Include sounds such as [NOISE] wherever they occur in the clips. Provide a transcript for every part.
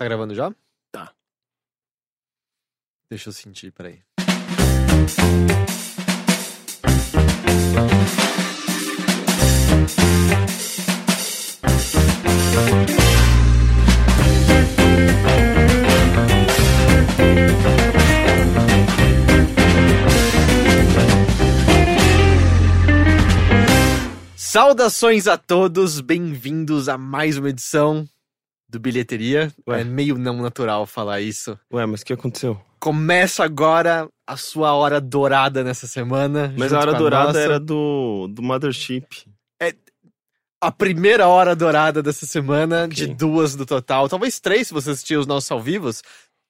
Tá gravando já? Tá. Deixa eu sentir, peraí. Saudações a todos, bem-vindos a mais uma edição do Bilheteria. Ué. É meio não natural falar isso. Ué, mas o que aconteceu? Começa agora a sua hora dourada nessa semana. Mas a hora com dourada nossa. era do, do Mothership. a primeira hora dourada dessa semana, Ok. de duas do total. Talvez três, se você assistir os nossos ao vivos.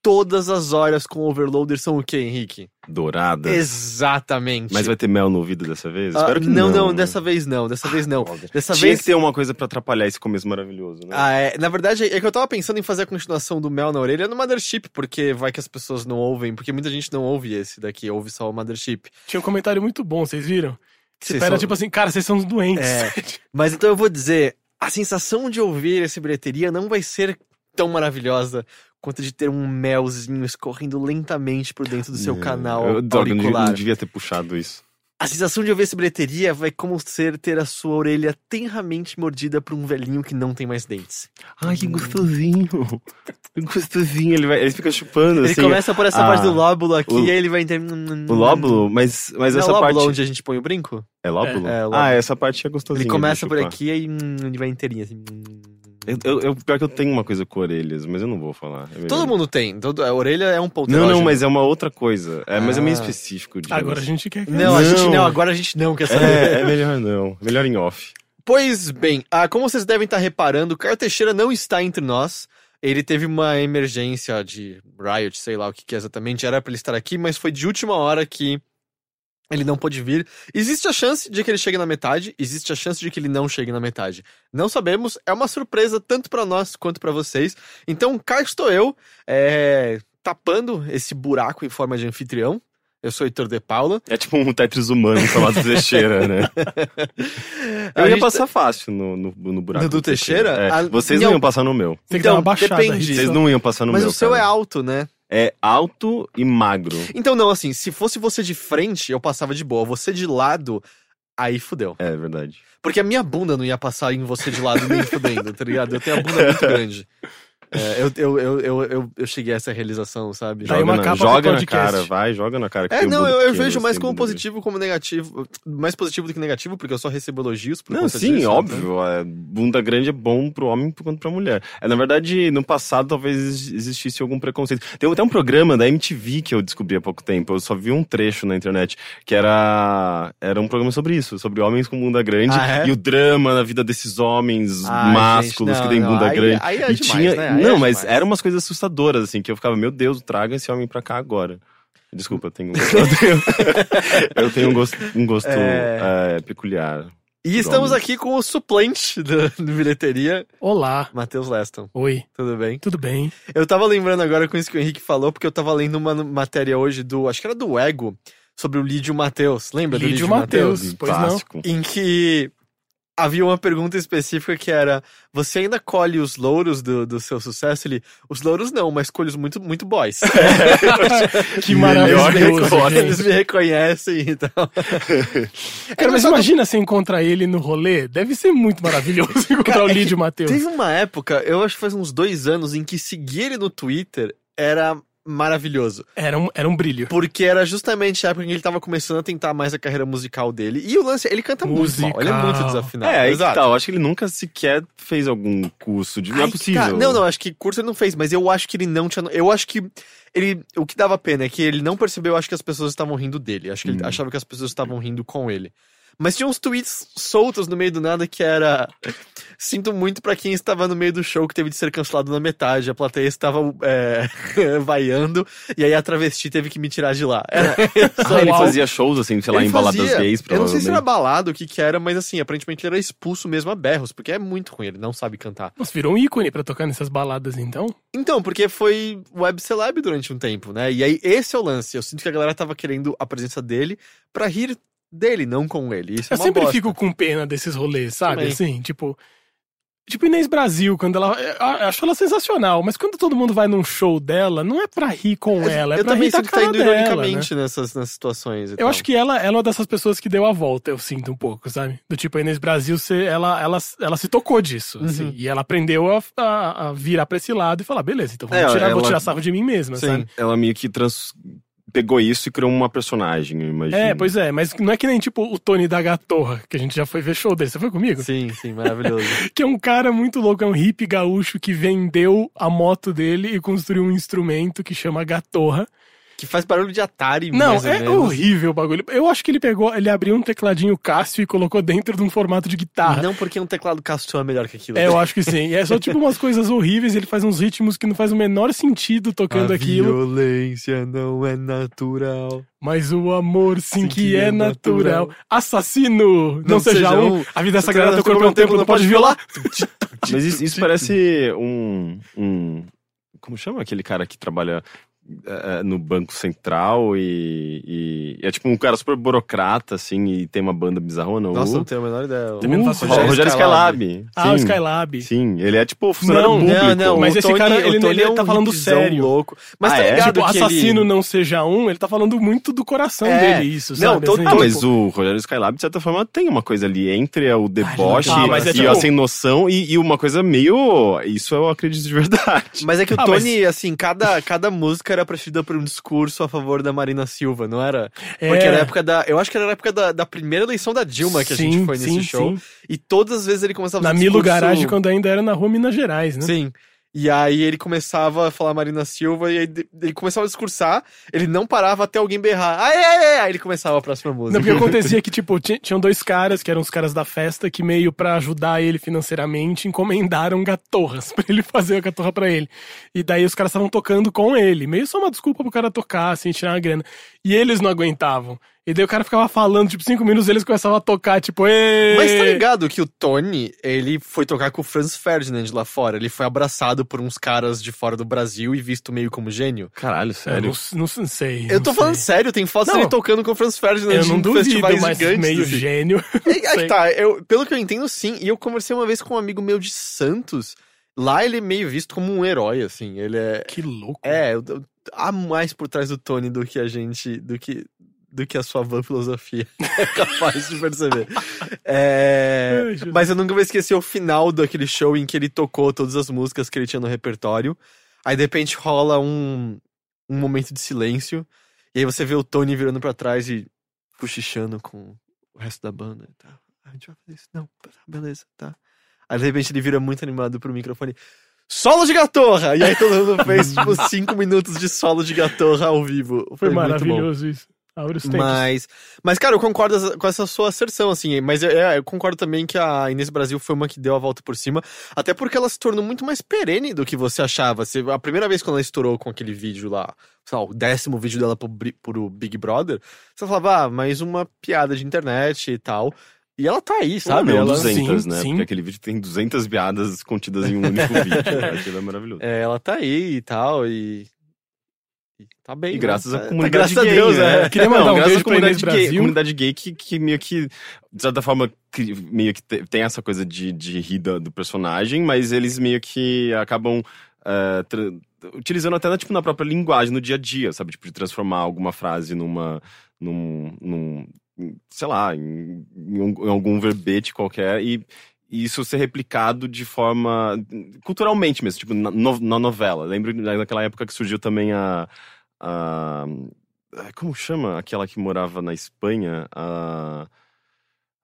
Todas as horas com Overloader são o quê, Henrique? Dourada. Exatamente. Mas vai ter mel no ouvido dessa vez? Ah, Espero que não, não. não, dessa vez não, dessa vez não. Droga. Dessa Tinha vez que ter uma coisa pra atrapalhar esse começo maravilhoso, né? Ah, é. Na verdade, é que eu tava pensando em fazer a continuação do Mel na orelha no Mothership, porque vai que as pessoas não ouvem, porque muita gente não ouve esse daqui, ouve só o Mothership. Tinha um comentário muito bom, vocês viram? Que Vocês Era são- tipo assim, cara, vocês são os doentes. É. [LAUGHS] Mas então eu vou dizer, a sensação de ouvir esse bilheteria não vai ser tão maravilhosa quanto de ter um melzinho escorrendo lentamente por dentro do seu Não. canal Eu, droga, eu não, auricular. não devia ter puxado isso. A sensação de ouvir esse bilheteria vai como ser ter a sua orelha tenramente mordida por um velhinho que não tem mais dentes. Ai, que gostosinho. [LAUGHS] Que gostosinho. Ele, vai, ele fica chupando, Ele assim. começa por essa ah, parte do lóbulo aqui o- e aí ele vai. O lóbulo, mas, mas Não é essa lóbulo parte... onde a gente põe o brinco? É lóbulo? É, é lóbulo. Ah, essa parte é gostosinha. Ele começa por aqui e aí hum, ele vai inteirinho assim. Eu, eu, pior que eu tenho uma coisa com orelhas, mas eu não vou falar. É. Todo mundo tem. Todo, a orelha é um ponto Não, não, mas é uma outra coisa. É, mas é meio Ah. específico. digamos. Agora a gente quer que Não, a Não. gente não. Agora a gente não quer saber. É, é melhor não. Melhor em off. Pois bem, ah, como vocês devem estar reparando, o Caio Teixeira não está entre nós. Ele teve uma emergência de riot, sei lá o que, que é exatamente. Era pra ele estar aqui, mas foi de última hora que ele não pôde vir. Existe a chance de que ele chegue na metade, existe a chance de que ele não chegue na metade. Não sabemos, é uma surpresa tanto pra nós quanto pra vocês. Então, cá estou eu, é, tapando esse buraco em forma de anfitrião. Eu sou Heitor de Paula. É tipo um Tetris humano chamado Teixeira, né? [LAUGHS] A Eu ia passar fácil no, no, no buraco. No do Teixeira? É, Ah, vocês não iam passar no meu. Tem que dar Então, uma baixada. depende. Vocês não iam passar no Mas meu. o seu cara. é alto, né? É alto e magro. Então, não, assim, se fosse você de frente, eu passava de boa. Você de lado, aí fudeu. É verdade. Porque a minha bunda não ia passar em você de lado nem fudendo, tá ligado? Eu tenho a bunda muito [LAUGHS] grande. É, eu, eu, eu, eu, eu, eu cheguei a essa realização, sabe? Joga, uma na, capa joga na cara, vai, joga na cara. que É, não, eu, eu vejo mais assim, como grande. positivo como negativo. Mais positivo do que negativo, porque eu só recebo elogios por Não, conta sim, disso, né? óbvio. é, bunda grande é bom pro homem quanto pra mulher. É, na verdade, no passado talvez ex- existisse algum preconceito. Tem até um programa da MTV que eu descobri há pouco tempo. Eu só vi um trecho na internet que era era um programa sobre isso, sobre homens com bunda grande Ah, é? e o drama na vida desses homens Ai, másculos gente, que têm não, bunda não, aí- grande. aí é e demais, tinha, né? Não, mas demais. eram umas coisas assustadoras assim que eu ficava, meu Deus, traga esse homem pra cá agora. Desculpa, eu tenho, [LAUGHS] eu tenho, eu tenho um gosto, um gosto É. é, peculiar. E estamos Homens. aqui com o suplente do, do bilheteria, Olá. Matheus Leston. Oi. Tudo bem? Tudo bem? Eu tava lembrando agora com isso que o Henrique falou, porque eu tava lendo uma matéria hoje do. Acho que era do Ego, sobre o Lídio Matheus. Lembra do Lídio Lídio Mateus. Matheus? Pois não. Clássico. Em que havia uma pergunta específica que era: Você ainda colhe os louros do, do seu sucesso? Ele, os louros não, mas colho os muito, muito boys. [LAUGHS] [LAUGHS] Que maravilhoso. Eles me reconhecem e tal. [LAUGHS] Cara, mas imagina você encontrar ele no rolê. Deve ser muito maravilhoso encontrar Cara, o é Lídio Matheus. Teve uma época, eu acho que faz uns dois anos, em que seguir ele no Twitter era maravilhoso. Era um, era um brilho. Porque era justamente a época em que ele tava começando a tentar mais a carreira musical dele. E o lance, ele canta muito mal, ele é muito Musical. desafinado. É, que Exato. tá. Eu acho que ele nunca sequer fez algum curso de. Não Ai, é que possível. tá. Não, não, acho que curso ele não fez, mas eu acho que ele não tinha. Eu acho que. Ele, o que dava pena é que ele não percebeu, acho que as pessoas estavam rindo dele. Acho que ele Hum. achava que as pessoas estavam rindo com ele. Mas tinha uns tweets soltos no meio do nada que era. Sinto muito pra quem estava no meio do show que teve de ser cancelado na metade. A plateia estava é, [LAUGHS] vaiando, e aí a travesti teve que me tirar de lá. Era só Ah, ele fazia shows, assim, sei lá, Ele em baladas fazia- gays, Eu não sei se era balado, o que que era, mas assim, aparentemente ele era expulso mesmo a berros, porque é muito ruim, ele não sabe cantar. Nossa, virou um ícone pra tocar nessas baladas, então. Então, porque foi web celeb durante um tempo, né? E aí esse é o lance. Eu sinto que a galera tava querendo a presença dele pra rir dele, não com ele. Isso é Eu uma sempre bosta. fico com pena desses rolês, sabe? Também. Assim, tipo. Tipo Inês Brasil, quando ela. Eu acho ela sensacional, mas quando todo mundo vai num show dela, não é pra rir com ela, é eu pra também rir da tá cara indo dela, né? ironicamente nessas, nessas situações. Eu tal. acho que ela, ela é uma dessas pessoas que deu a volta, eu sinto um pouco, sabe? Do tipo, a Inês Brasil, você- ela, ela, ela se tocou disso, Uhum. assim, e ela aprendeu a, a- a virar pra esse lado e falar, beleza, então vamos É, tirar, vou ela- tirar sarro de mim mesma, Sim. sabe? Ela meio que trans... pegou isso e criou uma personagem, eu imagino. É, pois é, mas não é que nem tipo o Tony da Gatorra, que a gente já foi ver show dele. Você foi comigo? Sim, sim, maravilhoso. [LAUGHS] Que é um cara muito louco, é um hippie gaúcho que vendeu a moto dele e construiu um instrumento que chama Gatorra. Que faz barulho de Atari, Não, mais ou é menos. horrível o bagulho. Eu acho que ele pegou, ele abriu um tecladinho Cássio e colocou dentro de um formato de guitarra. Não porque um teclado Castro é melhor que aquilo. É, eu acho que sim. E é só tipo umas coisas horríveis, ele faz uns ritmos que não faz o menor sentido tocando A aquilo. violência não é natural. Mas o amor sim, Sim que, que é é natural. natural. Assassino! Não, Não seja, seja um. um. A vida sagrada do corpo é um templo, não pode violar. Mas isso, isso [LAUGHS] parece um, um. Como chama aquele cara que trabalha no Banco Central e, e- e é tipo um cara super burocrata, assim, e tem uma banda bizarrona? Nossa, o, não tenho a menor ideia. Também não Uh, faço o. Rogério Skylab. Ah, o Sim, Skylab. Sim, ele é tipo funcionário Não, público. Não, não, Mas o esse cara, o ele- ele é um tá falando sério. louco. Mas Ah, tá é? ligado Tipo, que assassino ele... não seja um, ele tá falando muito do coração É. dele, isso, Não, sabe? tô- Assim, Ah, Tipo- mas o Rogério Skylab, de certa forma, tem uma coisa ali entre o deboche Ah, é e tipo- a sem noção e, e uma coisa meio. Isso eu acredito de verdade. Mas é que o Ah, Tony, assim, cada, cada música era precedida por um discurso a favor da Marina Silva, não era? É. Porque era a época da. Eu acho que era a época da, da primeira eleição da Dilma que a gente Sim, foi nesse sim, show. sim. E todas as vezes ele começava a Na Milo discurso- Garage, quando ainda era na rua Minas Gerais, né? Sim. E aí ele começava a falar Marina Silva e aí ele começava a discursar, ele não parava até alguém berrar. Aê, aê, aê! Aí ele começava a próxima música. Não, porque acontecia [LAUGHS] que, tipo, ti- tinham dois caras, que eram os caras da festa, que meio pra ajudar ele financeiramente, encomendaram gatorras [LAUGHS] pra ele fazer a gatorra pra ele. E daí os caras estavam tocando com ele, meio só uma desculpa pro cara tocar, assim, tirar uma grana. E eles não aguentavam. E daí o cara ficava falando, tipo, cinco minutos, eles começavam a tocar, tipo, Ê! Mas tá ligado que o Tony, ele foi tocar com o Franz Ferdinand lá fora. Ele foi abraçado por uns caras de fora do Brasil e visto meio como gênio. Caralho, Eu sério. não, não sei. Eu tô não falando sei. sério, tem fotos dele tocando com o Franz Ferdinand Eu não duvido, festivais mas gigantes. meio assim. gênio. [LAUGHS] É, é que tá, eu, pelo que eu entendo, sim. E eu conversei uma vez com um amigo meu de Santos. Lá ele é meio visto como um herói, assim. Ele é. Que louco. É, eu- eu- há mais por trás do Tony do que a gente. do que. Do que a sua van filosofia [LAUGHS] é capaz de perceber. É, mas eu nunca vou esquecer o final daquele show em que ele tocou todas as músicas que ele tinha no repertório. Aí de repente rola um, um momento de silêncio. E aí você vê o Tony virando pra trás e cochichando com o resto da banda. Tá, a gente vai fazer isso. Não, tá, beleza, tá. Aí de repente ele vira muito animado pro microfone. Solo de gatorra! E aí todo mundo fez, [LAUGHS] tipo, cinco minutos de solo de gatorra ao vivo. Foi bom. maravilhoso isso. Mas, mas, cara, eu concordo com essa sua asserção, assim. Mas eu, é, eu concordo também que a Inês Brasil foi uma que deu a volta por cima. Até porque ela se tornou muito mais perene do que você achava. Você, a primeira vez que ela estourou com aquele vídeo lá, sei lá, o décimo vídeo dela pro, pro Big Brother, você falava, ah, mais uma piada de internet e tal. E ela tá aí, Sabe, ela, 200, sim, né? sim. Porque aquele vídeo tem 200 piadas contidas em um único [LAUGHS] vídeo. né? Aquilo é maravilhoso. é, ela tá aí e tal, e. e tá bem. E né? graças à Tá- comunidade graças a gay, Deus, né? é. [LAUGHS] Queria mandar Não, um graças beijo pra comunidade gay, Brasil. comunidade gay que, que meio que, de certa forma, que meio que te- tem essa coisa de, de rir do personagem, mas eles meio que acabam tra- utilizando até tipo, na própria linguagem, no dia a dia, sabe? Tipo, de transformar alguma frase numa. num. num sei lá, em, em algum verbete qualquer e. e isso ser replicado de forma culturalmente mesmo, tipo na, na novela. Lembro naquela época que surgiu também a, a como chama aquela que morava na Espanha? A...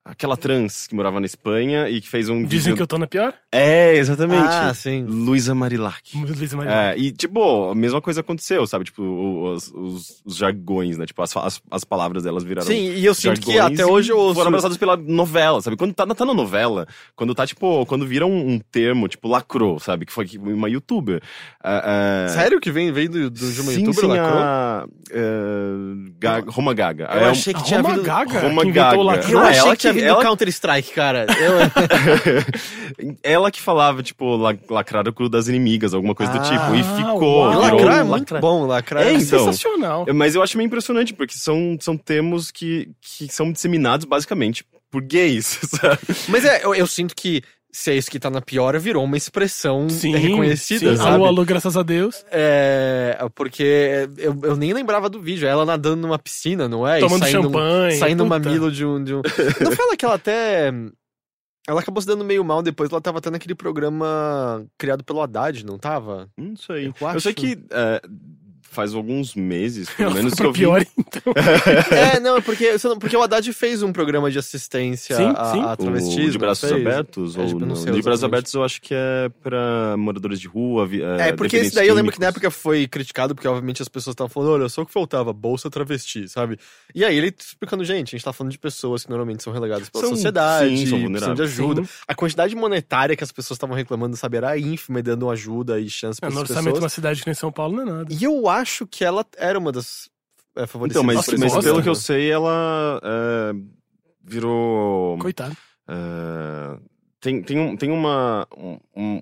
Aquela trans que morava na Espanha e que fez um Dizem vídeo... que eu tô na pior? É, exatamente. Ah, sim. Luísa Marilac. [LAUGHS] Luiz Maria. É, e, tipo, a mesma coisa aconteceu, sabe? Tipo, os, os, os jargões, né? Tipo, as, as, as palavras delas viraram. Sim, e eu sinto que até hoje eu ouço. Foram abraçados pela novela, sabe? Quando tá, tá na novela, quando tá, tipo, quando vira um, um termo, tipo, lacrou, sabe? Que foi uma youtuber. ah, ah, Sério que vem, vem do, do, de uma sim, youtuber sim, lacrou? a, eh, Gaga- Roma Gaga. Eu É achei que tinha Roma vindo... Gaga, Roma que inventou o Gaga. Eu achei que tinha que- vindo ela- do Counter-Strike, cara. Eu... [LAUGHS] ela que falava, tipo, la- lacrar o cu das inimigas, alguma coisa do Ah, tipo. E ficou. uau. virou- lacrar é muito lacra- bom, lacrar É, é, então. Sensacional. Mas eu acho meio impressionante, porque são, são termos que, que são disseminados basicamente por gays, [LAUGHS] sabe? Mas é, eu, eu sinto que se a esquitana piora virou uma expressão Sim, reconhecida, sim. sabe? Alô, alô, graças a Deus. É, porque eu, eu nem lembrava do vídeo. Ela nadando numa piscina, não é? E Tomando saindo, champanhe. Saindo puta. mamilo de um, de um. [LAUGHS] Não fala que ela até. Ela acabou se dando meio mal depois. Ela tava tendo aquele programa criado pelo Haddad, não tava? Não sei. Eu Eu, sei que é, faz alguns meses, pelo [LAUGHS] menos, que pra eu vi. pior, então. [LAUGHS] é, não, porque, não- porque o Haddad fez um programa de assistência Sim, a, sim. a travestis. O de não braços fez? abertos É, ou de- eu não não? sei de braços abertos eu acho que é pra moradores de rua. vi- É, porque esse daí eu lembro que na químicos. época foi criticado, porque obviamente as pessoas estavam falando, olha, só o que faltava, bolsa travesti, sabe? E aí ele explicando, gente, a gente tá falando de pessoas que normalmente são relegadas pela São- sociedade, sim, são precisam de vulneráveis. ajuda. Sim. A quantidade monetária que as pessoas estavam reclamando, sabe, era ínfima e dando ajuda e chance É, para no as orçamento de uma pessoas. cidade que nem São Paulo não é nada. E eu acho que ela era uma das é, favorecidas. Então, mas, Nossa, mas pelo que eu sei, ela é, virou. Coitado. é, tem, tem, um, tem uma. Um,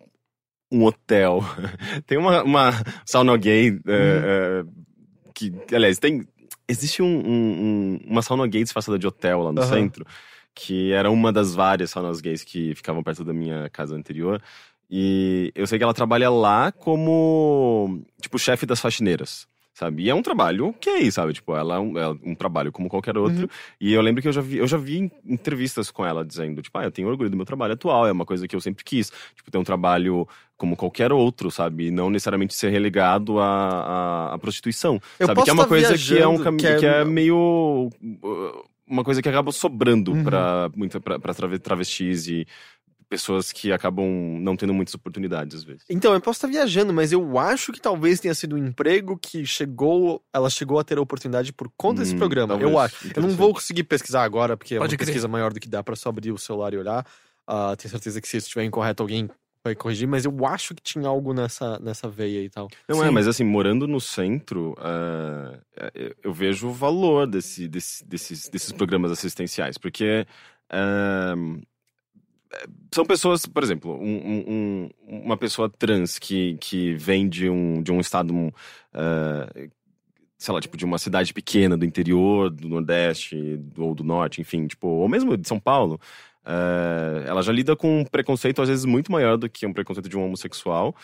um- hotel. [LAUGHS] tem uma, uma sauna gay. Uhum. é, é, que, aliás, tem. Existe um, um- um- uma sauna gay disfarçada de hotel lá no Aham. centro. Que era uma das várias saunas gays que ficavam perto da minha casa anterior. E eu sei que ela trabalha lá como, tipo, chefe das faxineiras, sabe? E é um trabalho ok, sabe? Tipo, ela é um, é um trabalho como qualquer outro. Uhum. E eu lembro que eu já vi, eu já vi entrevistas com ela dizendo, tipo, ah, eu tenho orgulho do meu trabalho atual, é uma coisa que eu sempre quis. Tipo, ter um trabalho como qualquer outro, sabe? E não necessariamente ser relegado à, à, à prostituição. Eu sabe? posso Que é uma tá coisa que é um viajando, caminho que é- que é meio. uh, Uma coisa que acaba sobrando Uhum. pra, muita, pra, pra trave- travestis e pessoas que acabam não tendo muitas oportunidades, às vezes. Então, eu posso estar viajando, mas eu acho que talvez tenha sido um emprego que chegou, ela chegou a ter a oportunidade por conta desse Hum, programa. talvez. Eu acho. Eu não vou conseguir pesquisar agora, porque é Pode uma crer. pesquisa maior do que dá pra só abrir o celular e olhar. Ah, tenho certeza que se isso estiver incorreto, alguém vai corrigir, mas eu acho que tinha algo nessa, nessa veia e tal. Não é, Sim. mas assim, morando no centro, é, é, eu vejo o valor desse, desse- desses, desses programas assistenciais, porque é, é, são pessoas, por exemplo, um- um- um- uma pessoa trans que, que vem de um, de um estado, um, é, sei lá, tipo, de uma cidade pequena do interior, do Nordeste ou do Norte, enfim, tipo, ou mesmo de São Paulo, é, ela já lida com um preconceito, às vezes, muito maior do que um preconceito de um homossexual.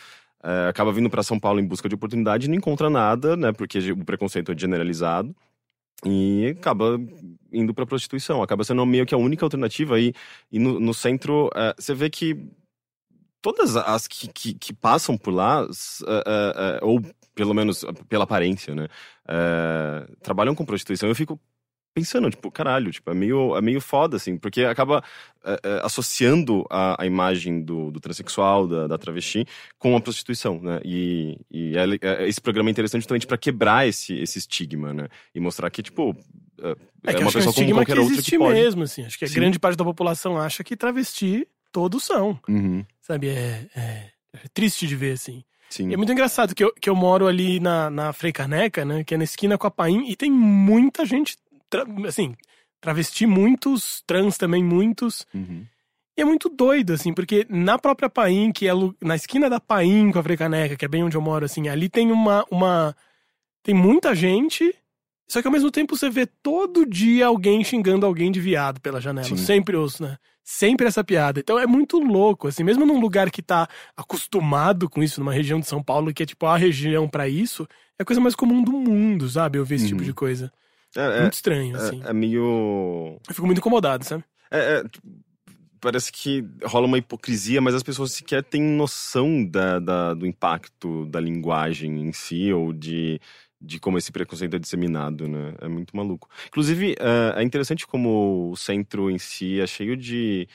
É, acaba vindo para São Paulo em busca de oportunidade e não encontra nada, né? Porque o preconceito é generalizado. E acaba indo para prostituição. Acaba sendo meio que a única alternativa. E, e no, no centro, é, você vê que todas as que, que, que passam por lá, é, é, ou pelo menos pela aparência, né? trabalham com prostituição. Eu fico pensando, tipo, caralho, tipo, é meio, é meio foda, assim, porque acaba é, é, associando a, a imagem do, do transexual, da, da travesti, com a prostituição, né? E, e é- é- esse programa é interessante justamente para quebrar esse, esse estigma, né? E mostrar que, tipo, é, É, é que uma acho que é pessoa como estigma que qualquer outra que pode. mesmo, assim. Acho que a Sim. grande parte da população acha que travesti todos são, Uhum, sabe? É, é- é triste de ver, assim. sim. E é muito engraçado que eu, que eu moro ali na, na Frei Caneca, né? Que é na esquina com a Paim, e tem muita gente, tra- assim, travesti muitos, trans também muitos. Uhum. E é muito doido, assim, porque na própria Paim, que é na esquina da Paim com a Frei Caneca, que é bem onde eu moro, assim, ali tem uma, uma. Tem muita gente. Só que ao mesmo tempo você vê todo dia alguém xingando alguém de viado pela janela. Sim. Sempre ouço, né? Sempre essa piada. Então é muito louco, assim, mesmo num lugar que tá acostumado com isso, numa região de São Paulo que é tipo a região pra isso, é a coisa mais comum do mundo, sabe? Eu ver esse tipo Uhum. de coisa. É, é- muito estranho, assim. é- é meio. Eu fico muito incomodado, sabe? É, é, parece que rola uma hipocrisia, mas as pessoas sequer têm noção da, da- do impacto da linguagem em si ou de, de como esse preconceito é disseminado, né? É muito maluco. Inclusive, é, é interessante como o centro em si é cheio de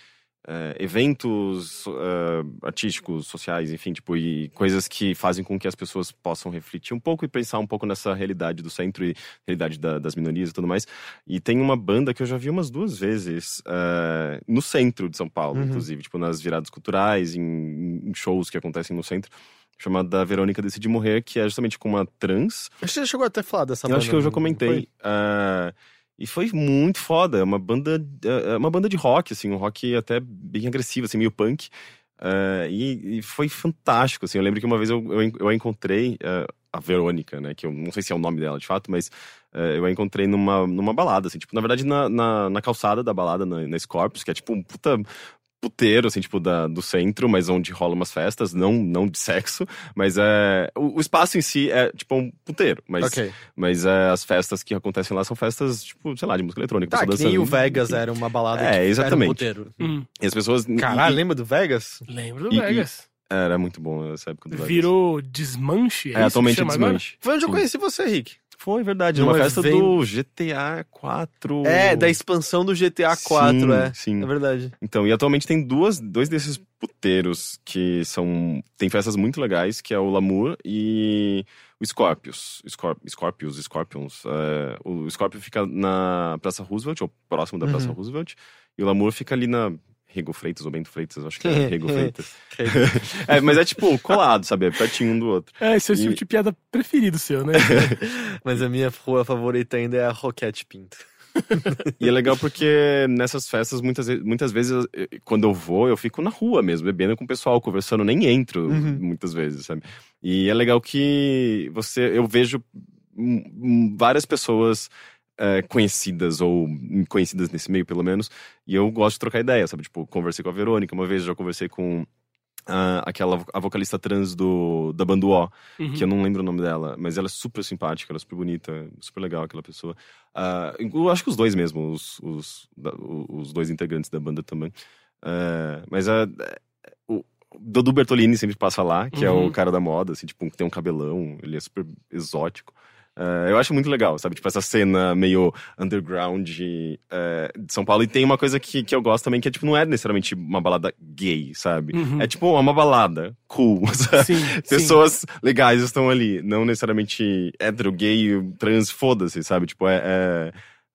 é, eventos é, artísticos, sociais, enfim, tipo, e coisas que fazem com que as pessoas possam refletir um pouco e pensar um pouco nessa realidade do centro e realidade da- das minorias e tudo mais. E tem uma banda que eu já vi umas duas vezes é, no centro de São Paulo, Uhum. inclusive, tipo, nas viradas culturais, em, em shows que acontecem no centro, chamada Verônica Decide Morrer, que é justamente com uma trans. Acho que você chegou até a falar dessa eu banda. acho que eu já comentei. foi? E foi muito foda, é uma banda, é é uma banda de rock, assim, um rock até bem agressivo, assim, meio punk. É, e, e foi fantástico, assim, eu lembro que uma vez eu, eu, eu a encontrei, é, a Verônica, né, que eu não sei se é o nome dela de fato, mas é, eu a encontrei numa, numa balada, assim, tipo, na verdade na, na, na calçada da balada, na, na Scorpius, que é tipo um puta puteiro, assim, tipo, da, do centro, mas onde rola umas festas, não, não de sexo, mas é. O, o espaço em si é tipo um puteiro, mas, Ok. mas é, as festas que acontecem lá são festas, tipo, sei lá, de música eletrônica. Tá, que nem o dançando, Vegas enfim. era uma balada É, que exatamente. era um puteiro. Hum, E as pessoas. Caralho, e- lembra do Vegas? lembro do E- e- Vegas. Era muito bom essa época do Vegas. Virou desmanche? É, É, atualmente é chama agora? desmanche. Foi onde eu Sim. conheci você, Rick. Foi verdade, Num numa festa evento- do GTA 4. É, da expansão do GTA 4, Sim, é. sim. É verdade. Então, e atualmente tem duas, dois desses puteiros que são. Tem festas muito legais, que é o Lamour e o Scorpius. Scorp, Scorpius, Scorpions. É, o Scorpio fica na Praça Roosevelt, ou próximo da Praça Uhum. Roosevelt, e o Lamour fica ali na. Rego Freitas ou Bento Freitas, acho que é [LAUGHS] Rego Freitas. [LAUGHS] é, mas é tipo colado, sabe? É pertinho um do outro. É, esse é o E- tipo de piada preferido seu, né? [LAUGHS] Mas a minha rua favorita ainda é a Roquete Pinto. E é legal porque nessas festas, muitas, muitas vezes, quando eu vou, eu fico na rua mesmo, bebendo com o pessoal, conversando, nem entro Uhum. muitas vezes, sabe? E é legal que você, eu vejo várias pessoas eh, conhecidas, ou conhecidas nesse meio, pelo menos, e eu gosto de trocar ideia, sabe? Tipo, conversei com a Verônica uma vez, já conversei com ah, aquela, a vocalista trans do, da banda O, Uhum. que eu não lembro o nome dela, mas ela é super simpática, ela é super bonita, super legal aquela pessoa. Ah, eu acho que os dois mesmo, os, os, os dois integrantes da banda também. Ah, mas a, o Dudu Bertolini sempre passa lá, que é Uhum. o cara da moda, assim, tipo, que tem um cabelão, ele é super exótico. Ah, eu acho muito legal, sabe? Tipo, essa cena meio underground eh, de São Paulo. E tem uma coisa que, que eu gosto também, que é, tipo, não é necessariamente uma balada gay, sabe? Uhum. É, tipo, uma balada cool? [LAUGHS] Sim, sim. Pessoas legais estão ali, não necessariamente hétero, gay, trans, foda-se, sabe? Tipo, é,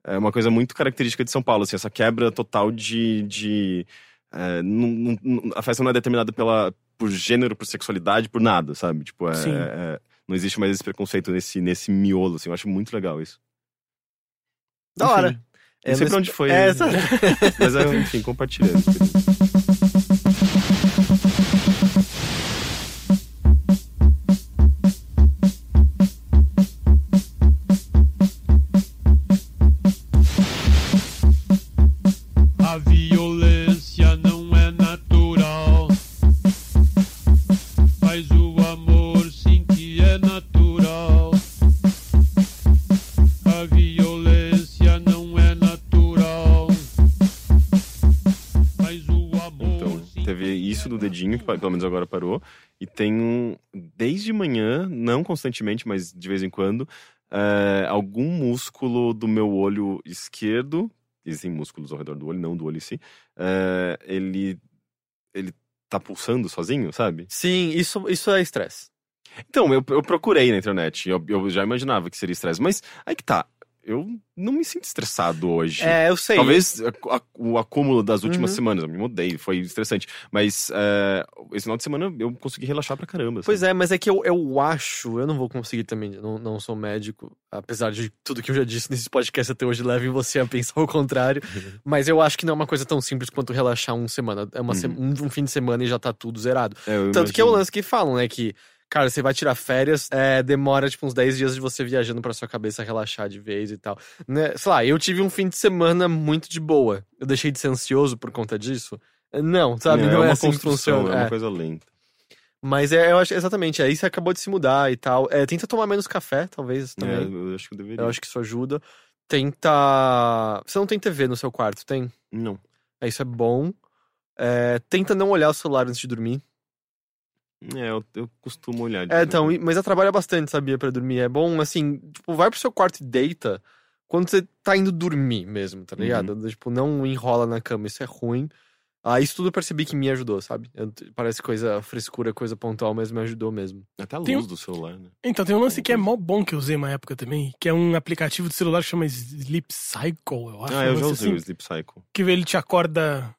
é, é uma coisa muito característica de São Paulo, assim, essa quebra total de. de é, não- não- a festa não é determinada pela, por gênero, por sexualidade, por nada, sabe? Tipo, é, Sim. é- não existe mais esse preconceito nesse, nesse miolo, assim, eu acho muito legal isso. Da Enfim, hora. Não É, sei mas- pra onde foi. É, né? essa... [LAUGHS] Mas, enfim, compartilhando. Pelo menos agora parou. E tem um, desde manhã, não constantemente, mas de vez em quando, é, algum músculo do meu olho esquerdo, existem músculos ao redor do olho, não do olho em si, é, ele, ele tá pulsando sozinho, sabe? Sim, isso, isso é estresse. Então, eu, eu procurei na internet, eu, eu já imaginava que seria estresse, mas aí que tá, eu não me sinto estressado hoje. É, eu sei. Talvez a- a- o acúmulo das últimas Uhum. semanas, eu me mudei, foi estressante. Mas é, esse final de semana eu consegui relaxar pra caramba. assim. Pois é, mas é que eu, eu acho, eu não vou conseguir também, não, não sou médico, apesar de tudo que eu já disse nesse podcast até hoje leve você a pensar o contrário. [LAUGHS] mas eu acho que não é uma coisa tão simples quanto relaxar uma semana. É uma se- um, um fim de semana e já tá tudo zerado. É, Tanto que é o imagino. lance que falam, né? Que, cara, você vai tirar férias, é, demora tipo uns 10 dias de você viajando pra sua cabeça relaxar de vez e tal. Né? Sei lá, eu tive um fim de semana muito de boa. Eu deixei de ser ansioso por conta disso. Não, sabe? É, não é, uma assim construção, funciona. é uma É. coisa lenta. Mas é, eu acho exatamente, aí você acabou de se mudar e tal. É, tenta tomar menos café, talvez É, também. eu acho que eu deveria. eu acho que isso ajuda. Tenta. Você não tem TV no seu quarto, tem? Não. É, isso é bom. É, tenta não olhar o celular antes de dormir. É, eu, eu costumo olhar. de É, então, mas atrapalha bastante, sabia, pra dormir. É bom, assim, tipo, vai pro seu quarto e deita quando você tá indo dormir mesmo, tá ligado? Tipo, não enrola na cama, isso é ruim. Ah, isso tudo eu percebi que me ajudou, sabe? Eu- parece coisa frescura, coisa pontual, mas me ajudou mesmo. Até a Tem luz um- do celular, né? Então, tem um lance que é mó bom que eu usei uma época também, que é um aplicativo de celular que chama Sleep Cycle, eu acho. Ah, eu já usei assim, o Sleep Cycle. Que ele te acorda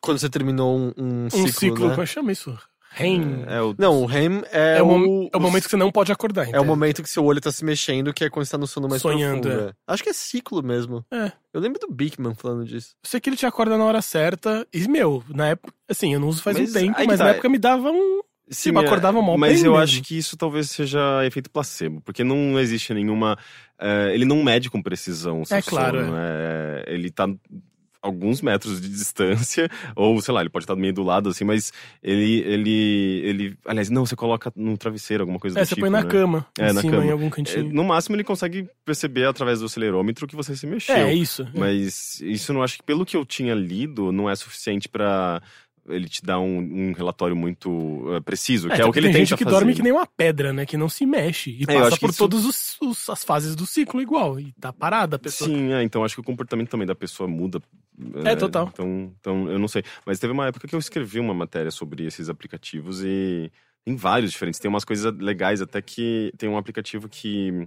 Quando você terminou um, um um ciclo, ciclo, né? como é que chama isso? REM. É, o... Não, o REM é, É, o, o, é o momento que você não pode acordar. É o momento que seu olho tá se mexendo, que é quando você tá no sono mais Sonhando, profundo. é. Acho que é ciclo mesmo. É. Eu lembro do Bigman falando disso. Eu sei que ele te acorda na hora certa. E, meu, na época, assim, eu não uso faz Mas um tempo, mas tá, na época me dava um. Sim, eu acordava mó Mas eu mesmo. acho que isso talvez seja efeito placebo, porque não existe nenhuma. eh, ele não mede com precisão o seu É claro, sono. é, ele tá alguns metros de distância, [LAUGHS] ou sei lá, ele pode estar meio do lado, assim, mas ele, ele, ele, aliás, não, você coloca no travesseiro, alguma coisa É, do você tipo, põe na né? cama, É, em na cima, cama. em algum É, cantinho. no máximo ele consegue perceber através do acelerômetro que você se mexeu. É, é isso. Mas isso eu não acho que, pelo que eu tinha lido, não é suficiente pra ele te dar um, um relatório muito eh, preciso, que é, o que ele tem tenta gente que fazer. dorme que nem uma pedra, né? Que não se mexe. E É, passa por isso- todas as fases do ciclo igual. E tá parada a pessoa. Sim, é, então acho que o comportamento também da pessoa muda. É, total. Então, então, eu não sei. Mas teve uma época que eu escrevi uma matéria sobre esses aplicativos e tem vários diferentes. Tem umas coisas legais, até que tem um aplicativo que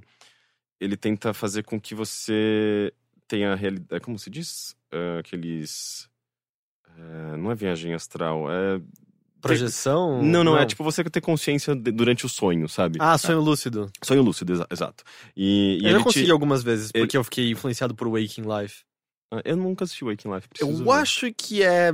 ele tenta fazer com que você tenha realidade. Como se diz? Ah, aqueles. ah, não é viagem astral, é. Projeção? Não, não, é tipo você ter consciência de- durante o sonho, sabe? Ah, sonho lúcido. Sonho lúcido, exa- exato. E, e eu já ele consegui te... algumas vezes, ele- porque eu fiquei influenciado por Waking Life. Ah, Eu nunca assisti Waking Life. Eu ver. acho que é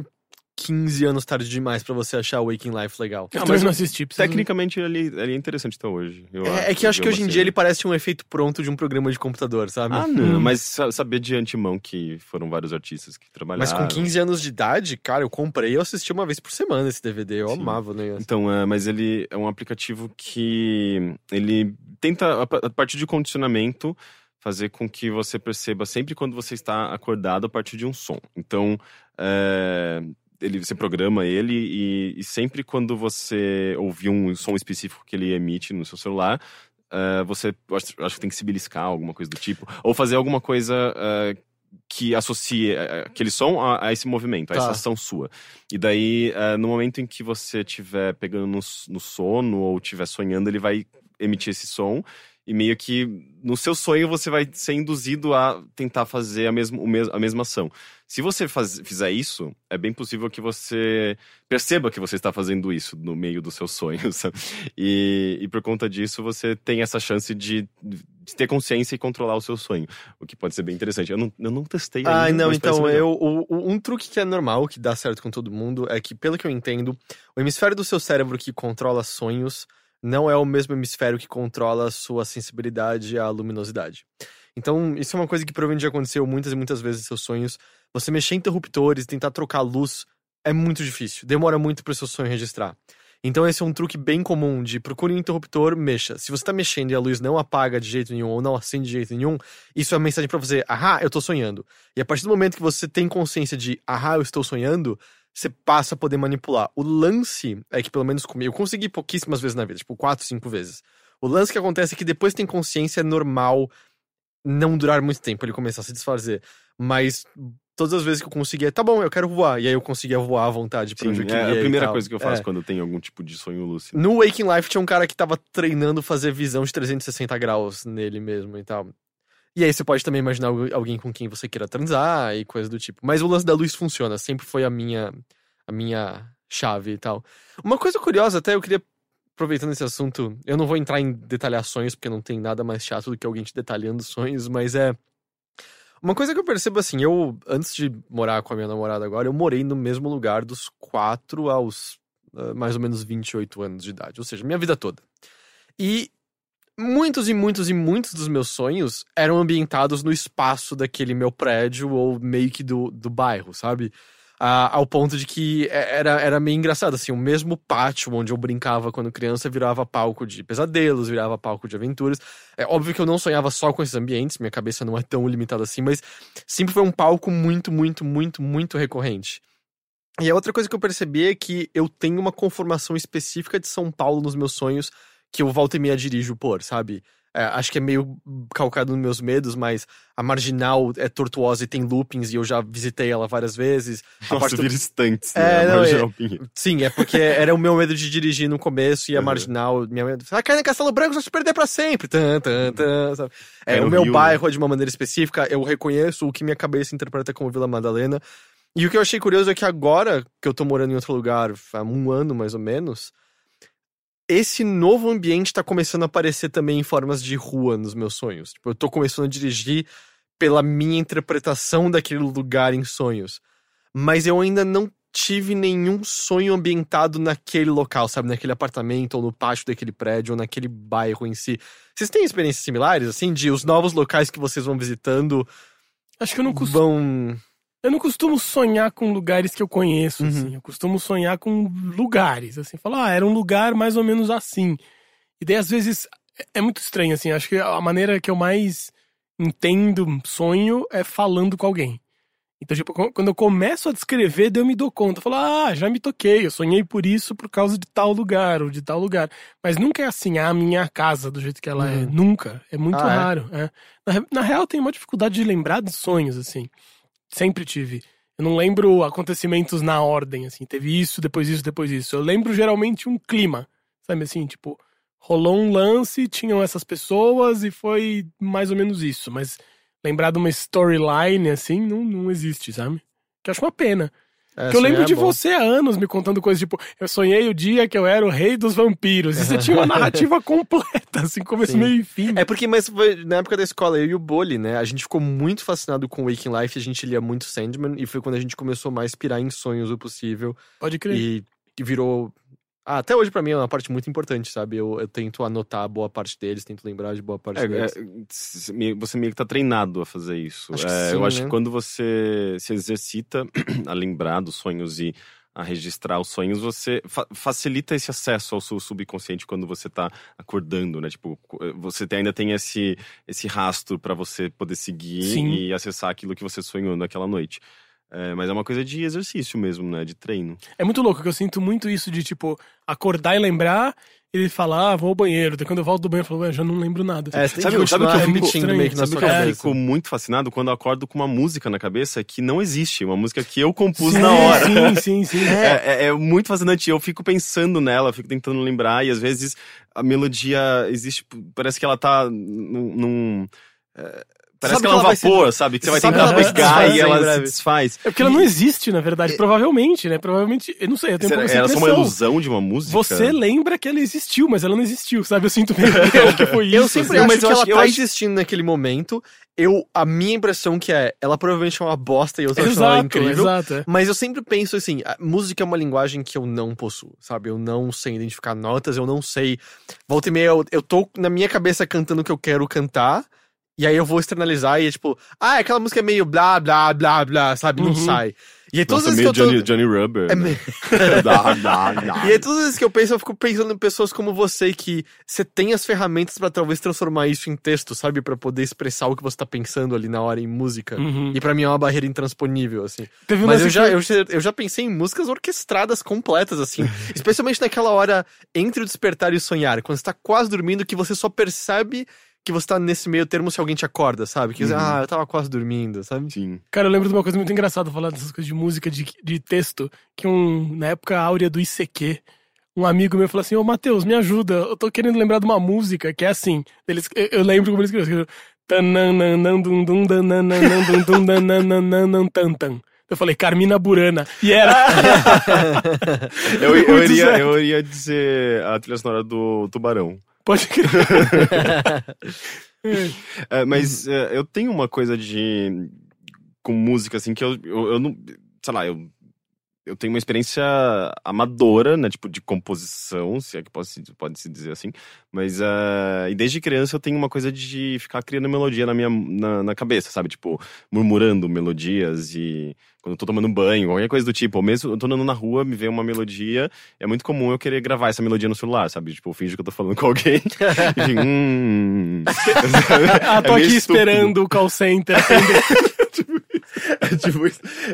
15 anos tarde demais pra você achar Waking Life legal. Eu Ah, mas não eu- assisti. Tecnicamente ele, ele é interessante até hoje. Eu É, é que eu acho que hoje em dia ele parece um efeito pronto de um programa de computador, sabe? Ah, não, Hum. mas sa- saber de antemão que foram vários artistas que trabalharam. Mas com 15 anos de idade, cara, eu comprei e eu assisti uma vez por semana esse DVD. Eu Sim. amava o negócio. Então, é, mas ele é um aplicativo que ele tenta, a partir de condicionamento, fazer com que você perceba sempre quando você está acordado a partir de um som. Então, é, ele, você programa ele e, e sempre quando você ouvir um som específico que ele emite no seu celular, é, você acho, acho que tem que se beliscar, alguma coisa do tipo, ou fazer alguma coisa é, que associe aquele som a, a esse movimento, a Tá. essa ação sua. E daí, no momento em que você estiver pegando no, no sono ou estiver sonhando, ele vai emitir esse som. E meio que no seu sonho você vai ser induzido a tentar fazer a mesma, o mes a mesma ação. Se você faz, fizer isso, é bem possível que você perceba que você está fazendo isso no meio dos seus sonhos. [LAUGHS] E, e por conta disso, você tem essa chance de, de ter consciência e controlar o seu sonho. O que pode ser bem interessante. Eu não, eu não testei ainda. Ah, não, então eu. o- o- um truque que é normal, que dá certo com todo mundo, é que, pelo que eu entendo, o hemisfério do seu cérebro que controla sonhos não é o mesmo hemisfério que controla a sua sensibilidade à luminosidade. Então, isso é uma coisa que provavelmente já aconteceu muitas e muitas vezes em seus sonhos. Você mexer em interruptores, tentar trocar luz, é muito difícil. Demora muito para o seu sonho registrar. Então, esse é um truque bem comum de procure um interruptor, mexa. Se você tá mexendo e a luz não apaga de jeito nenhum ou não acende de jeito nenhum, isso é uma mensagem pra você, ahá, eu tô sonhando. E a partir do momento que você tem consciência de, ahá, eu estou sonhando, você passa a poder manipular. O lance é que, pelo menos comigo, eu consegui pouquíssimas vezes na vida, tipo, quatro, cinco vezes. O lance que acontece é que depois tem consciência, é normal não durar muito tempo, ele começar a se desfazer. Mas todas as vezes que eu conseguia, tá bom, eu quero voar. E aí eu conseguia voar à vontade pra Sim, onde eu é queria. a e primeira coisa que eu faço É. quando eu tenho algum tipo de sonho lúcido. No Waking Life tinha um cara que tava treinando fazer visão de 360 graus nele mesmo e tal. E aí você pode também imaginar algu- alguém com quem você queira transar e coisa do tipo. Mas o lance da luz funciona, sempre foi a minha a minha chave e tal. Uma coisa curiosa até eu queria aproveitando esse assunto, eu não vou entrar em detalhar sonhos porque não tem nada mais chato do que alguém te detalhando sonhos, mas é uma coisa que eu percebo assim, eu antes de morar com a minha namorada agora, eu morei no mesmo lugar dos 4 aos ah, mais ou menos 28 anos de idade, ou seja, minha vida toda. E muitos e muitos e muitos dos meus sonhos eram ambientados no espaço daquele meu prédio ou meio que do, do bairro, sabe? Ah, ao ponto de que é- era, era meio engraçado, assim, o mesmo pátio onde eu brincava quando criança virava palco de pesadelos, virava palco de aventuras. É óbvio que eu não sonhava só com esses ambientes, minha cabeça não é tão limitada assim, mas sempre foi um palco muito, muito, muito, muito recorrente. E a outra coisa que eu percebi é que eu tenho uma conformação específica de São Paulo nos meus sonhos que eu volta e meia dirijo por, sabe? É, acho que é meio calcado nos meus medos, mas a marginal é tortuosa e tem loopings e eu já visitei ela várias vezes. A Nossa, parte do- vira estantes, É, né? não, Marginal Pinheiro. Sim, é porque era o meu medo de dirigir no começo e a Uhum. marginal. Minha medo. Ah, cair no Castelo Branco, só se perder pra sempre. Tan, tan, tan, sabe? É, Cai o meu Rio, bairro é de uma maneira específica, eu reconheço o que minha cabeça interpreta como Vila Madalena. E o que eu achei curioso é que agora que eu tô morando em outro lugar, há um ano mais ou menos, esse novo ambiente tá começando a aparecer também em formas de rua nos meus sonhos. Tipo, eu tô começando a dirigir pela minha interpretação daquele lugar em sonhos. Mas eu ainda não tive nenhum sonho ambientado naquele local, sabe? Naquele apartamento, ou no pátio daquele prédio, ou naquele bairro em si. Vocês têm experiências similares, assim, de os novos locais que vocês vão visitando Acho que eu não costumo. vão. Eu não costumo sonhar com lugares que eu conheço, Uhum. assim. Eu costumo sonhar com lugares, assim. Falar, ah, era um lugar mais ou menos assim. E daí, às vezes, é- é muito estranho, assim. Acho que a maneira que eu mais entendo sonho é falando com alguém. Então, tipo, qu- quando eu começo a descrever, daí eu me dou conta. Eu falo, ah, já me toquei, eu sonhei por isso por causa de tal lugar ou de tal lugar. Mas nunca é assim, ah, a minha casa, do jeito que ela é. Uhum. Nunca. É muito Ah, é? raro. é. Na, re- na real, eu tenho uma dificuldade de lembrar de sonhos, assim. Sempre tive. Eu não lembro acontecimentos na ordem, assim. Teve isso, depois isso, depois isso. Eu lembro geralmente um clima. Sabe assim, tipo, rolou um lance, tinham essas pessoas e foi mais ou menos isso. Mas lembrar de uma storyline, assim, não, não existe, sabe? Que eu acho uma pena. É, que eu lembro é de bom. você há anos me contando coisas tipo, eu sonhei o dia que eu era o rei dos vampiros. E você tinha uma [LAUGHS] narrativa completa, assim, começo, Sim. meio e fim. É porque, mas foi na época da escola, eu e o Boli, né? A gente ficou muito fascinado com Waking Life, a gente lia muito Sandman, e foi quando a gente começou mais a pirar em sonhos o possível. Pode crer. E virou. Ah, até hoje pra mim é uma parte muito importante, sabe? Eu, eu tento anotar boa parte deles, tento lembrar de boa parte É, deles. é, se- me- você meio que tá treinado a fazer isso. Acho É, sim, eu acho né? que quando você se exercita [CLEARS THROAT] a lembrar dos sonhos e a registrar os sonhos, você fa- facilita esse acesso ao seu subconsciente quando você tá acordando, né? Tipo, co- você tem- ainda tem esse, esse rastro pra você poder seguir Sim. e acessar aquilo que você sonhou naquela noite. É, mas é uma coisa de exercício mesmo, né? De treino. É muito louco, que eu sinto muito isso de, tipo, acordar e lembrar, e falar, ah, vou ao banheiro. Daí quando eu volto do banheiro, eu falo, ué, já não lembro nada. É, você tem Sabe- que sabe o que eu fico- repetindo meio que na Sabe sua o que eu cabeça. fico muito fascinado quando eu acordo com uma música na cabeça que não existe, uma música que eu compus Sim, na hora. Sim, sim, sim. [LAUGHS] É, é- é muito fascinante. Eu fico pensando nela, fico tentando lembrar, e às vezes a melodia existe. Parece que ela tá num. num, é, parece Sabe que ela é um ela se- vapor, sabe? Que você vai Sabe tentar que ela vai se pegar e ela se desfaz. É porque ela não existe, na verdade. Provavelmente, né? Provavelmente, eu não sei, eu tenho Será, era só uma ilusão de uma música? Você lembra que ela existiu, mas ela não existiu, sabe? Eu sinto meio [LAUGHS] que foi isso. Eu sempre assim. acho mas que eu ela tá existindo naquele momento. Eu, a minha impressão que é, ela provavelmente é uma bosta e eu tô achando ela Exato, incrível. exato. é. Mas eu sempre penso assim, a música é uma linguagem que eu não possuo, sabe? Eu não sei identificar notas, eu não sei. Volta e meia, eu, eu tô na minha cabeça cantando o que eu quero cantar, e aí eu vou externalizar e é tipo, ah, aquela música é meio blá, blá, blá, blá, sabe? Não Uhum. sai. E aí todas Nossa, as meio vezes que eu tô. Johnny, Johnny Rubber. É né? meio-. [LAUGHS] E aí, todas as vezes que eu penso, eu fico pensando em pessoas como você, que você tem as ferramentas pra talvez transformar isso em texto, sabe? Pra poder expressar o que você tá pensando ali na hora em música. Uhum. E pra mim é uma barreira intransponível, assim. Teve Mas eu já, que- eu, já, eu já pensei em músicas orquestradas completas, assim. [LAUGHS] especialmente naquela hora entre o despertar e o sonhar. Quando você tá quase dormindo, que você só percebe que você tá nesse meio termo se alguém te acorda, sabe? Que Uhum. ah, eu tava quase dormindo, sabe? Sim. Cara, eu lembro de uma coisa muito engraçada falar dessas coisas de música, de, de texto, que um, na época áurea do ICQ, um amigo meu falou assim, ô Matheus, me ajuda, eu tô querendo lembrar de uma música que é assim. Eles, eu, eu lembro como eles escreveram. Eu falei, Carmina Burana. E era. [LAUGHS] Eu, eu, iria, eu iria dizer a trilha sonora do Tubarão. Pode crer. [LAUGHS] É, mas é, eu tenho uma coisa de. com música, assim, que eu, eu, eu não. Sei lá, eu. Eu tenho uma experiência amadora, né? Tipo, de composição, se é que pode, pode se dizer assim. Mas. é, e desde criança eu tenho uma coisa de ficar criando melodia na minha na, na cabeça, sabe? Tipo, murmurando melodias e. Quando eu tô tomando banho, qualquer coisa do tipo. Ou mesmo eu tô andando na rua, me vem uma melodia. É muito comum eu querer gravar essa melodia no celular, sabe? Tipo, eu finjo que eu tô falando com alguém. [LAUGHS] e hum. [LAUGHS] ah, tô É aqui estúpido. esperando o call center. [LAUGHS] [LAUGHS] É, tipo,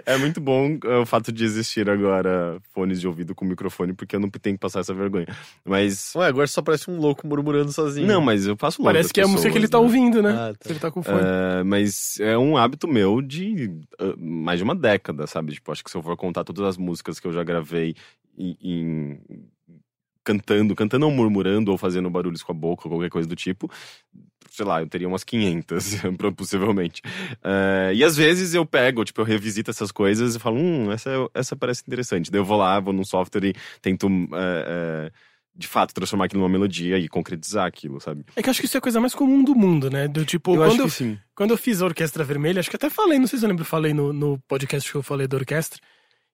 é muito bom é, o fato de existir agora fones de ouvido com microfone, porque eu não tenho que passar essa vergonha. Mas. Ué, agora só parece um louco murmurando sozinho. Não, mas eu passo longe Parece que é a música que ele tá pessoas, né? ouvindo, né? Ah, tá. Se ele tá com fone. É, mas é um hábito meu de ah, mais de uma década, sabe? Tipo, acho que se eu for contar todas as músicas que eu já gravei em, em- cantando, cantando ou murmurando ou fazendo barulhos com a boca ou qualquer coisa do tipo, sei lá, eu teria umas 500, [LAUGHS] possivelmente. É, e às vezes eu pego, tipo, eu revisito essas coisas e falo, hum, essa, essa parece interessante. Daí eu vou lá, vou num software e tento, é, é, de fato, transformar aquilo numa melodia e concretizar aquilo, sabe? É que eu acho que isso é a coisa mais comum do mundo, né? Do tipo, eu quando acho eu que sim. Quando eu fiz a Orquestra Vermelha, acho que até falei, não sei se eu lembro, falei no, no podcast que eu falei da orquestra,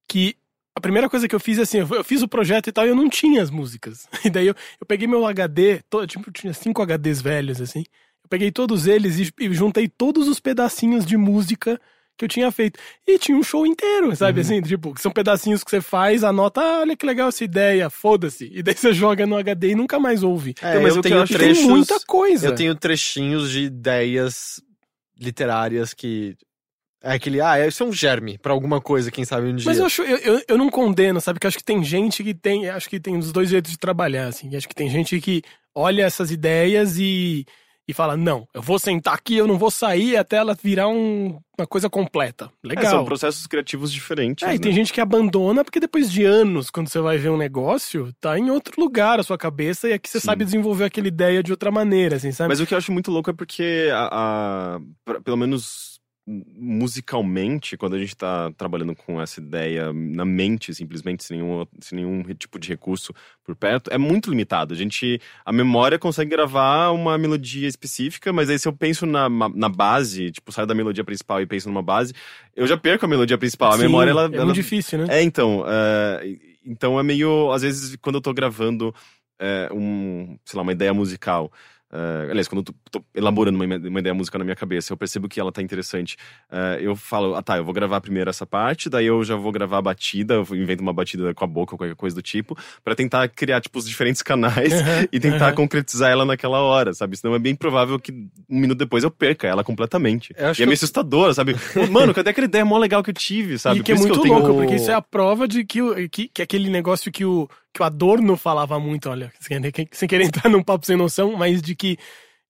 que a primeira coisa que eu fiz é assim, eu, eu fiz o projeto e tal, e eu não tinha as músicas. [LAUGHS] E daí eu, eu peguei meu HD, to, tipo, eu tinha cinco HDs velhos, assim. Peguei todos eles e, e juntei todos os pedacinhos de música que eu tinha feito. E tinha um show inteiro, sabe? Uhum. Assim, tipo, que são pedacinhos que você faz, anota, ah, olha que legal essa ideia, foda-se. E daí [LAUGHS] você joga no HD e nunca mais ouve. É, Então, mas eu que tenho eu E trechos. tem muita coisa. Eu tenho trechinhos de ideias literárias que. É aquele, ah, isso é um germe pra alguma coisa, quem sabe um dia. Mas eu acho, eu, eu, eu não condeno, sabe? Porque eu acho que tem gente que tem, acho que tem os dois jeitos de trabalhar, assim. Acho que tem gente que olha essas ideias e, e fala, não, eu vou sentar aqui, eu não vou sair até ela virar um- uma coisa completa. É, Legal. são processos criativos diferentes. É, e né? tem gente que abandona porque depois de anos, quando você vai ver um negócio, tá em outro lugar a sua cabeça e aqui você Sim. sabe desenvolver aquela ideia de outra maneira, assim, sabe? Mas o que eu acho muito louco é porque, a, a- pra- pelo menos musicalmente, quando a gente tá trabalhando com essa ideia na mente, simplesmente, sem nenhum, sem nenhum tipo de recurso por perto, é muito limitado. A gente, a memória consegue gravar uma melodia específica, mas aí se eu penso na, na base, tipo, saio da melodia principal e penso numa base, eu já perco a melodia principal. A Sim, memória, ela... é ela muito difícil, né? é, então, é, então é meio, às vezes, quando eu tô gravando é, um, sei lá, uma ideia musical, é, aliás, quando eu tô, elaborando uma, uma ideia musical na minha cabeça, eu percebo que ela tá interessante, é, eu falo, ah tá, eu vou gravar primeiro essa parte, daí eu já vou gravar a batida, eu invento uma batida com a boca ou qualquer coisa do tipo, pra tentar criar, tipo, os diferentes canais Uhum, [LAUGHS] e tentar uhum. concretizar ela naquela hora, sabe? Senão é bem provável que um minuto depois eu perca ela completamente. E é que meio assustador, sabe? Mano, cadê aquela ideia mó legal que eu tive, sabe? E que é Por muito tenho- louco, porque isso é a prova de que, que, que aquele negócio que o, que o Adorno falava muito, olha, sem querer, entrar num papo sem noção, mas de que,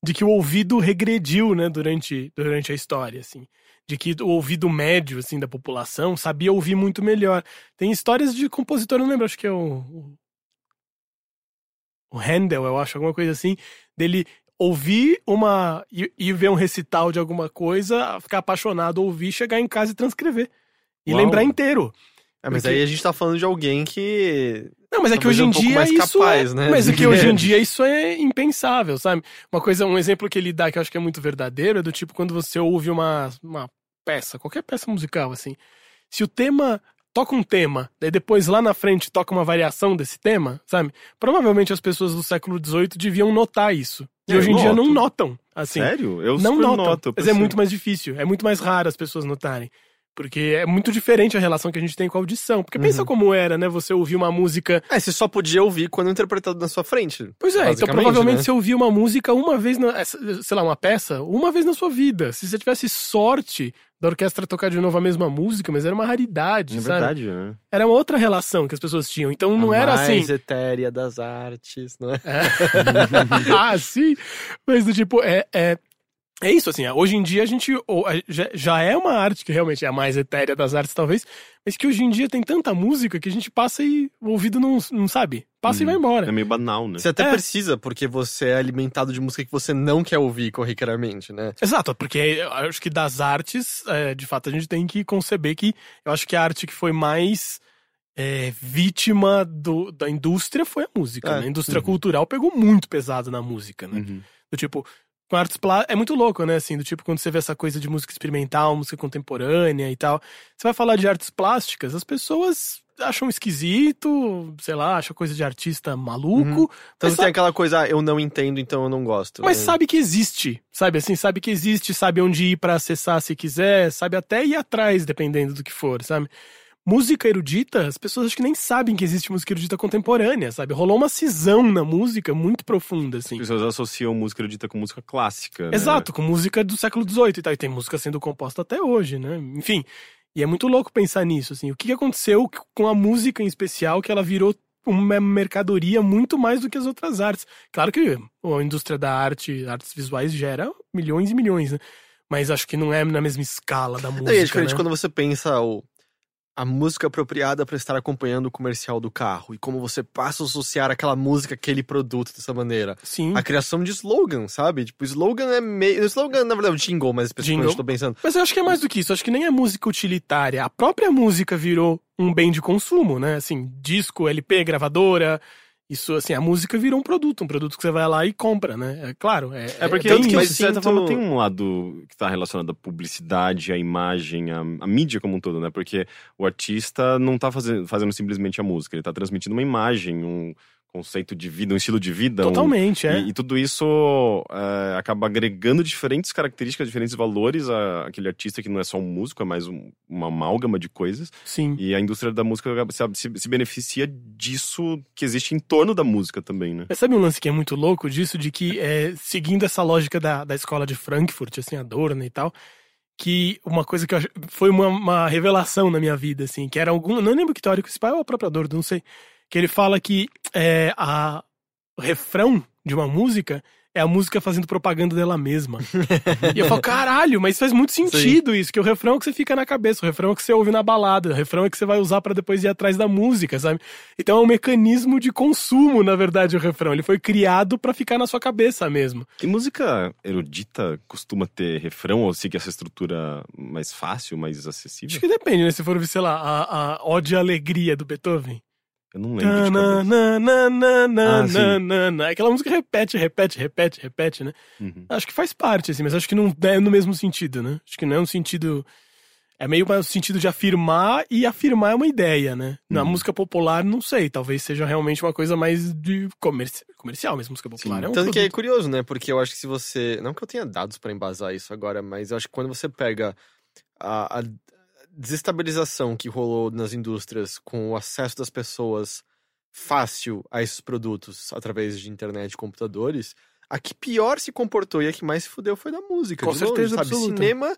de que o ouvido regrediu, né, durante, durante a história, assim. De que o ouvido médio, assim, da população sabia ouvir muito melhor. Tem histórias de compositor, eu não lembro, acho que é o... o- O Handel, eu acho, alguma coisa assim, dele ouvir uma. e, e ver um recital de alguma coisa, ficar apaixonado, ouvir, chegar em casa e transcrever. E Uau. lembrar inteiro. É, mas porque- aí a gente tá falando de alguém que. Não, mas é que hoje é em um dia isso capaz, é... né? Mas é que [LAUGHS] hoje em dia isso é impensável, sabe? Uma coisa, um exemplo que ele dá que eu acho que é muito verdadeiro é do tipo quando você ouve uma, uma peça, qualquer peça musical, assim. Se o tema toca um tema, daí depois lá na frente toca uma variação desse tema, sabe? Provavelmente as pessoas do século XVIII deviam notar isso. E É, hoje em eu dia não noto. notam, assim. Sério? Eu não noto. eu mas é percebo. muito mais difícil. É muito mais raro as pessoas notarem. Porque é muito diferente a relação que a gente tem com a audição. Porque pensa Uhum. como era, né? Você ouvir uma música. É, você só podia ouvir quando interpretado na sua frente. Pois é, então provavelmente né? você ouvia uma música uma vez, na, sei lá, uma peça, uma vez na sua vida. Se você tivesse sorte da orquestra tocar de novo a mesma música, mas era uma raridade, É sabe? verdade, né? Era uma outra relação que as pessoas tinham. Então não A era mais assim. etérea das artes, né? [LAUGHS] ah, sim. Mas do tipo, é, é, é isso, assim. Hoje em dia a gente já, é uma arte que realmente é a mais etérea das artes, talvez, mas que hoje em dia tem tanta música que a gente passa e o ouvido não, não sabe. Passa e vai embora. É meio banal, né? Você até É. precisa, porque você é alimentado de música que você não quer ouvir corriqueiramente, né? Exato, porque eu acho que das artes, é, de fato, a gente tem que conceber que eu acho que a arte que foi mais é, vítima do, da indústria foi a música. É. né? A indústria Uhum. cultural pegou muito pesado na música, né? Uhum. Do tipo, com artes plásticas. É muito louco, né? Assim, do tipo, quando você vê essa coisa de música experimental, música contemporânea e tal. Você vai falar de artes plásticas, as pessoas acham esquisito, sei lá, acham coisa de artista maluco. Uhum. Então Mas tem aquela coisa, ah, eu não entendo, então eu não gosto. Mas né? sabe que existe, sabe assim, sabe que existe, sabe onde ir pra acessar se quiser, sabe até ir atrás, dependendo do que for, sabe? Música erudita, as pessoas acho que nem sabem que existe música erudita contemporânea, sabe? Rolou uma cisão na música muito profunda, assim. As pessoas associam música erudita com música clássica. né? Exato, com música do século XVIII e tal. E tem música sendo composta até hoje, né? Enfim, e é muito louco pensar nisso, assim. O que aconteceu com a música em especial que ela virou uma mercadoria muito mais do que as outras artes. Claro que a indústria da arte, artes visuais, gera milhões e milhões, né? Mas acho que não é na mesma escala da música, Não, e é diferente né? quando você pensa o, a música apropriada para estar acompanhando o comercial do carro e como você passa a associar aquela música, aquele produto dessa maneira. Sim. A criação de slogan, sabe? Tipo, slogan é meio. Slogan, na verdade, é um jingle, mas especificamente Jingle. eu tô pensando. Mas eu acho que é mais do que isso. Acho que nem é música utilitária. A própria música virou um bem de consumo, né? Assim, disco, LP, gravadora. Isso, assim, a música virou um produto. Um produto que você vai lá e compra, né? É claro. É, É porque, bem que mas, de certa sinto- forma, tem um lado que tá relacionado à publicidade, à imagem, à, à mídia como um todo, né? Porque o artista não tá fazendo, fazendo simplesmente a música, ele tá transmitindo uma imagem, um, conceito de vida, um estilo de vida. um- Totalmente, é. E, e tudo isso é, acaba agregando diferentes características, diferentes valores a aquele artista que não é só um músico, é mais um- uma amálgama de coisas. Sim. E a indústria da música se, se- se beneficia disso que existe em torno da música também, né? Mas sabe um lance que é muito louco disso? De que, é, seguindo essa lógica da, da escola de Frankfurt, assim, a Dorna e tal, que uma coisa que eu ach... foi uma, uma revelação na minha vida, assim, que era algum. Não lembro que teórico esse pai ou a própria Dorna, não sei. Que ele fala que é, a, o refrão de uma música é a música fazendo propaganda dela mesma. [LAUGHS] e eu falo, caralho, mas faz muito sentido isso, que o refrão é o que você fica na cabeça, o refrão é o que você ouve na balada, o refrão é que você vai usar pra depois ir atrás da música, sabe? Então é um mecanismo de consumo, na verdade, o refrão. Ele foi criado pra ficar na sua cabeça mesmo. E música erudita costuma ter refrão ou seguir essa estrutura mais fácil, mais acessível? Acho que depende, né? Se for, sei lá, a, a Ode e Alegria do Beethoven. Eu não lembro de cabeça. Tananana, Ah, sim. nanana. Aquela música repete, repete, repete, repete, né? Uhum. Acho que faz parte, assim, mas acho que não é no mesmo sentido, né? Acho que não é um sentido. É meio sentido de afirmar e afirmar é uma ideia, né? Na Uhum. música popular, não sei. Talvez seja realmente uma coisa mais de comerci... comercial mesmo, música popular. É um Tanto que é produto. curioso, né? Porque eu acho que se você. Não que eu tenha dados pra embasar isso agora, mas eu acho que quando você pega a, a desestabilização que rolou nas indústrias com o acesso das pessoas fácil a esses produtos através de internet e computadores, a que pior se comportou e a que mais se fudeu foi da música. Com de longe, certeza sabe? absoluta. Cinema.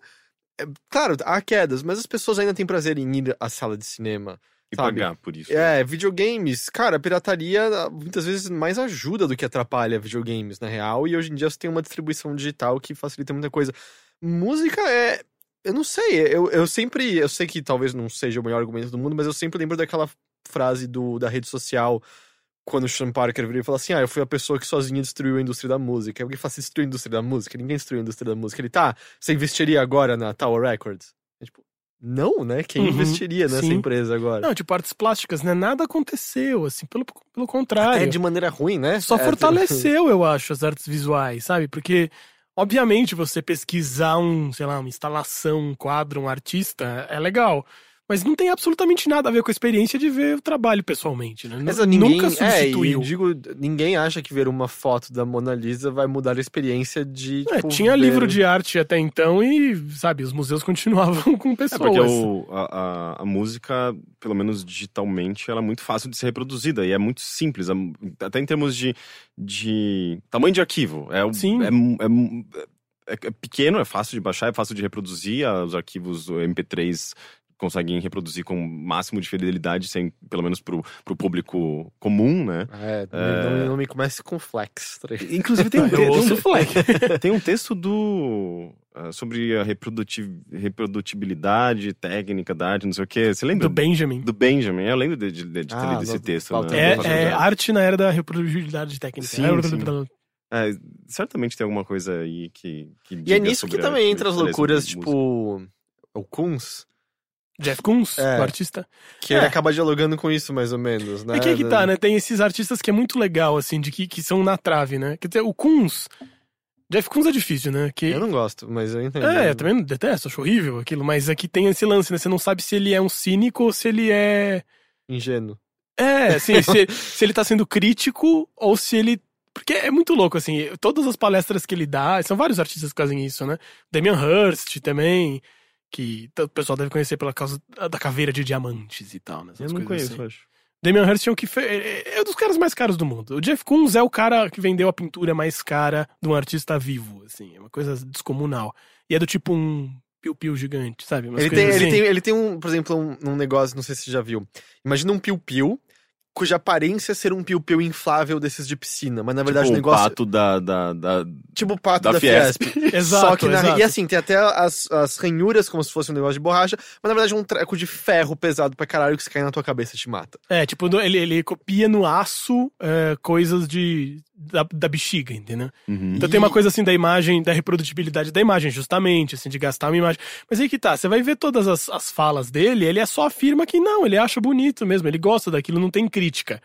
é, claro, há quedas, mas as pessoas ainda têm prazer em ir à sala de cinema. E sabe? pagar por isso. É, videogames, cara, a pirataria ah, muitas vezes mais ajuda do que atrapalha videogames, na real, e hoje em dia você tem uma distribuição digital que facilita muita coisa. Música é. Eu não sei, eu, eu sempre. Eu sei que talvez não seja o melhor argumento do mundo, mas eu sempre lembro daquela frase do, da rede social. Quando o Sean Parker viria e falou assim: Ah, eu fui a pessoa que sozinha destruiu a indústria da música. Alguém fala, você destruiu a indústria da música? Ninguém destruiu a indústria da música. Ele, tá, você investiria agora na Tower Records? É, tipo, não, né? Quem Uhum, investiria nessa sim. empresa agora? Não, tipo, artes plásticas, né? Nada aconteceu, assim, pelo, pelo contrário. É de maneira ruim, né? Só É, fortaleceu, [LAUGHS] eu acho, as artes visuais, sabe? Porque, obviamente, você pesquisar um, sei lá, uma instalação, um quadro, um artista, é legal. Mas não tem absolutamente nada a ver com a experiência de ver o trabalho pessoalmente, né? Mas ninguém, Nunca É, substituiu. eu digo, ninguém acha que ver uma foto da Mona Lisa vai mudar a experiência de. É, tipo, tinha ver- livro de arte até então e, sabe, os museus continuavam [LAUGHS] com É pessoas. porque o- a, a- a música, pelo menos digitalmente, ela é muito fácil de ser reproduzida e é muito simples, a- até em termos de, de tamanho de arquivo. É, Sim. É, é- é- é pequeno, é fácil de baixar, é fácil de reproduzir. ah, Os arquivos do MP3 conseguem reproduzir com o máximo de fidelidade, sem, pelo menos pro, pro público comum, né? É, É. Não, não me comece com flex. tá? Inclusive tem um, [LAUGHS] tem um- [LAUGHS] tem um texto do ah, sobre a reproduti- reprodutibilidade técnica da arte, não sei o que. Você lembra? Do Benjamin. Do Benjamin, eu lembro de, de, de ter Ah, lido esse texto. Né? É, é arte na era da reprodutibilidade técnica. Sim, É, sim. É, certamente tem alguma coisa aí que. que E é nisso que também entra as loucuras, tipo. O Kunz, Jeff Koons, É. o artista. que ele É. acaba dialogando com isso, mais ou menos, né? É que aí que tá, né? Tem esses artistas que é muito legal, assim, de que, que são na trave, né? Quer dizer, o Koons. Jeff Koons é difícil, né? Que, Eu não gosto, mas eu entendo. é, eu também detesto, acho horrível aquilo, mas aqui tem esse lance, né? Você não sabe se ele é um cínico ou se ele é. Ingênuo. É, assim, se, se ele tá sendo crítico ou se ele. Porque é muito louco, assim, todas as palestras que ele dá, são vários artistas que fazem isso, né? Damian Hirst também, que o pessoal deve conhecer pela causa da caveira de diamantes e tal, né? Eu não coisas conheço, assim. acho. Damian Hirst é o que fe... é um dos caras mais caros do mundo. O Jeff Koons é o cara que vendeu a pintura mais cara de um artista vivo, assim, é uma coisa descomunal. E é do tipo um piu-piu gigante, sabe? Umas Ele tem, coisas ele, assim. tem, ele tem um, por exemplo, um, um negócio, não sei se você já viu. Imagina um piu-piu, cuja aparência é ser um piu-piu inflável desses de piscina, mas na verdade tipo o negócio. o pato da, da, da- Tipo o pato da da, Fiesp. Fiesp. [LAUGHS] Exato, Só que na, exato. E assim, tem até as, as ranhuras como se fosse um negócio de borracha, mas na verdade é um treco de ferro pesado pra caralho que se cair na tua cabeça e te mata. É, tipo, ele, ele copia no aço é, coisas de da, da bexiga, entendeu? Uhum. Então tem uma coisa assim da imagem, da reprodutibilidade da imagem, justamente, assim, de gastar uma imagem. Mas aí que tá, você vai ver todas as, as falas dele, ele é só afirma que não, ele acha bonito mesmo, ele gosta daquilo, não tem crítica.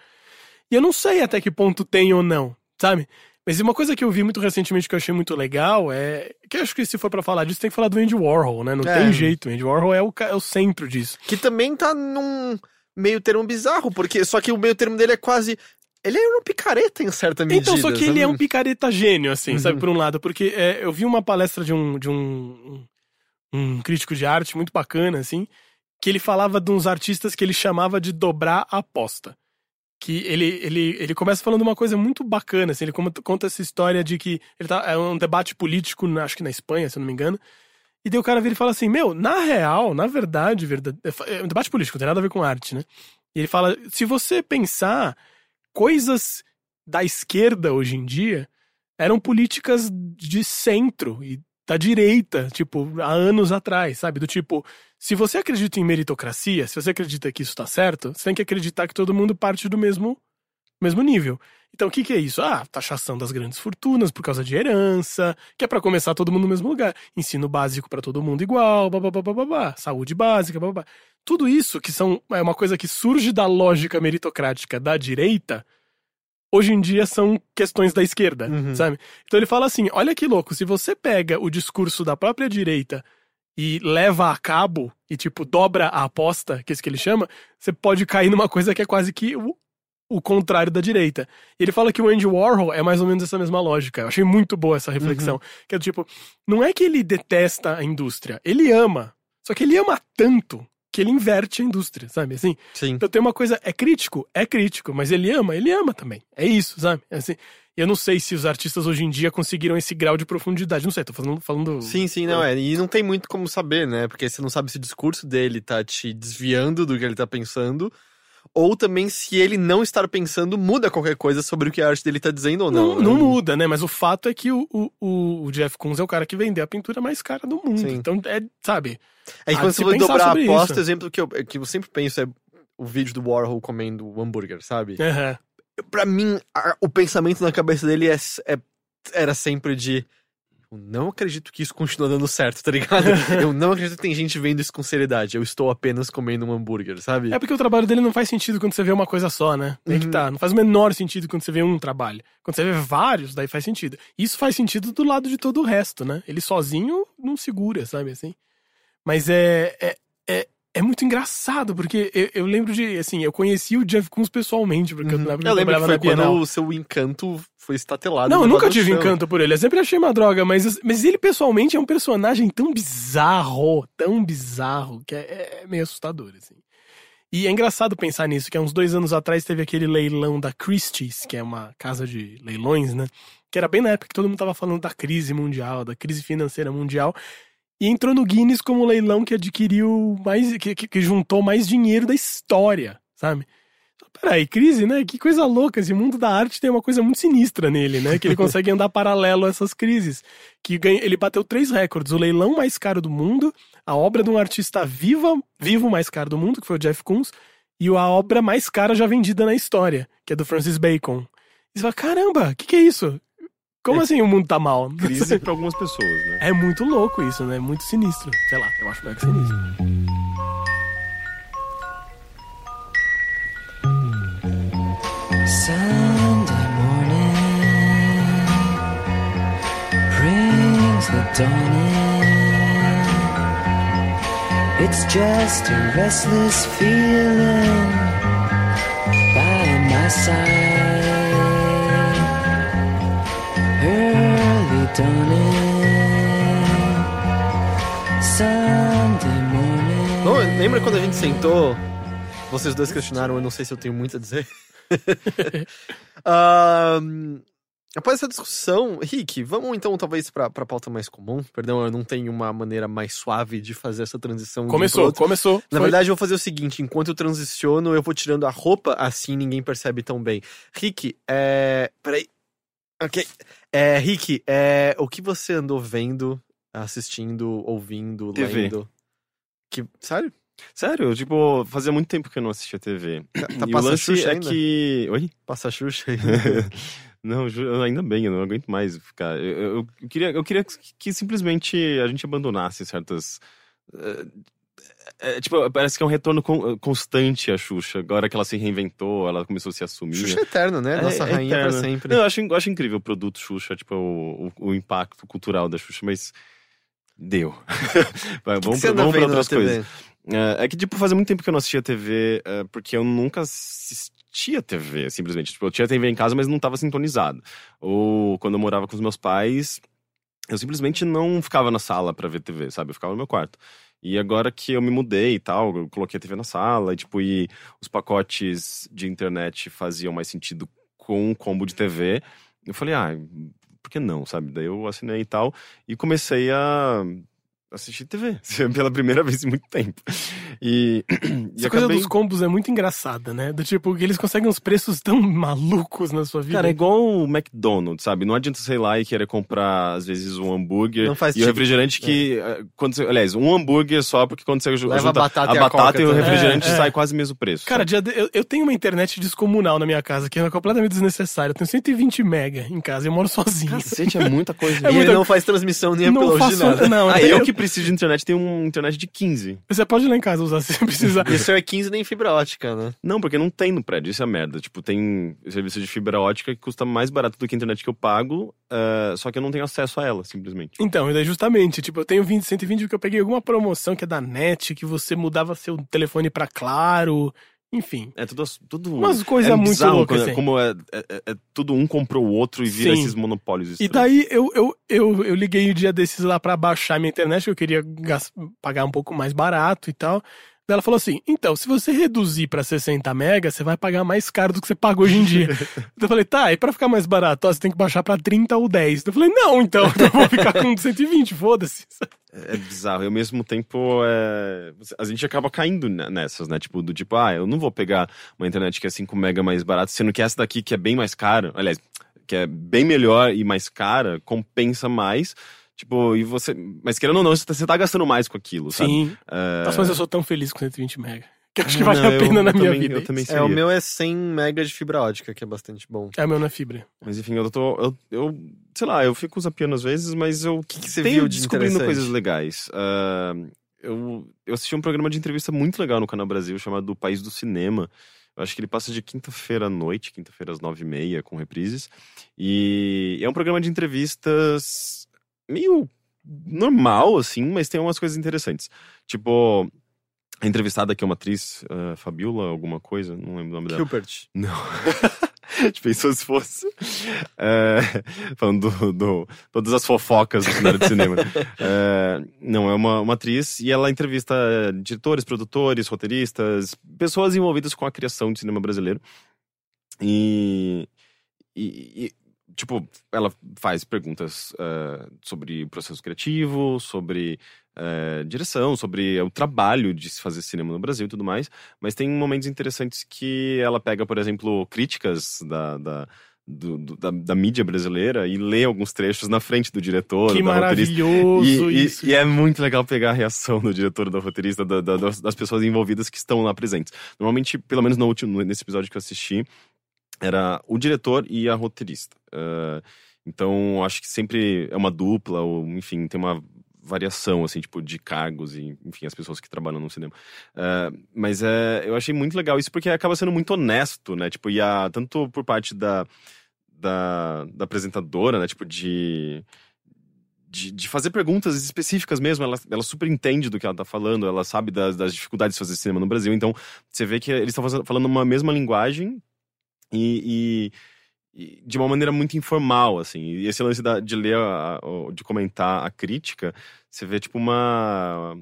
E eu não sei até que ponto tem ou não, sabe? Mas uma coisa que eu vi muito recentemente que eu achei muito legal é. Que acho que se for pra falar disso, tem que falar do Andy Warhol, né? Não É. tem jeito. O Andy Warhol é o, é o centro disso. Que também tá num meio termo bizarro, porque só que o meio termo dele é quase Ele é um picareta em certa medida. Então, só que ele sabe? é um picareta gênio, assim, Uhum. sabe, por um lado, porque é, eu vi uma palestra de um, de um, um crítico de arte muito bacana, assim, que ele falava de uns artistas que ele chamava de dobrar a aposta. Que ele, ele, ele começa falando uma coisa muito bacana, assim, ele conta, essa história de que ele tá, é um debate político, acho que na Espanha, se eu não me engano, e daí o cara vira e fala assim, meu, na real, na verdade, verdade é um debate político, não tem nada a ver com arte, né? E ele fala, se você pensar coisas da esquerda hoje em dia eram políticas de centro e da direita, tipo, há anos atrás, sabe? Do tipo, se você acredita em meritocracia, se você acredita que isso tá certo, você tem que acreditar que todo mundo parte do mesmo, mesmo nível. Então, o que, que é isso? Ah, taxação das grandes fortunas por causa de herança, que é pra começar todo mundo no mesmo lugar. Ensino básico pra todo mundo igual, babá, babá, saúde básica, babá. Tudo isso que são é uma coisa que surge da lógica meritocrática da direita, hoje em dia são questões da esquerda, Uhum. sabe? Então ele fala assim: olha que louco, se você pega o discurso da própria direita e leva a cabo e, tipo, dobra a aposta, que é isso que ele chama, você pode cair numa coisa que é quase que o, o contrário da direita. E ele fala que o Andy Warhol é mais ou menos essa mesma lógica. Eu achei muito boa essa reflexão. Que é do tipo, não é que ele detesta a indústria, ele ama. Só que ele ama tanto que ele inverte a indústria, sabe? Assim, Sim. então tem uma coisa, é crítico? É crítico, mas ele ama, ele ama também. É isso, sabe? É assim, eu não sei se os artistas hoje em dia conseguiram esse grau de profundidade. Não sei, tô falando. falando Sim, sim, não é. E não tem muito como saber, né? Porque você não sabe se o discurso dele tá te desviando do que ele tá pensando, ou também se ele não estar pensando muda qualquer coisa sobre o que a arte dele tá dizendo ou não. Não, não né? muda, né? Mas o fato é que o, o, o Jeff Koons é o cara que vendeu a pintura mais cara do mundo. Sim. Então, é, sabe? É que Ah, quando você vai dobrar a aposta, isso. o exemplo que eu, que eu sempre penso é o vídeo do Warhol comendo o hambúrguer, sabe? Aham. Pra mim, a- o pensamento na cabeça dele é, é- era sempre de. Eu não acredito que isso continua dando certo, tá ligado? [LAUGHS] eu não acredito que tem gente vendo isso com seriedade. Eu estou apenas comendo um hambúrguer, sabe? É porque o trabalho dele não faz sentido quando você vê uma coisa só, né? É que Uhum. tá. Não faz o menor sentido quando você vê um trabalho. Quando você vê vários, daí faz sentido. Isso faz sentido do lado de todo o resto, né? Ele sozinho não segura, sabe assim? Mas é. é, é é muito engraçado, porque eu, eu lembro de, assim, eu conheci o Jeff Koons pessoalmente, porque Uhum. eu, época eu lembro que foi na Bienal. quando o seu encanto foi estatelado. Não, eu nunca tive chão. encanto por ele. Eu sempre achei uma droga, mas, mas ele pessoalmente é um personagem tão bizarro, tão bizarro, que é, é meio assustador, assim. E é engraçado pensar nisso, que há uns dois anos atrás teve aquele leilão da Christie's, que é uma casa de leilões, né? Que era bem na época que todo mundo tava falando da crise mundial, da crise financeira mundial. E entrou no Guinness como o leilão que adquiriu mais. que, que, juntou mais dinheiro da história, sabe? Peraí, crise, né? Que coisa louca. Esse mundo da arte tem uma coisa muito sinistra nele, né? Que ele [LAUGHS] consegue andar paralelo a essas crises. Que ganha, ele bateu três recordes: o leilão mais caro do mundo, a obra de um artista viva, vivo mais caro do mundo, que foi o Jeff Koons, e a obra mais cara já vendida na história, que é do Francis Bacon. E você fala: caramba, o que, que é isso? Como assim o mundo tá mal? Crise [LAUGHS] pra algumas pessoas, né? É muito louco isso, né? Muito sinistro. Sei lá, eu acho que é sinistro. Sunday morning brings the dawn in. It's just a restless feeling by my side. Lembra quando a gente sentou? Vocês dois questionaram, eu não sei se eu tenho muito a dizer. [LAUGHS] Ahn, após essa discussão, Rick, vamos então talvez pra, pra pauta mais comum. Perdão, eu não tenho uma maneira mais suave de fazer essa transição. um Começou, outro. começou. Na Foi- verdade, eu vou fazer o seguinte: enquanto eu transiciono, eu vou tirando a roupa, assim ninguém percebe tão bem. Rick, é. Peraí. Ok. É, Rick, é... o que você andou vendo, assistindo, ouvindo, TV. lendo? Que... Sério? Sério, tipo, fazia muito tempo que eu não assistia TV. Tá e o lance Xuxa é ainda? que. Oi? Passa Xuxa [LAUGHS] aí. não, ainda bem, eu não aguento mais ficar. Eu, eu- eu queria, eu queria que simplesmente a gente abandonasse certas. eh, eh, tipo, parece que é um retorno con- constante a Xuxa. Agora que ela se reinventou, ela começou a se assumir. Xuxa é eterna, né? Nossa É- é rainha pra eterna. sempre. Não, eu acho, eu acho incrível o produto Xuxa, tipo, o, o, o impacto cultural da Xuxa, mas. Deu. [LAUGHS] Vai, que vamos você pra, vamos pra outras coisas. É, é que, tipo, fazia muito tempo que eu não assistia TV, é, porque eu nunca assisti existia TV, simplesmente. Tipo, eu tinha TV em casa, mas não estava sintonizado. Ou quando eu morava com os meus pais, eu simplesmente não ficava na sala para ver TV, sabe? Eu ficava no meu quarto. E agora que eu me mudei e tal, eu coloquei a TV na sala, e tipo, e os pacotes de internet faziam mais sentido com um combo de TV. Eu falei, ah, por que não, sabe? Daí eu assinei e tal, e comecei a assistir TV [LAUGHS] pela primeira vez em muito tempo. E, [CLEARS THROAT] e Essa coisa acabei... dos combos é muito engraçada, né? Do tipo, que eles conseguem uns preços tão [LAUGHS] malucos na sua vida. Cara, é igual o McDonald's, sabe? Não adianta ir lá e querer comprar, às vezes, um hambúrguer Não faz e o sentido. refrigerante que. eh, Quando você, aliás, um hambúrguer só, porque quando você junta Leva a batata a e a batata e o refrigerante É, é. sai quase o mesmo preço. Cara, de- eu, eu tenho uma internet descomunal na minha casa, que é completamente desnecessária. Eu tenho 120 mega em casa, eu moro sozinho. Cacete, é muita coisa. [LAUGHS] É e muita- ele não faz transmissão nem não de faço. Não, Ah, eu, eu que preciso de internet, tenho uma internet de 15. Você pode ir lá em casa usar se precisar. E o seu é 15 nem fibra ótica, né? Não, porque não tem no prédio, isso é merda. Tipo, tem serviço de fibra ótica que custa mais barato do que a internet que eu pago, eh, só que eu não tenho acesso a ela, simplesmente. Então, e daí justamente, tipo, eu tenho 20, 120 porque eu peguei alguma promoção que é da NET, que você mudava seu telefone pra Claro, enfim. É tudo. tudo Umas coisas é muito loucas, quando- assim. Como é, é- é- é tudo um comprou o outro e vira Sim. esses monopólios. E estranhos. daí eu, eu, eu, eu liguei o dia desses lá pra baixar minha internet, que eu queria pagar um pouco mais barato e tal. Ela falou assim: então, se você reduzir pra 60 mega, você vai pagar mais caro do que você paga hoje em dia. Daí [LAUGHS] eu falei, tá, e pra ficar mais barato, ó, você tem que baixar pra 30 ou 10. Daí eu falei, não, então, [LAUGHS] eu vou ficar com 120, foda-se. É bizarro. E ao mesmo tempo, é... a gente acaba caindo ne- nessas, né? Tipo, do tipo, ah, eu não vou pegar uma internet que é 5 mega mais barata, sendo que essa daqui, que é bem mais cara, aliás, que é bem melhor e mais cara, compensa mais. Tipo, e você. Mas querendo ou não, você tá- você tá gastando mais com aquilo, sabe? Sim. É... Nossa, mas eu sou tão feliz com 120 mega. [LAUGHS] Que acho que vale Não, a eu- pena na eu minha também- vida. Eu também É, seria. o meu é 100 mega de fibra ótica, que é bastante bom. É, o meu na fibra. Mas enfim, eu tô. Eu, eu- sei lá, eu fico zapiando às vezes, mas eu que que você tenho viu de descobrindo coisas legais. Ah, eu, eu assisti um programa de entrevista muito legal no Canal Brasil chamado País do Cinema. Eu acho que ele passa de quinta-feira à noite, quinta-feira às nove e meia, com reprises. E é um programa de entrevistas meio normal, assim, mas tem umas coisas interessantes. Tipo, a entrevistada aqui é uma atriz, ah, Fabiola, alguma coisa, não lembro o nome dela. Hilbert. Não. A gente pensou se fosse. É, falando do, do- todas as fofocas do cenário de cinema. É, [LAUGHS] não, é uma, uma atriz e ela entrevista diretores, produtores, roteiristas, pessoas envolvidas com a criação de cinema brasileiro. E. e- e, tipo, ela faz perguntas é, sobre o processo criativo, sobre é, direção, sobre o trabalho de se fazer cinema no Brasil e tudo mais. Mas tem momentos interessantes que ela pega, por exemplo, críticas da, da, do- do- da, da mídia brasileira e lê alguns trechos na frente do diretor, Que maravilhoso E, e- isso. e é muito legal pegar a reação do diretor, da roteirista, da- da- das, das pessoas envolvidas que estão lá presentes. Normalmente, pelo menos no último, nesse episódio que eu assisti, era o diretor e a roteirista. Ah, então, acho que sempre é uma dupla, ou enfim, tem uma variação, assim, tipo, de cargos e, enfim, as pessoas que trabalham no cinema. Ah, mas é, eu achei muito legal isso porque acaba sendo muito honesto, né? Tipo, e a, tanto por parte da, da, da apresentadora, né? Tipo, de, de, de fazer perguntas específicas mesmo. Ela, ela super entende do que ela tá falando, ela sabe das, das dificuldades de fazer cinema no Brasil. Então, você vê que eles estão falando uma mesma linguagem e, e- de uma maneira muito informal, assim. E esse lance da- de ler, a- a- de comentar a crítica, você vê, tipo, uma.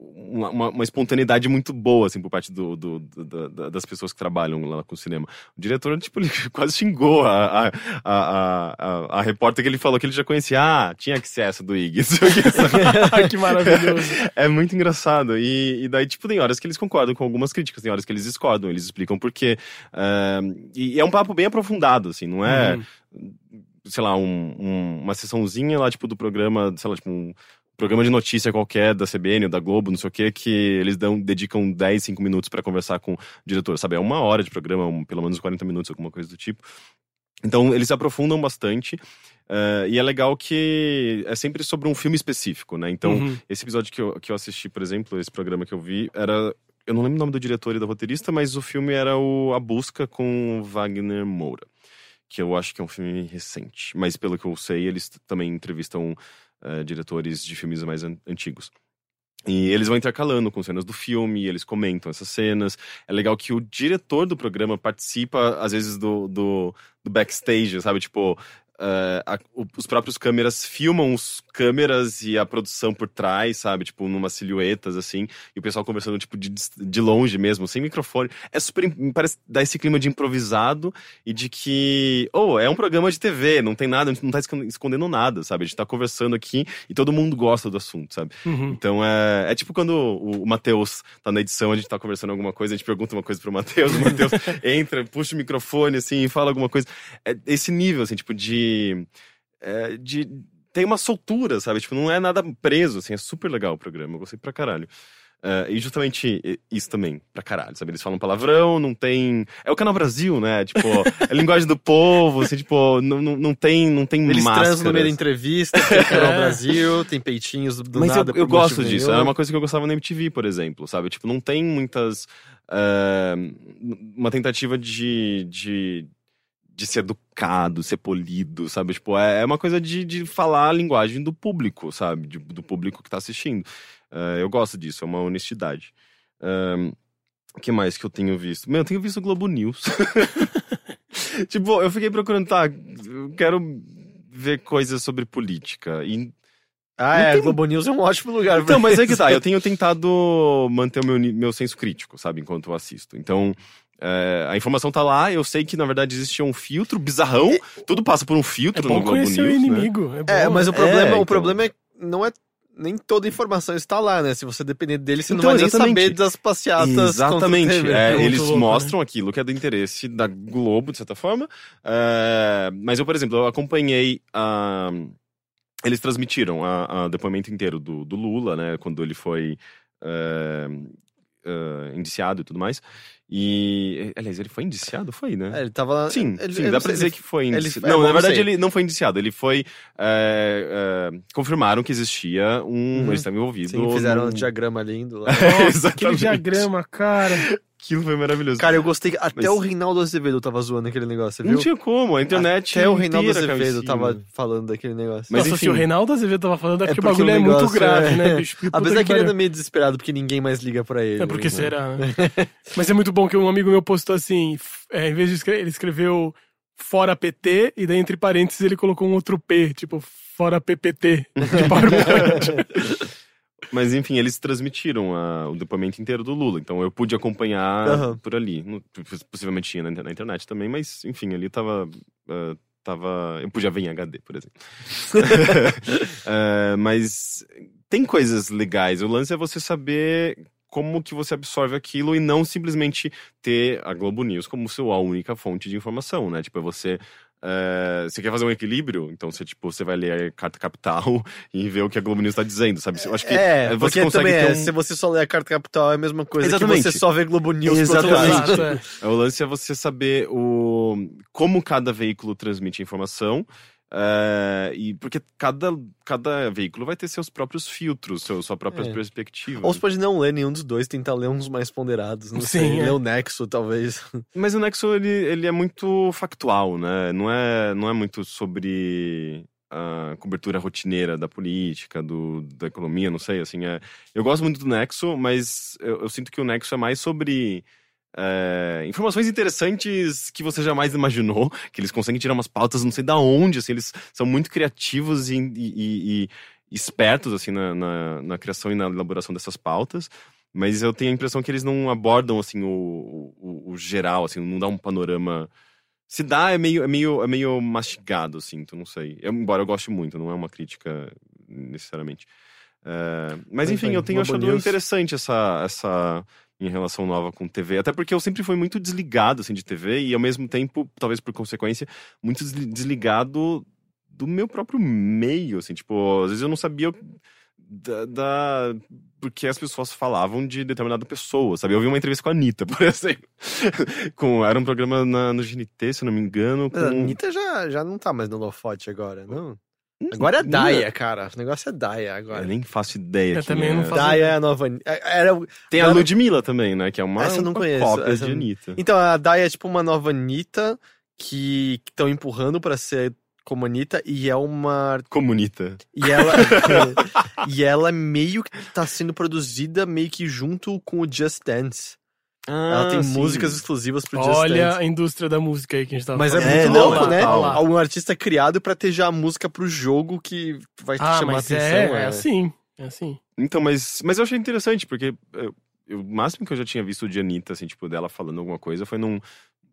Uma, uma- espontaneidade muito boa, assim, por parte do, do- do- da- da- das pessoas que trabalham lá com o cinema. O diretor, tipo, ele [LAUGHS] quase xingou a, a, a, a, a- repórter que ele falou que ele já conhecia. Ah, tinha que ser essa do Ig. [LAUGHS] [LAUGHS] que maravilhoso. É muito engraçado. E, e daí, tipo, tem horas que eles concordam com algumas críticas, tem horas que eles discordam, eles explicam por quê. E é um papo bem aprofundado, assim, não é, Uhum. sei lá, um- um- uma sessãozinha lá, tipo, do programa, sei lá, tipo, um programa de notícia qualquer da CBN ou da Globo, não sei o quê, que eles dão, dedicam 10, 5 minutos pra conversar com o diretor, sabe? É uma hora de programa, um- pelo menos 40 minutos, alguma coisa do tipo. Então, eles se aprofundam bastante. ah, e é legal que é sempre sobre um filme específico, né? Então, Uhum. esse episódio que eu, que eu assisti, por exemplo, esse programa que eu vi, era. Eu não lembro o nome do diretor e da roteirista, mas o filme era o A Busca com o Wagner Moura. Que eu acho que é um filme recente. Mas pelo que eu sei, eles também entrevistam eh, diretores de filmes mais an- antigos. E eles vão intercalando com cenas do filme, eles comentam essas cenas. É legal que o diretor do programa participa, às vezes, do, do, do backstage, sabe? Tipo, eh, a- os próprios câmeras filmam os câmeras e a produção por trás, sabe? Tipo, numas silhuetas, assim. E o pessoal conversando, tipo, de, de longe mesmo, sem microfone. É super... Parece dar esse clima de improvisado e de que... Oh, é um programa de TV, não tem nada, a gente não tá escon- escondendo nada, sabe? A gente tá conversando aqui e todo mundo gosta do assunto, sabe? Uhum. Então é, é tipo quando o, o Matheus tá na edição, a gente tá conversando alguma coisa, a gente pergunta uma coisa pro Matheus, o Matheus [LAUGHS] entra, puxa o microfone assim e fala alguma coisa. É esse nível, assim, tipo, de. É, de tem uma soltura, sabe? Tipo, não é nada preso, assim, é super legal o programa, eu gostei pra caralho. É, e justamente isso também, pra caralho, sabe? Eles falam palavrão, não tem. É o Canal Brasil, né? Tipo, é a linguagem do povo, assim, tipo, não, não, não tem, não tem Eles máscaras. transam no meio da entrevista, tem [LAUGHS] Canal É. Brasil, tem peitinhos do Mas nada. eu, eu gosto disso. nenhum. Era uma coisa que eu gostava na MTV, por exemplo, sabe? Tipo, não tem muitas. eh, uma tentativa de, de, de ser educado, ser polido, sabe? Tipo, é, é uma coisa de, de falar a linguagem do público, sabe? De- do público que tá assistindo. Eh, eu gosto disso, é uma honestidade. O que mais que eu tenho visto? Meu, eu tenho visto o Globo News. [LAUGHS] tipo, eu fiquei procurando, tá, eu quero ver coisas sobre política. E Ah, Não é, tem- Globo News é um ótimo lugar. então, mas é que tá, eu tenho tentado manter o meu, meu senso crítico, sabe, enquanto eu assisto. Então, é, a informação tá lá, eu sei que na verdade existia um filtro bizarrão, tudo passa por um É filtro no bom Globo conhecer News, o né? inimigo. É, É, bom. mas o É, problema, então. o problema é não é nem toda informação está lá, né? Se você depender dele, você Então, não vai nem exatamente. saber das passeatas. Exatamente. o É, TV. eles louco, né? mostram aquilo que é do interesse da Globo, de certa forma. É, mas eu, por exemplo, eu acompanhei a. Eles transmitiram a, a depoimento inteiro do, do Lula, né? Quando ele foi é, é, indiciado e tudo mais. E. Aliás, ele foi indiciado? Foi, né? É, ele tava. Sim, ele, sim eu dá pra dizer ele- que foi ele- indiciado. é, não, bom, na verdade sei. ele não foi indiciado, ele foi. é, é, confirmaram que existia um. Uhum. Eles estavam envolvidos. Sim, fizeram num- um diagrama lindo lá. [LAUGHS] Nossa, aquele diagrama, cara. Aquilo foi maravilhoso. Cara, eu gostei. Até Mas- o Reinaldo Azevedo tava zoando aquele negócio, você não viu? tinha como, a internet. Até o Reinaldo Azevedo tava falando daquele negócio. Mas Nossa, enfim. se o Reinaldo Azevedo tava falando, é porque, o porque bagulho o é muito negócio grave, é- né, bicho? [LAUGHS] Apesar que ele pariu. anda meio desesperado porque ninguém mais liga pra ele. É porque né? será, né? Mas é muito bom que um amigo meu postou assim, é, em vez de escrever, ele escreveu fora PT, e daí entre parênteses ele colocou um outro P, tipo, fora PPT, de PowerPoint. [LAUGHS] Mas enfim, eles transmitiram a- o depoimento inteiro do Lula, então eu pude acompanhar Aham. por ali. No- possivelmente tinha na, na internet também, mas enfim, ali tava. ah, tava eu podia ver em HD, por exemplo. [LAUGHS] [LAUGHS] Ah, mas tem coisas legais. O lance é você saber como que você absorve aquilo e não simplesmente ter a Globo News como sua única fonte de informação, né? Tipo, é você. eh, você quer fazer um equilíbrio? Então você, tipo, você vai ler a Carta Capital [LAUGHS] e ver o que a Globo News tá dizendo, sabe? Eu acho que É, você porque consegue também ter é, um... se você só ler a Carta Capital é a mesma coisa Exatamente. que você só vê Globo News Exatamente. lado. Exato, [LAUGHS] é. O lance é você saber o como cada veículo transmite a informação. Eh, e porque cada, cada veículo vai ter seus próprios filtros, seu, sua própria É. perspectiva. Ou você pode não ler nenhum dos dois, tentar ler uns mais ponderados. Não Sim, sei, é. ler o Nexo, talvez. [LAUGHS] Mas o Nexo, ele, ele é muito factual, né? Não é, não é muito sobre a cobertura rotineira da política, do, da economia, não sei, assim. É... Eu gosto muito do Nexo, mas eu, eu sinto que o Nexo é mais sobre... é, informações interessantes que você jamais imaginou, que eles conseguem tirar umas pautas não sei da onde, assim, eles são muito criativos e, e- e- espertos, assim, na, na, na criação e na elaboração dessas pautas. Mas eu tenho a impressão que eles não abordam, assim, o, o, o geral, assim, não dá um panorama... Se dá, é meio, é meio, é meio mastigado, assim, então não sei. Eu, embora eu goste muito, não é uma crítica necessariamente. É, mas enfim, eu tenho achado interessante essa, essa minha relação nova com TV. Até porque eu sempre fui muito desligado, assim, de TV e ao mesmo tempo, talvez por consequência, muito desli- desligado do meu próprio meio, assim, tipo, às vezes eu não sabia da, da porque as pessoas falavam de determinada pessoa, sabe? Eu vi uma entrevista com a Anitta, [LAUGHS] por exemplo. com, era um programa na, no GNT, se eu não me engano. Com... Mas a Anitta já, já não tá mais no Lofote agora, não? Agora é Não, Daya, cara. O negócio é Daya Eu agora. nem faço ideia. Eu também é. não faço Daya é a nova Anitta. É- Era... Tem a Ludmilla também, né? Que é uma, Essa eu não uma conheço, cópia essa de eu Anitta. Então, a Daya é tipo uma nova Anitta que estão empurrando pra ser como Anitta e é uma. Comunita. E ela. [LAUGHS] e ela meio que tá sendo produzida meio que junto com o Just Dance. Ela Ah, tem músicas exclusivas pro Just Olha Dance. a indústria da música aí que a gente tava Mas é muito É, não, louco, né? total. Algum artista criado pra ter já a música pro jogo que vai te Ah, chamar a mas atenção. é, é assim, é assim. Então, mas, mas eu achei interessante, porque eu- eu- o máximo que eu já tinha visto de Anitta, assim, tipo, dela falando alguma coisa, foi num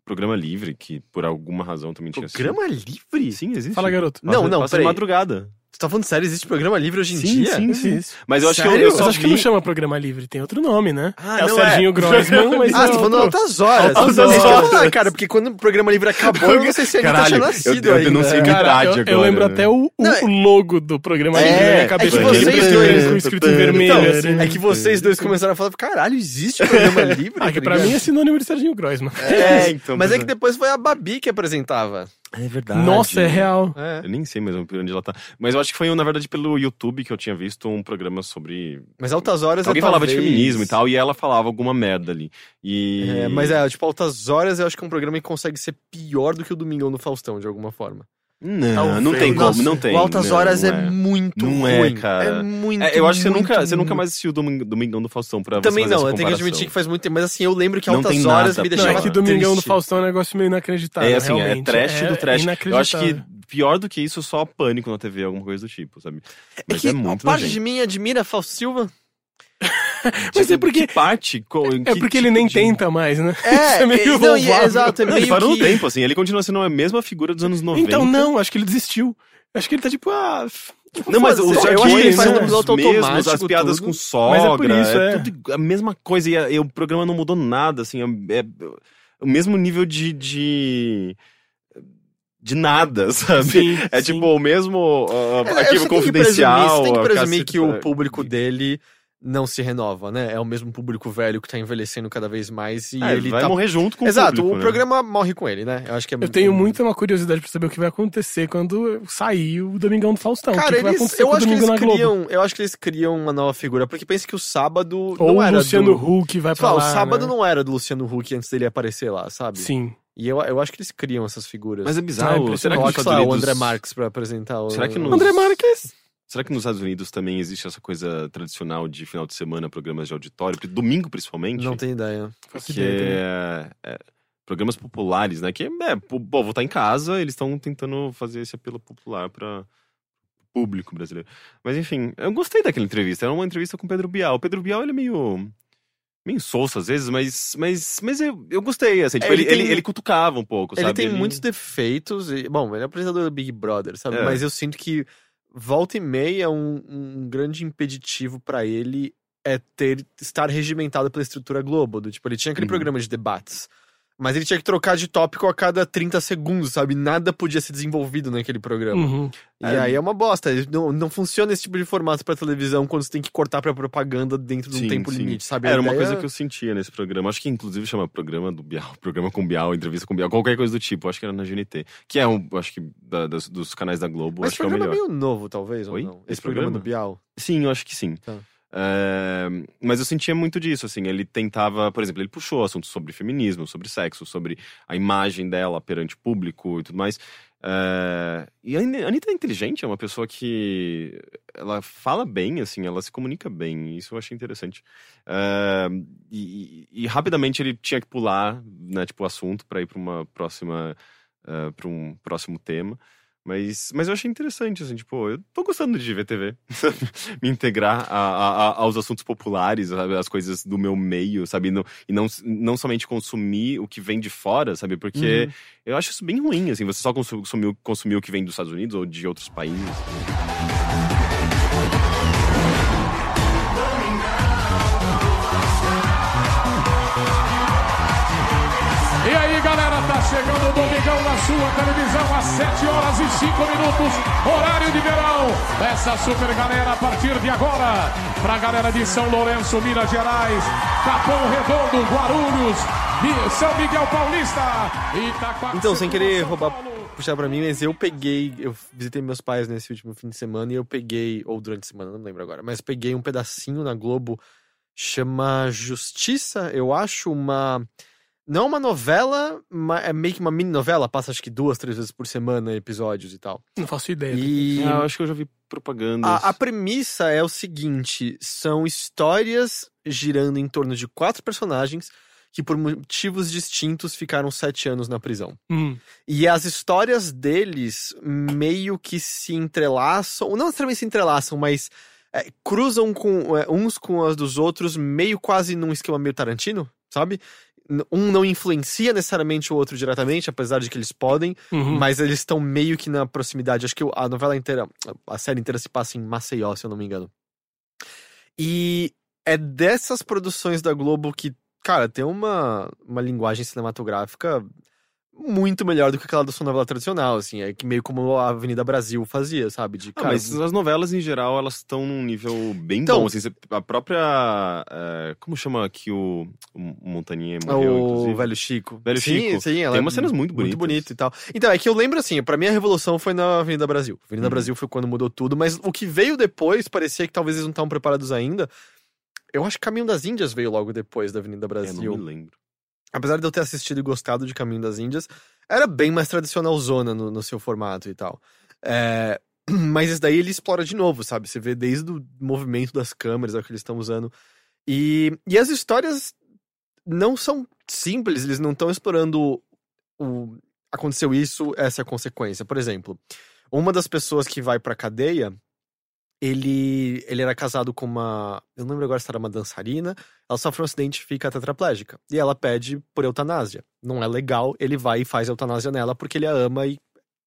programa livre, que por alguma razão também tinha assistido. Programa livre? Sim, existe. Fala, garoto. Não, Passa- não, passa de peraí. madrugada. Você tá falando sério? Existe programa livre hoje em Sim, dia? sim, sim. Isso. Mas eu acho que eu, Sério? eu Mas só acho que vi... não chama programa livre, tem outro nome, né? Ah, é o não Serginho Grossman, [LAUGHS] mas Ah, é você tá falando altas horas. Altas Isso que eu ia horas. falar, cara, porque quando o programa livre acabou, eu não sei se a Anitta Caralho, tinha eu- nascido eu ainda. Cara, idade eu, eu lembro né? até o, o- Não, é- o logo do programa É, livre na é minha cabeça. que Aquele vocês dois- com escrito em vermelho. Então, assim. é que vocês dois começaram a falar, caralho, existe [LAUGHS] programa livre? Ah, que tá pra mim é sinônimo de Serginho Grossman. É, [LAUGHS] então. Mas é que depois foi a Babi que apresentava. É verdade. Nossa, é real. É. Eu nem sei mesmo por onde ela tá. Mas eu acho que foi, na verdade, pelo YouTube que eu tinha visto um programa sobre. Mas altas horas Alguém é falava de talvez- feminismo e tal, e ela falava alguma merda ali. E. É, mas é, tipo, altas horas eu acho que é um programa que consegue ser pior do que o Domingão do Faustão, de alguma forma. Não, não Talvez. tem como, Nossa, não tem. O Altas não, Horas não é, muito Não é, ruim. cara. É muito É, eu acho que você muito, nunca, você nunca mais assistiu o Doming- Domingão do Faustão pra Também não, eu tenho que admitir que faz muito tempo, mas assim, eu lembro que Não Altas Horas me pra- Não, deixava é que Domingão do triste. Faustão é um negócio meio inacreditável. É assim, é realmente. trash É do trash. Eu acho que pior do que isso, só pânico na TV, alguma coisa do tipo, sabe? É Mas que é, a muito parte nojento. de mim admira Fausto Silva. [LAUGHS] Mas é porque- Que parte? É que porque ele tipo nem de- tenta mais, né? É, [LAUGHS] é meio é, não, louvável. exato, é meio ele parou que... no tempo, assim. Ele continua sendo a mesma figura dos anos 90. Então não, acho que ele desistiu. Acho que ele tá tipo, ah. tipo, Não, mas foda-se. os eu acho jargões que ele faz no os piloto mesmos, automático, as piadas tudo. com sogra, Mas é por isso, é, é. tudo a mesma coisa e, a- e o programa não mudou nada, assim, é, é o mesmo nível de, de de nada, [LAUGHS] sabe? Sim, é sim. tipo o mesmo uh, É, arquivo você tem que presumir- confidencial. Você tem que a presumir que o público dele não se renova, né? É o mesmo público velho que tá envelhecendo cada vez mais e É, ele vai tá... morrer junto com Exato, o público, o né? programa morre com ele, né? Eu acho que é Eu tenho muita uma curiosidade pra saber o que vai acontecer quando sair o Domingão do Faustão. o que Cara, que vai eles, acontecer eu com o acho que eles na Globo? criam, eu acho que eles criam uma nova figura, porque pensa que o sábado Ou não o era Luciano do... Huck vai pra Fala, lá. o sábado né? não era do Luciano Huck antes dele aparecer lá, sabe? Sim. E eu, eu acho que eles criam essas figuras. Mas é Ah, bizarro. impressionante. será que lá, o. André Marques pra apresentar o... Será que o- nos- André Marques. Será que nos Estados Unidos também existe essa coisa tradicional de final de semana, programas de auditório, porque domingo principalmente? Não tenho ideia. Que é, é, programas populares, né? Que é, pô, pô, vou estar em casa, eles estão tentando fazer esse apelo popular para público brasileiro. Mas enfim, eu gostei daquela entrevista. Era uma entrevista com o Pedro Bial. O Pedro Bial ele é meio meio insosso às vezes, mas mas mas eu, eu gostei, assim, tipo, É, ele ele, ele, tem- ele cutucava um pouco, Ele sabe? tem muitos defeitos. E, bom, ele é apresentador do Big Brother, sabe? É. Mas eu sinto que volta e meia um, um grande impeditivo pra ele é ter estar regimentado pela estrutura Globo. Do, tipo, ele tinha aquele Uhum. programa de debates. Mas ele tinha que trocar de tópico a cada 30 segundos, sabe? Nada podia ser desenvolvido naquele programa. Uhum. E É. aí é uma bosta. Não, não funciona esse tipo de formato pra televisão quando você tem que cortar pra propaganda dentro de um Sim, tempo sim. limite, sabe? Era uma ideia- coisa que eu sentia nesse programa. Acho que inclusive chama programa do Bial, [LAUGHS] programa com Bial, entrevista com Bial, qualquer coisa do tipo. Acho que era na GNT. Que é um, acho que da- das- dos canais da Globo, Mas acho esse que é o programa é melhor. meio novo, talvez, ou Oi? não? Esse, Esse programa, programa? do Bial. Sim, eu acho que sim. Tá. É, mas eu sentia muito disso, assim, ele tentava, por exemplo, ele puxou assuntos sobre feminismo, sobre sexo, sobre a imagem dela perante o público e tudo mais. É, e a Ani- a Anitta é inteligente, é uma pessoa que ela fala bem, assim, ela se comunica bem, isso eu achei interessante. É, e, e- rapidamente ele tinha que pular, né, tipo, o assunto para ir para uma próxima, para um próximo tema. Mas, mas eu achei interessante, assim, tipo, eu tô gostando de ver TV? [LAUGHS] Me integrar a- a- a- aos assuntos populares, sabe? As coisas do meu meio, sabe? E não, e não, não somente consumir o que vem de fora, sabe? Porque eu acho isso bem ruim, assim, você só consu- consumir, consumir o que vem dos Estados Unidos ou de outros países. E aí, galera, tá chegando na sua televisão às 7 horas e 5 minutos, horário de verão. Essa super galera a partir de agora, pra galera de São Lourenço, Minas Gerais, Capão Redondo, Guarulhos, São Miguel Paulista, Itaquá. Então, sem querer roubar, puxar pra mim, mas eu peguei, eu visitei meus pais nesse último fim de semana e eu peguei, ou durante a semana, não lembro agora, mas peguei um pedacinho na Globo, chama Justiça, eu acho, uma Não é uma novela, é meio que uma mini novela, passa acho que duas, três vezes por semana episódios e tal. Não faço ideia. E Ah, eu acho que eu já vi propaganda. a, a premissa é o seguinte: são histórias girando em torno de quatro personagens que, por motivos distintos, ficaram sete anos na prisão. Hum, E as histórias deles meio que se entrelaçam, não necessariamente se entrelaçam, mas é, cruzam com é, uns com as dos outros, meio quase num esquema meio Tarantino, sabe? Um não influencia necessariamente o outro diretamente, apesar de que eles podem, uhum. mas eles estão meio que na proximidade. Acho que a novela inteira, a série inteira se passa em Maceió, se eu não me engano. E é dessas produções da Globo que, cara, tem uma, uma linguagem cinematográfica muito melhor do que aquela da sua novela tradicional, assim. É que meio como a Avenida Brasil fazia, sabe? De, Ah, cara, mas as novelas, em geral, elas estão num nível bem Então- bom. Assim, a própria. é, como chama aqui o, o Montaninha morreu, o inclusive? Velho Chico. Velho sim, Chico. Sim, ela Tem é umas cenas muito Muito bonitas. bonito e tal. Então, é que eu lembro assim, pra mim a revolução foi na Avenida Brasil. Avenida Uhum. Brasil foi quando mudou tudo, mas o que veio depois parecia que talvez eles não estavam preparados ainda. Eu acho que Caminho das Índias veio logo depois da Avenida É, Brasil. não me lembro. Apesar de eu ter assistido e gostado de Caminho das Índias, era bem mais tradicional zona no, no seu formato e tal. É, [CLEARS THROAT] mas esse daí ele explora de novo, sabe? Você vê desde o movimento das câmeras, é o que eles estão usando. E, e as histórias não são simples, eles não estão explorando o. Aconteceu isso, essa é a consequência. Por exemplo, uma das pessoas que vai pra cadeia, ele, ele era casado com uma. Eu não lembro agora se era uma dançarina. Ela sofre um acidente e fica tetraplégica. E ela pede por eutanásia. Não é legal, ele vai e faz eutanásia nela porque ele a ama e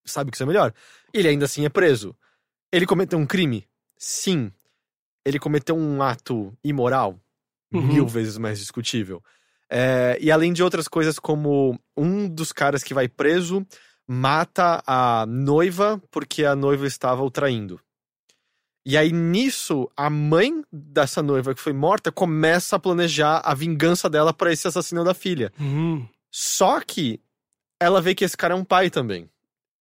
sabe que isso é melhor. Ele ainda assim é preso. Ele cometeu um crime? Sim. Ele cometeu um ato imoral? Uhum. Mil vezes mais discutível. É, e além de outras coisas, como um dos caras que vai preso mata a noiva porque a noiva estava o traindo. E aí, nisso, a mãe dessa noiva que foi morta começa a planejar a vingança dela para esse assassino da filha. Hum, Só que ela vê que esse cara é um pai também.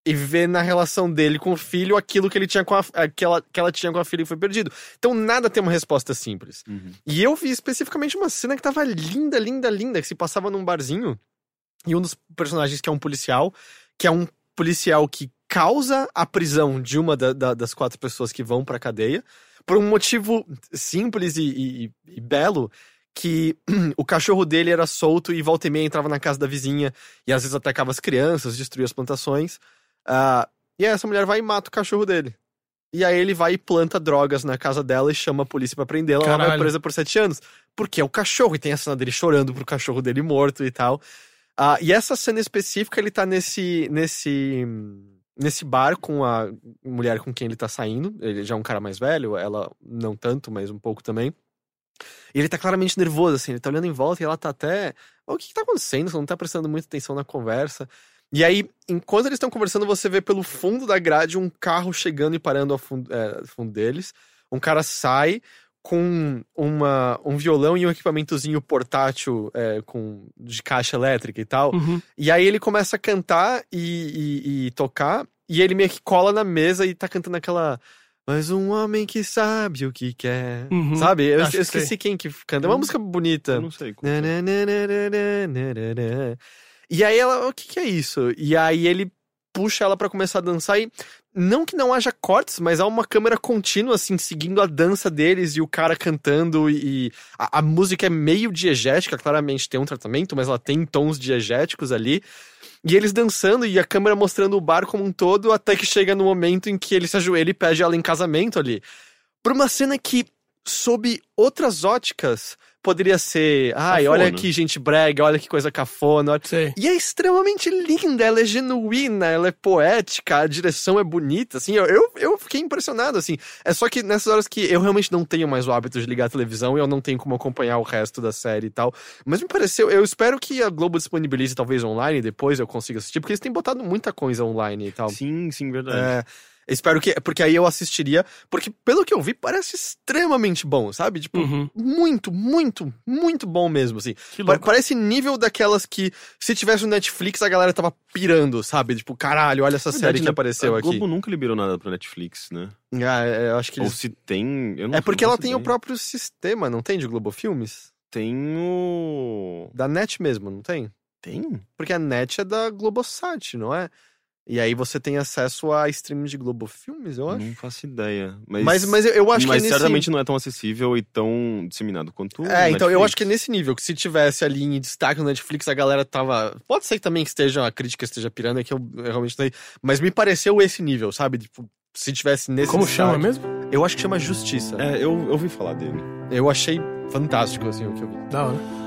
E vê na relação dele com o filho aquilo que ele tinha com a, aquela, que ela tinha com a filha que foi perdido. Então nada tem uma resposta simples. Uhum. E eu vi especificamente uma cena que tava linda, linda, linda, que se passava num barzinho. E um dos personagens que é um policial, que é um policial que causa a prisão de uma da- da- das quatro pessoas que vão pra cadeia, por um motivo simples e, e- e belo, que [CLEARS THROAT] o cachorro dele era solto e volta e meia entrava na casa da vizinha e às vezes atacava as crianças, destruía as plantações. Ah, e aí essa mulher vai e mata o cachorro dele. E aí ele vai e planta drogas na casa dela e chama a polícia pra prendê-la. Ela vai presa por sete anos. Porque é o cachorro, e tem a cena dele chorando pro cachorro dele morto e tal. Ah, e essa cena específica, ele tá nesse, nesse, nesse bar com a mulher com quem ele tá saindo. Ele já é um cara mais velho, ela não tanto, mas um pouco também. E ele tá claramente nervoso, assim, ele tá olhando em volta e ela tá até. "Ó, O que, que tá acontecendo? Você não tá prestando muita atenção na conversa. E aí, enquanto eles estão conversando, você vê pelo fundo da grade um carro chegando e parando ao fundo, é, fundo deles. Um cara sai com uma, um violão e um equipamentozinho portátil é, com, de caixa elétrica e tal. uhum. E aí ele começa a cantar e, e- e tocar, e ele meio que cola na mesa e tá cantando aquela. Mas um homem que sabe o que quer. Uhum. Sabe? Eu, eu que esqueci quem que canta. É uma Eu- música bonita. Eu não sei. como. E aí ela, o que que é isso? E aí ele puxa ela pra começar a dançar e não que não haja cortes, mas há uma câmera contínua assim seguindo a dança deles e o cara cantando e, a, a música é meio diegética, claramente tem um tratamento, mas ela tem tons diegéticos ali. E eles dançando e a câmera mostrando o bar como um todo, até que chega no momento em que ele se ajoelha e pede ela em casamento ali. Por uma cena que, sob outras óticas, poderia ser. Ai, Cafona. olha que gente brega, olha que coisa cafona. Sei. E é extremamente linda, ela é genuína, ela é poética, a direção é bonita, assim, eu, eu, eu fiquei impressionado, assim. É só que nessas horas que eu realmente não tenho mais o hábito de ligar a televisão e eu não tenho como acompanhar o resto da série e tal. Mas me pareceu, eu espero que a Globo disponibilize talvez online depois eu consiga assistir, porque eles têm botado muita coisa online e tal. Sim, sim, verdade. É, espero que, porque aí eu assistiria, porque pelo que eu vi parece extremamente bom, sabe? Tipo, Uhum. muito, muito, muito bom mesmo, assim. Parece nível daquelas que, se tivesse no Netflix, a galera tava pirando, sabe? Tipo, caralho, olha essa série Verdade, que né? apareceu a aqui. Globo nunca liberou nada pra Netflix, né? Ah, é, eu acho que Ou eles... se tem. Eu não É porque ela faço tem o próprio sistema, não tem, de Globo Filmes? Tem o. Da Net mesmo, não tem? Tem? Porque a net é da Globosat, não é? E aí você tem acesso a streaming de Globo Filmes, eu acho. Não faço ideia. Mas, Mas, mas eu, eu acho mas que nesse... certamente não é tão acessível e tão disseminado quanto o É, então eu acho que é nesse nível, que se tivesse ali em destaque no Netflix, a galera tava. Pode ser que também que esteja, a crítica esteja pirando, é que eu, eu realmente não sei. Mas me pareceu esse nível, sabe? Tipo, se tivesse nesse. Como destaque. chama mesmo? Eu acho que chama Justiça. É, eu, eu ouvi falar dele. Eu achei fantástico, assim, o que eu vi. Da hora.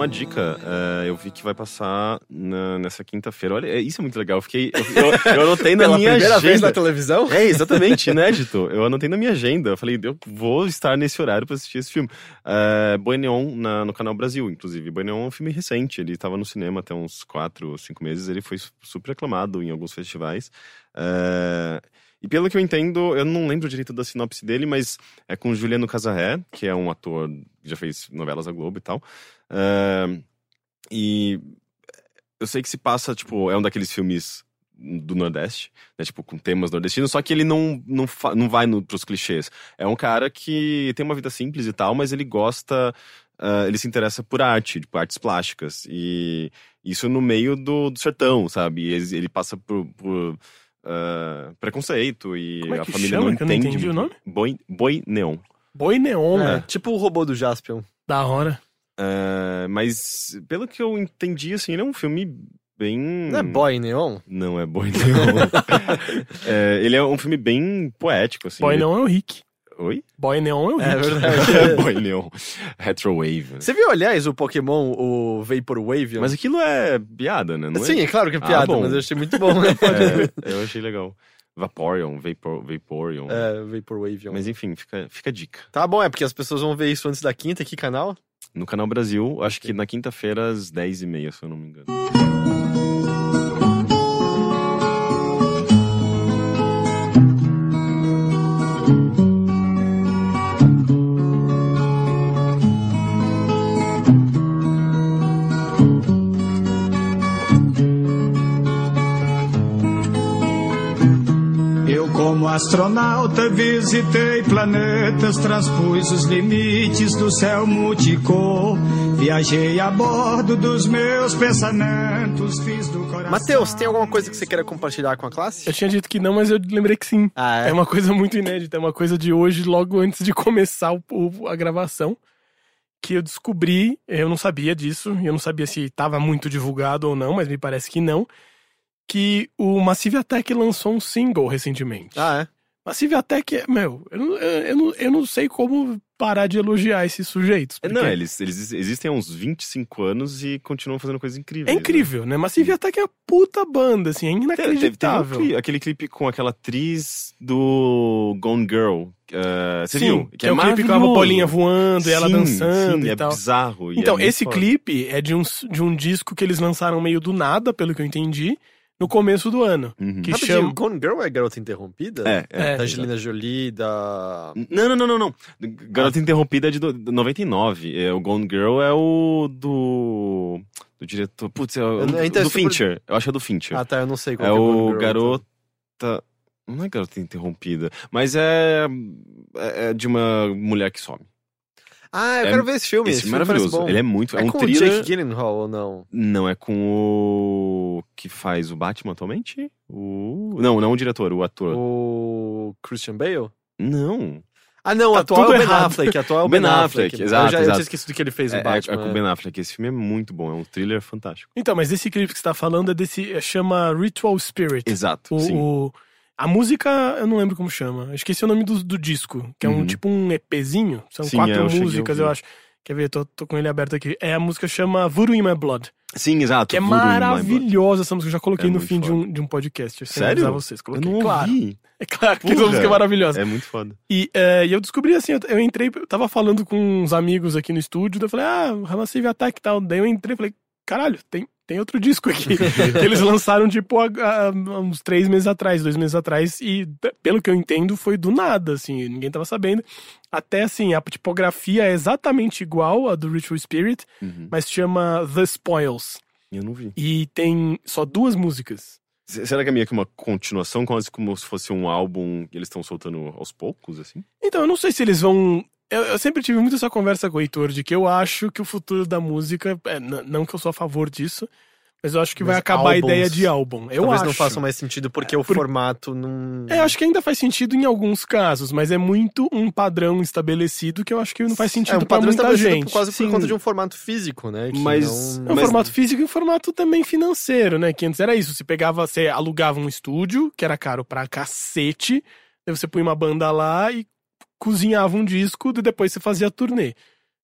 Um- uma dica, é, eu vi que vai passar na- nessa quinta-feira. Olha, é, isso é muito legal. Eu fiquei. Eu, eu, anotei na Pela minha primeira agenda. vez na televisão? É, exatamente, [LAUGHS] inédito. Eu anotei na minha agenda. Eu falei, eu vou estar nesse horário pra assistir esse filme. É, Boi Neon na- no Canal Brasil, inclusive. Boi Neon é um filme recente. Ele estava no cinema até uns 4 ou 5 meses. Ele foi su- super aclamado em alguns festivais. É, e pelo que eu entendo, eu não lembro direito da sinopse dele, mas é com Juliano Casarré, que é um ator que já fez novelas da Globo e tal. É, e eu sei que se passa, tipo, é um daqueles filmes do Nordeste, né? Tipo, com temas nordestinos, só que ele não, não, não vai no, pros clichês. É um cara que tem uma vida simples e tal, mas ele gosta. ah, ele se interessa por arte, tipo, artes plásticas. E isso no meio do, do sertão, sabe? E ele, ele passa por. por ah, preconceito e Como é a família chama, não que eu não entende. entendi o muito. Boi, Boi Neon. Boi Neon, É, né? tipo o robô do Jaspion. Da hora. Ah, mas, pelo que eu entendi, assim, ele é um filme bem. Não é Boy Neon? Não é Boi Neon. [LAUGHS] É, ele é um filme bem poético, assim. Boy Ele- Neon é o Rick. Oi? Boy Neon é o É Rick. verdade. [LAUGHS] Boi Neon. Retrowave. Você viu, aliás, o Pokémon, o Vaporwave? Mas aquilo é piada, né? Não é? Sim, é claro que é Ah, piada, bom. mas eu achei muito bom, né? [LAUGHS] É, eu achei legal. Vaporeon, Vapor, Vaporeon. É, Vaporwave. Mas enfim, fica, fica a dica. Tá bom, é porque as pessoas vão ver isso antes da quinta, que canal? No Canal Brasil, acho que na quinta-feira às 10h30, se eu não me engano. Como astronauta, visitei planetas, transpus os limites do céu multicor. Viajei a bordo dos meus pensamentos, fiz do coração. Matheus, tem alguma coisa que você queira compartilhar com a classe? Eu tinha dito que não, mas eu lembrei que sim. Ah, É uma coisa muito inédita, é uma coisa de hoje, logo antes de começar o- o- a gravação, que eu descobri, eu não sabia disso, eu não sabia se estava muito divulgado ou não, mas me parece que não, que o Massive Attack lançou um single recentemente. Ah, é? Massive Attack, é- meu, eu não, eu, não, eu não sei como parar de elogiar esses sujeitos. É, porque Não, eles, eles existem há uns 25 anos e continuam fazendo coisas incríveis. É incrível, né? Massive Attack é uma puta banda, assim, é Né? Teve, teve- um inacreditável. aquele clipe com aquela atriz do Gone Girl. eh, você Sim, viu? que é o clipe com a bolinha voando e ela Sim, dançando sim, e é tal. bizarro. Então, é esse foda. clipe é de um, de um disco que eles lançaram meio do nada, pelo que eu entendi, no começo do ano. Uhum. Que Rapidinho, chama. Gone Girl é Garota Interrompida? É, é. É. Da Angelina Jolie, da... Não, não, não, não, não. Garota Interrompida é de do- do 99. É, o Gone Girl é o do. Do diretor. Putz, é o. Eu- do sobre- Fincher. Eu acho que é do Fincher. Ah, tá, eu não sei qual é é o Gone Girl, Garota. Não é Garota Interrompida. Mas é. É de uma mulher que some. Ah, eu É- quero ver esse filme. Esse Esse, filme é maravilhoso. bom. Ele é muito. É, É um com o thriller. Jake Gyllenhaal ou não? Não, é com o. que faz o Batman atualmente? O. Não, não o diretor, o ator. O Christian Bale? Não. Ah, não, o Tá atual é o Ben errado. Affleck. Atual é o [LAUGHS] Ben Ben Affleck. Affleck, exato, Eu já eu exato. tinha esquecido que ele fez É, o é, Batman. é com o Ben Affleck. Esse filme é muito bom. É um thriller fantástico. Então, mas esse clipe que você tá falando é desse. é- chama Ritual Spirit. Exato. O, sim. o- a música, eu não lembro como chama. Eu esqueci o nome do, do disco, que é um Uhum. tipo um EPzinho. São Sim, quatro é, eu músicas, eu acho. Quer ver? Tô, tô com ele aberto aqui. É a música chama Voodoo in My Blood. Sim, exato. Que é maravilhosa essa música. Eu já coloquei É no fim de um, de um podcast. Sério? avisar vocês. Eu Coloquei. não claro. ouvi. É claro que essa música é maravilhosa. É muito foda. E, é, e eu descobri assim, eu, eu entrei, eu tava falando com uns amigos aqui no estúdio, daí eu falei, ah, Massive Attack e tal. Daí eu entrei e falei, caralho, tem, tem outro disco aqui. [LAUGHS] que eles lançaram, tipo, há, uns três meses atrás, dois meses atrás, e pelo que eu entendo, foi do nada, assim, ninguém tava sabendo. Até, assim, a tipografia é exatamente igual à do Ritual Spirit, Uhum. mas chama The Spoils. Eu não vi. E tem só duas músicas. Será que é meio que uma continuação, quase como se fosse um álbum que eles estão soltando aos poucos, assim? Então, eu não sei se eles vão. Eu, eu sempre tive muito essa conversa com o Heitor de que eu acho que o futuro da música. é, não que eu sou a favor disso, mas eu acho que vai Mas acabar a álbuns ideia de álbum. Eu Talvez acho. não faça mais sentido porque o Por- formato não. É, eu acho que ainda faz sentido em alguns casos, mas é muito um padrão estabelecido que eu acho que não faz É sentido um pra padrão muita gente. por- quase Sim. por conta de um formato físico, né? que Mas- não- É um Mas- formato físico e um formato também financeiro, né? Que antes era isso. Você pegava, você alugava um estúdio, que era caro pra cacete, daí você punha uma banda lá e cozinhava um disco, e depois você fazia a turnê.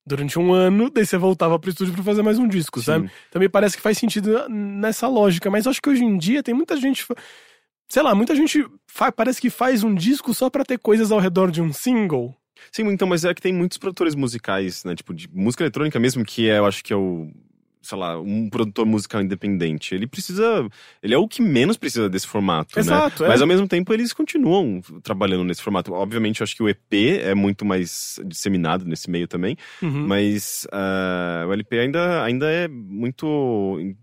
Durante um ano, daí você voltava pro estúdio pra fazer mais um disco, sabe? Sim. Também parece que faz sentido nessa lógica, mas acho que hoje em dia tem muita gente. Sei lá, muita gente parece que faz um disco só pra ter coisas ao redor de um single. Sim, então, mas é que tem muitos produtores musicais, né? Tipo, de música eletrônica mesmo, que é, eu acho que é o. Sei lá, um produtor musical independente. Ele precisa. Ele é o que menos precisa desse formato, Exato, né? é. Mas ao mesmo tempo eles continuam trabalhando nesse formato. Obviamente, eu acho que o EP é muito mais disseminado nesse meio também. Uhum. Mas ah, o LP ainda, ainda é muito in-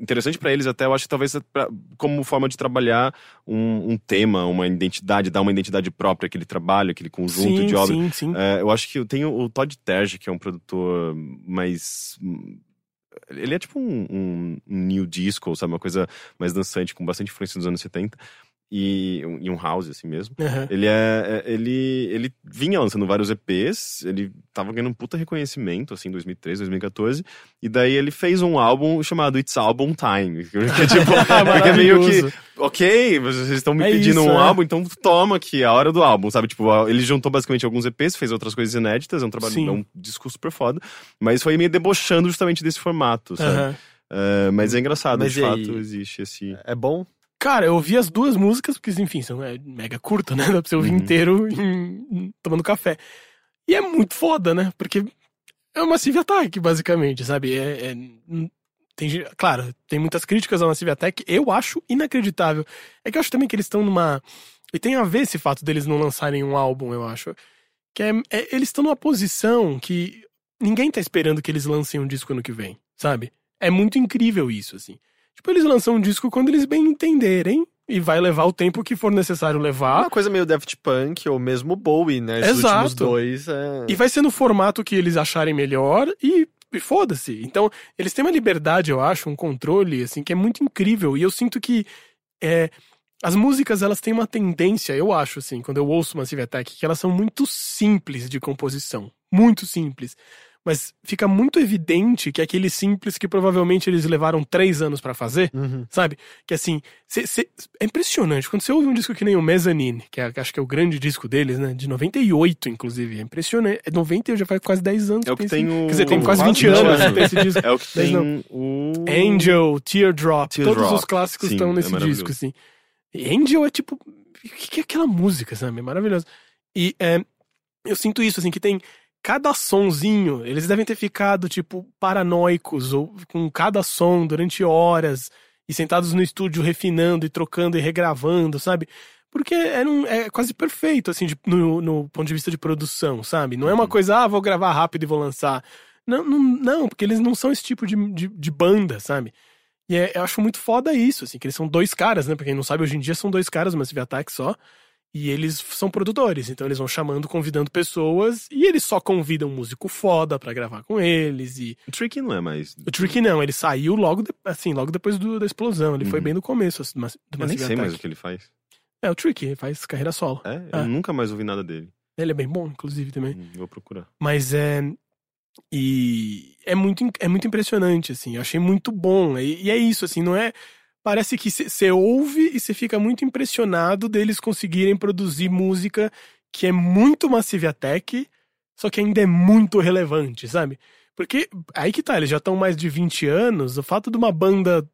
interessante pra eles, até eu acho que talvez pra- como forma de trabalhar um, um tema, uma identidade, dar uma identidade própria àquele trabalho, aquele conjunto sim, de obras. sim, sim. É, eu acho que eu tenho o Todd Terje, que é um produtor mais. Ele é tipo um, um, new disco, sabe? Uma coisa mais dançante, com bastante influência dos anos 70. E, e um house, assim mesmo. Aham. Ele é. é- Ele, ele vinha lançando vários EPs, ele tava ganhando um puta reconhecimento, assim, em 2013, 2014. E daí ele fez um álbum chamado It's Album Time. [LAUGHS] Que é tipo. [LAUGHS] porque é meio que. Ok, vocês estão me É pedindo isso, um é. álbum, então toma aqui, a hora do álbum, sabe? Tipo, ele juntou basicamente alguns EPs, fez outras coisas inéditas, é um trabalho, Sim. é um disco super foda, mas foi meio debochando justamente desse formato, sabe? Aham. É, mas é engraçado, Mas de fato, aí? existe esse. É bom? Cara, eu ouvi as duas músicas, porque, enfim, são é, mega curta, né? Dá pra você ouvir Uhum. inteiro em- tomando café. E é muito foda, né? Porque é uma Massive Attack, basicamente, sabe? É, é- tem, claro, tem muitas críticas ao Massive Attack. Eu acho inacreditável. É que eu acho também que eles estão numa. E tem a ver esse fato deles não lançarem um álbum, eu acho. Que é, é- eles estão numa posição que ninguém tá esperando que eles lancem um disco ano que vem, sabe? É muito incrível isso, assim. Tipo, eles lançam um disco quando eles bem entenderem e vai levar o tempo que for necessário levar. Uma coisa meio Daft Punk ou mesmo Bowie, né? Exato. últimos dois. É... E vai ser no formato que eles acharem melhor e, e foda-se. Então, eles têm uma liberdade, eu acho, um controle, assim, que é muito incrível. E eu sinto que é, as músicas, elas têm uma tendência, eu acho, assim, quando eu ouço Massive Attack, que elas são muito simples de composição. Muito simples. Mas fica muito evidente que aquele simples que provavelmente eles levaram três anos pra fazer, Uhum. sabe? Que assim, cê- cê- é impressionante. Quando você ouve um disco que nem o Mezzanine, que é- acho que é o grande disco deles, né? De 98, inclusive. É impressionante. É 90 já faz quase 10 anos. É o que tem em- o- Quer dizer, tem quase quase 20 anos 20 tem esse disco. É o que tem o. Angel, Teardrop, Teardrop, todos os clássicos sim, estão é nesse maravilhoso. disco, assim. E Angel é tipo. O que é aquela música, sabe? É maravilhoso. E é, eu sinto isso, assim, que tem cada sonzinho. Eles devem ter ficado, tipo, paranoicos, ou com cada som durante horas, e sentados no estúdio refinando e trocando e regravando, sabe? Porque é, um- é quase perfeito, assim, de- no, no ponto de vista de produção, sabe? Não é uma Uhum. coisa, ah, vou gravar rápido e vou lançar. Não, não, não, porque eles não são esse tipo de, de, de banda, sabe? E é- eu acho muito foda isso, assim, que eles são dois caras, né? Pra quem não sabe, hoje em dia são dois caras, Massive Attack só. E eles são produtores, então eles vão chamando, convidando pessoas, e eles só convidam um músico foda pra gravar com eles. E O Tricky não é mais. o Tricky não, ele saiu logo, de- assim, logo depois do- da explosão. Ele foi Uhum. bem no começo assim, do, Mass- do Eu nem sei mais o Attack. que ele faz. É, o Tricky, ele faz carreira solo. É, Ah. eu nunca mais ouvi nada dele. Ele é bem bom, inclusive, também. Hum, Vou procurar. Mas é. E é muito, é muito impressionante, assim. Eu achei muito bom. E, e é isso, assim, não é. Parece que você ouve e você fica muito impressionado deles conseguirem produzir música que é muito Massive Attack, só que ainda é muito relevante, sabe? Porque aí que tá, eles já estão mais de 20 anos, o fato de uma banda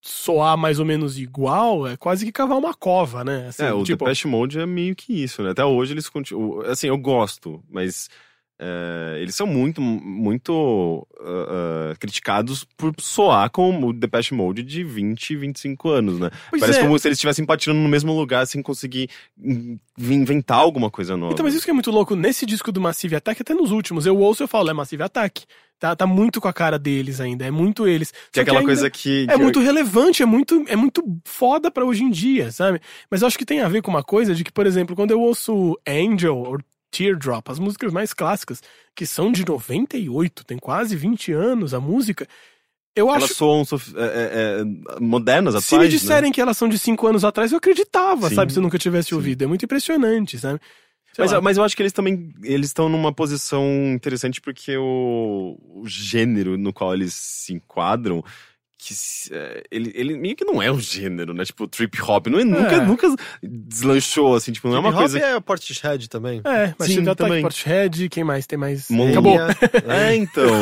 soar mais ou menos igual é quase que cavar uma cova, né? Assim, é, o tipo, Depeche Mode é meio que isso, né? Até hoje eles continuam. Assim, eu gosto, mas é, eles são muito, muito uh, uh, criticados por soar como o Depeche Mode de 20, 25 anos, né? Pois Parece é. como se eles estivessem patinando no mesmo lugar sem conseguir in- inventar alguma coisa nova. Então, mas isso que é muito louco, nesse disco do Massive Attack, até nos últimos, eu ouço e eu falo, é Massive Attack. Tá, tá muito com a cara deles ainda, é muito eles. que é aquela ainda coisa que... É que- muito relevante, é muito, é muito foda pra hoje em dia, sabe? Mas eu acho que tem a ver com uma coisa de que, por exemplo, quando eu ouço Angel ou Teardrop, as músicas mais clássicas, que são de 98, tem quase 20 anos a música, eu Elas acho soam é, é, é, modernas, se atuais, me né? disserem que elas são de cinco anos atrás, eu acreditava, Sim, sabe? Se eu nunca tivesse sim. ouvido. É muito impressionante, sabe? Sei Mas, lá. mas eu acho que eles também eles estão numa posição interessante porque o, o gênero no qual eles se enquadram que é, ele, ele meio que não é um gênero, né? Tipo, trip hop não é, nunca, nunca deslanchou, assim, tipo, não é uma Hip hop coisa... é Portishead também. É, mas Sim, também. Portishead, quem mais? Tem mais. Mon- Acabou. É, então... [LAUGHS]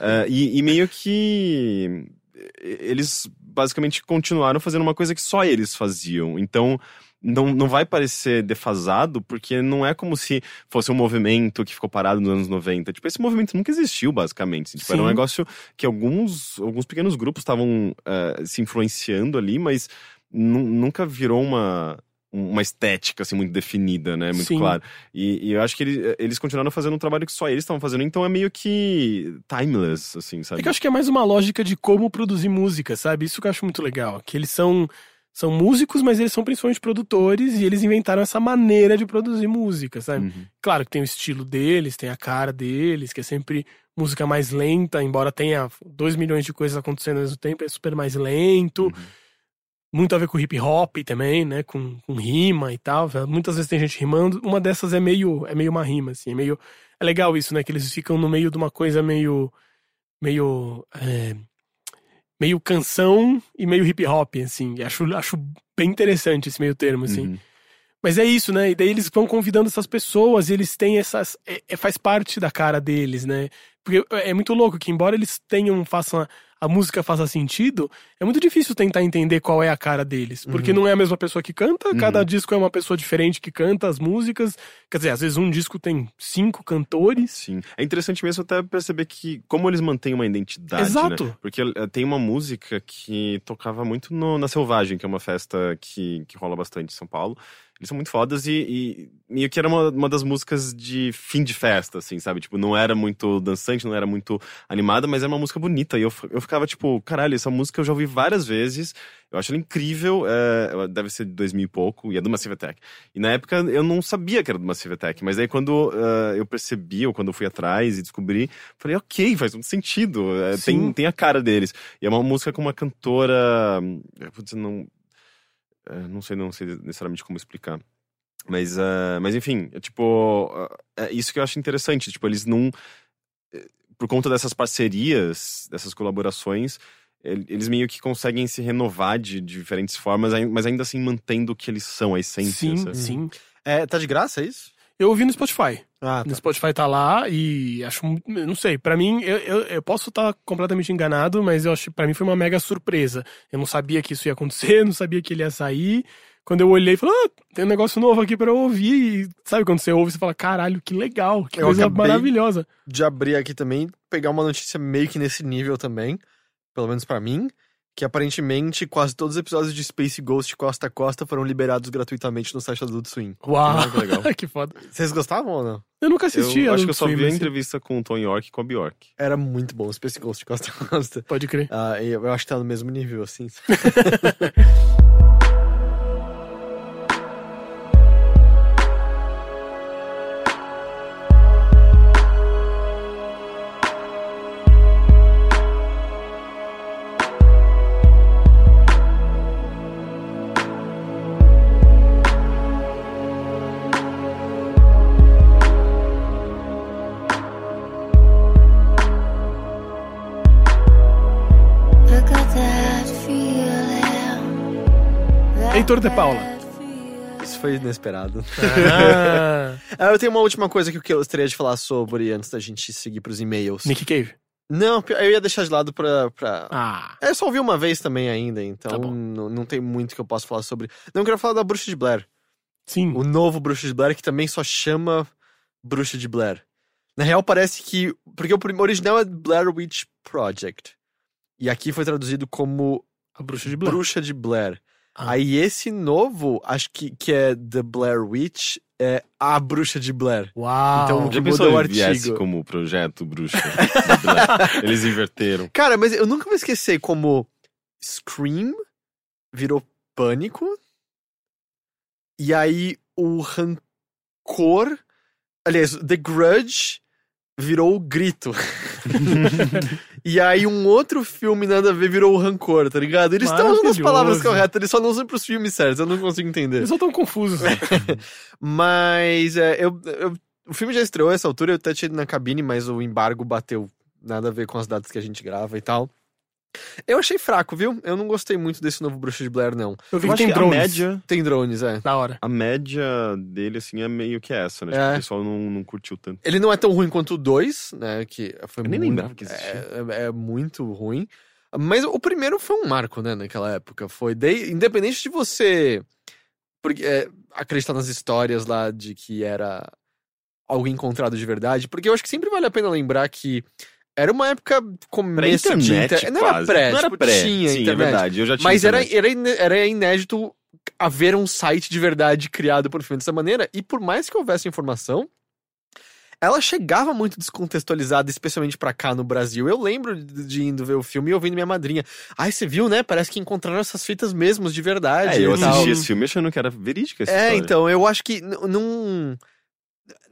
É, e, e meio que eles basicamente continuaram fazendo uma coisa que só eles faziam. Então não, não vai parecer defasado, porque não é como se fosse um movimento que ficou parado nos anos 90. Tipo, esse movimento nunca existiu, basicamente. Tipo, era um negócio que alguns, alguns pequenos grupos estavam eh, se influenciando ali, mas nu- nunca virou uma. Uma estética assim muito definida, né? Muito Sim. claro. E, e eu acho que ele- eles continuaram fazendo um trabalho que só eles estavam fazendo, então é meio que timeless, assim, sabe? É que eu acho que é mais uma lógica de como produzir música, sabe? Isso que eu acho muito legal. Que eles são, são músicos, mas eles são principalmente produtores e eles inventaram essa maneira de produzir música, sabe? Uhum. Claro que tem o estilo deles, tem a cara deles, que é sempre música mais lenta, embora tenha dois milhões de coisas acontecendo ao mesmo tempo, é super mais lento. Muito a ver com hip hop também, né? Com, com rima e tal. Muitas vezes tem gente rimando. Uma dessas é meio, é meio uma rima, assim. É meio. É legal isso, né? Que eles ficam no meio de uma coisa meio. meio. é, meio canção e meio hip hop, assim. Acho, acho bem interessante esse meio termo, assim. Uhum. Mas é isso, né? E daí eles vão convidando essas pessoas, e eles têm essas. É, é- faz parte da cara deles, né? Porque é muito louco que, embora eles tenham, façam. A, música faça sentido, é muito difícil tentar entender qual é a cara deles. Porque não é a mesma pessoa que canta, cada disco é uma pessoa diferente que canta as músicas. Quer dizer, às vezes um disco tem cinco cantores. Sim. É interessante mesmo até perceber que como eles mantêm uma identidade, Exato. né? Porque eh, tem uma música que tocava muito no- na Selvagem, que é uma festa que, que rola bastante em São Paulo. Eles são muito fodas e, e meio que era uma, uma das músicas de fim de festa, assim, sabe? Tipo, não era muito dançante, não era muito animada, mas era uma música bonita. E eu, eu ficava tipo, caralho, essa música eu já ouvi várias vezes. Eu acho ela incrível. é, deve ser de 2000 e pouco, e é do Massive Attack. E na época eu não sabia que era do Massive Attack, mas aí quando eh, eu percebi, ou quando eu fui atrás e descobri, falei, ok, faz muito sentido. Sim. tem, tem a cara deles. E é uma música com uma cantora. Eu vou dizer, não. Eh, não sei, não sei necessariamente como explicar. Mas, eh, mas enfim, é tipo. eh, é isso que eu acho interessante. Tipo, eles não. Por conta dessas parcerias, dessas colaborações, el- eles meio que conseguem se renovar de, diferentes formas, mas ainda assim mantendo o que eles são, a essência. Sim, sabe? sim. É, tá de graça, é isso? Eu ouvi no Spotify. Ah, No tá. Spotify tá lá e acho. Não sei, pra mim, eu, eu, eu posso estar completamente enganado, mas eu acho para mim foi uma mega surpresa. Eu não sabia que isso ia acontecer, [LAUGHS] não sabia que ele ia sair. Quando eu olhei, falei, ah, tem um negócio novo aqui pra eu ouvir. E sabe quando você ouve, você fala, caralho, que legal, que Eu coisa maravilhosa. De abrir aqui também, pegar uma notícia meio que nesse nível também, pelo menos pra mim, que aparentemente quase todos os episódios de Space Ghost Costa a Costa foram liberados gratuitamente no site do Adult Swim. Uau, que legal. [LAUGHS] que foda. Vocês gostavam ou não? Eu nunca assisti. Eu acho que eu só Swim, vi a entrevista com o Tom York e com a Bjork. Era muito bom, Space Ghost Costa a Costa. Pode crer. Ah, e eu acho que tá no mesmo nível, assim. [LAUGHS] Heitor de Paula. Isso foi inesperado. Ah, [LAUGHS] Ah, eu tenho uma última coisa que eu gostaria de falar sobre antes da gente seguir pros e-mails. Nick Cave. Não, eu ia deixar de lado pra. pra... Ah, É, Eu só ouvi uma vez também ainda, então Tá não, não tem muito que eu possa falar sobre. Não, eu quero falar da Bruxa de Blair. sim. O novo Bruxa de Blair, que também só chama Bruxa de Blair. Na real, parece que. Porque o original é Blair Witch Project. E aqui foi traduzido como A bruxa de Blair. Bruxa de Blair. Ah. Aí esse novo, acho que, que é The Blair Witch, é A Bruxa de Blair. Uau. Então, Já que pensou mudou o se viesse artigo. como projeto bruxa? [LAUGHS] Eles inverteram. Cara, mas eu nunca vou esquecer como Scream virou Pânico. E aí o Rancor. Aliás, The Grudge virou o Grito. [LAUGHS] e aí um outro filme nada a ver virou o Rancor, tá ligado? Eles estão usando as palavras corretas, eles só não usam pros filmes certos, eu não consigo entender. Eles só tão confusos. [LAUGHS] Mas é, eu, eu- o filme já estreou a essa altura, eu até tinha ido na cabine, mas o embargo bateu nada a ver com as datas que a gente grava e tal. Eu achei fraco, viu? Eu não gostei muito desse novo Bruxa de Blair, não. Eu vi Eu que tem que a drones. média, Tem drones, é. Da hora. a média dele, assim, é meio que essa, né? É. Tipo, o pessoal não, não curtiu tanto. Ele não é tão ruim quanto o 2, né? Que foi Eu nem muito, lembrava que existia. É, é- é muito ruim. Mas o primeiro foi um marco, né, naquela época. Foi de, independente de você porque, é, acreditar nas histórias lá de que era algo encontrado de verdade. Porque eu acho que sempre vale a pena lembrar que era uma época começo de Pré-internet, inter... Não era pré, Não era tipo, pré. tinha Sim, é internet. verdade. Eu já tinha Mas era, internet. era, era inédito haver um site de verdade criado por filme dessa maneira. E por mais que houvesse informação, ela chegava muito descontextualizada, especialmente pra cá no Brasil. Eu lembro de, indo ver o filme e ouvindo minha madrinha. Ai, você viu, né? Parece que encontraram essas fitas mesmos de verdade. É, eu e tal." assisti esse filme achando que era verídica essa É, história. então, eu acho que não.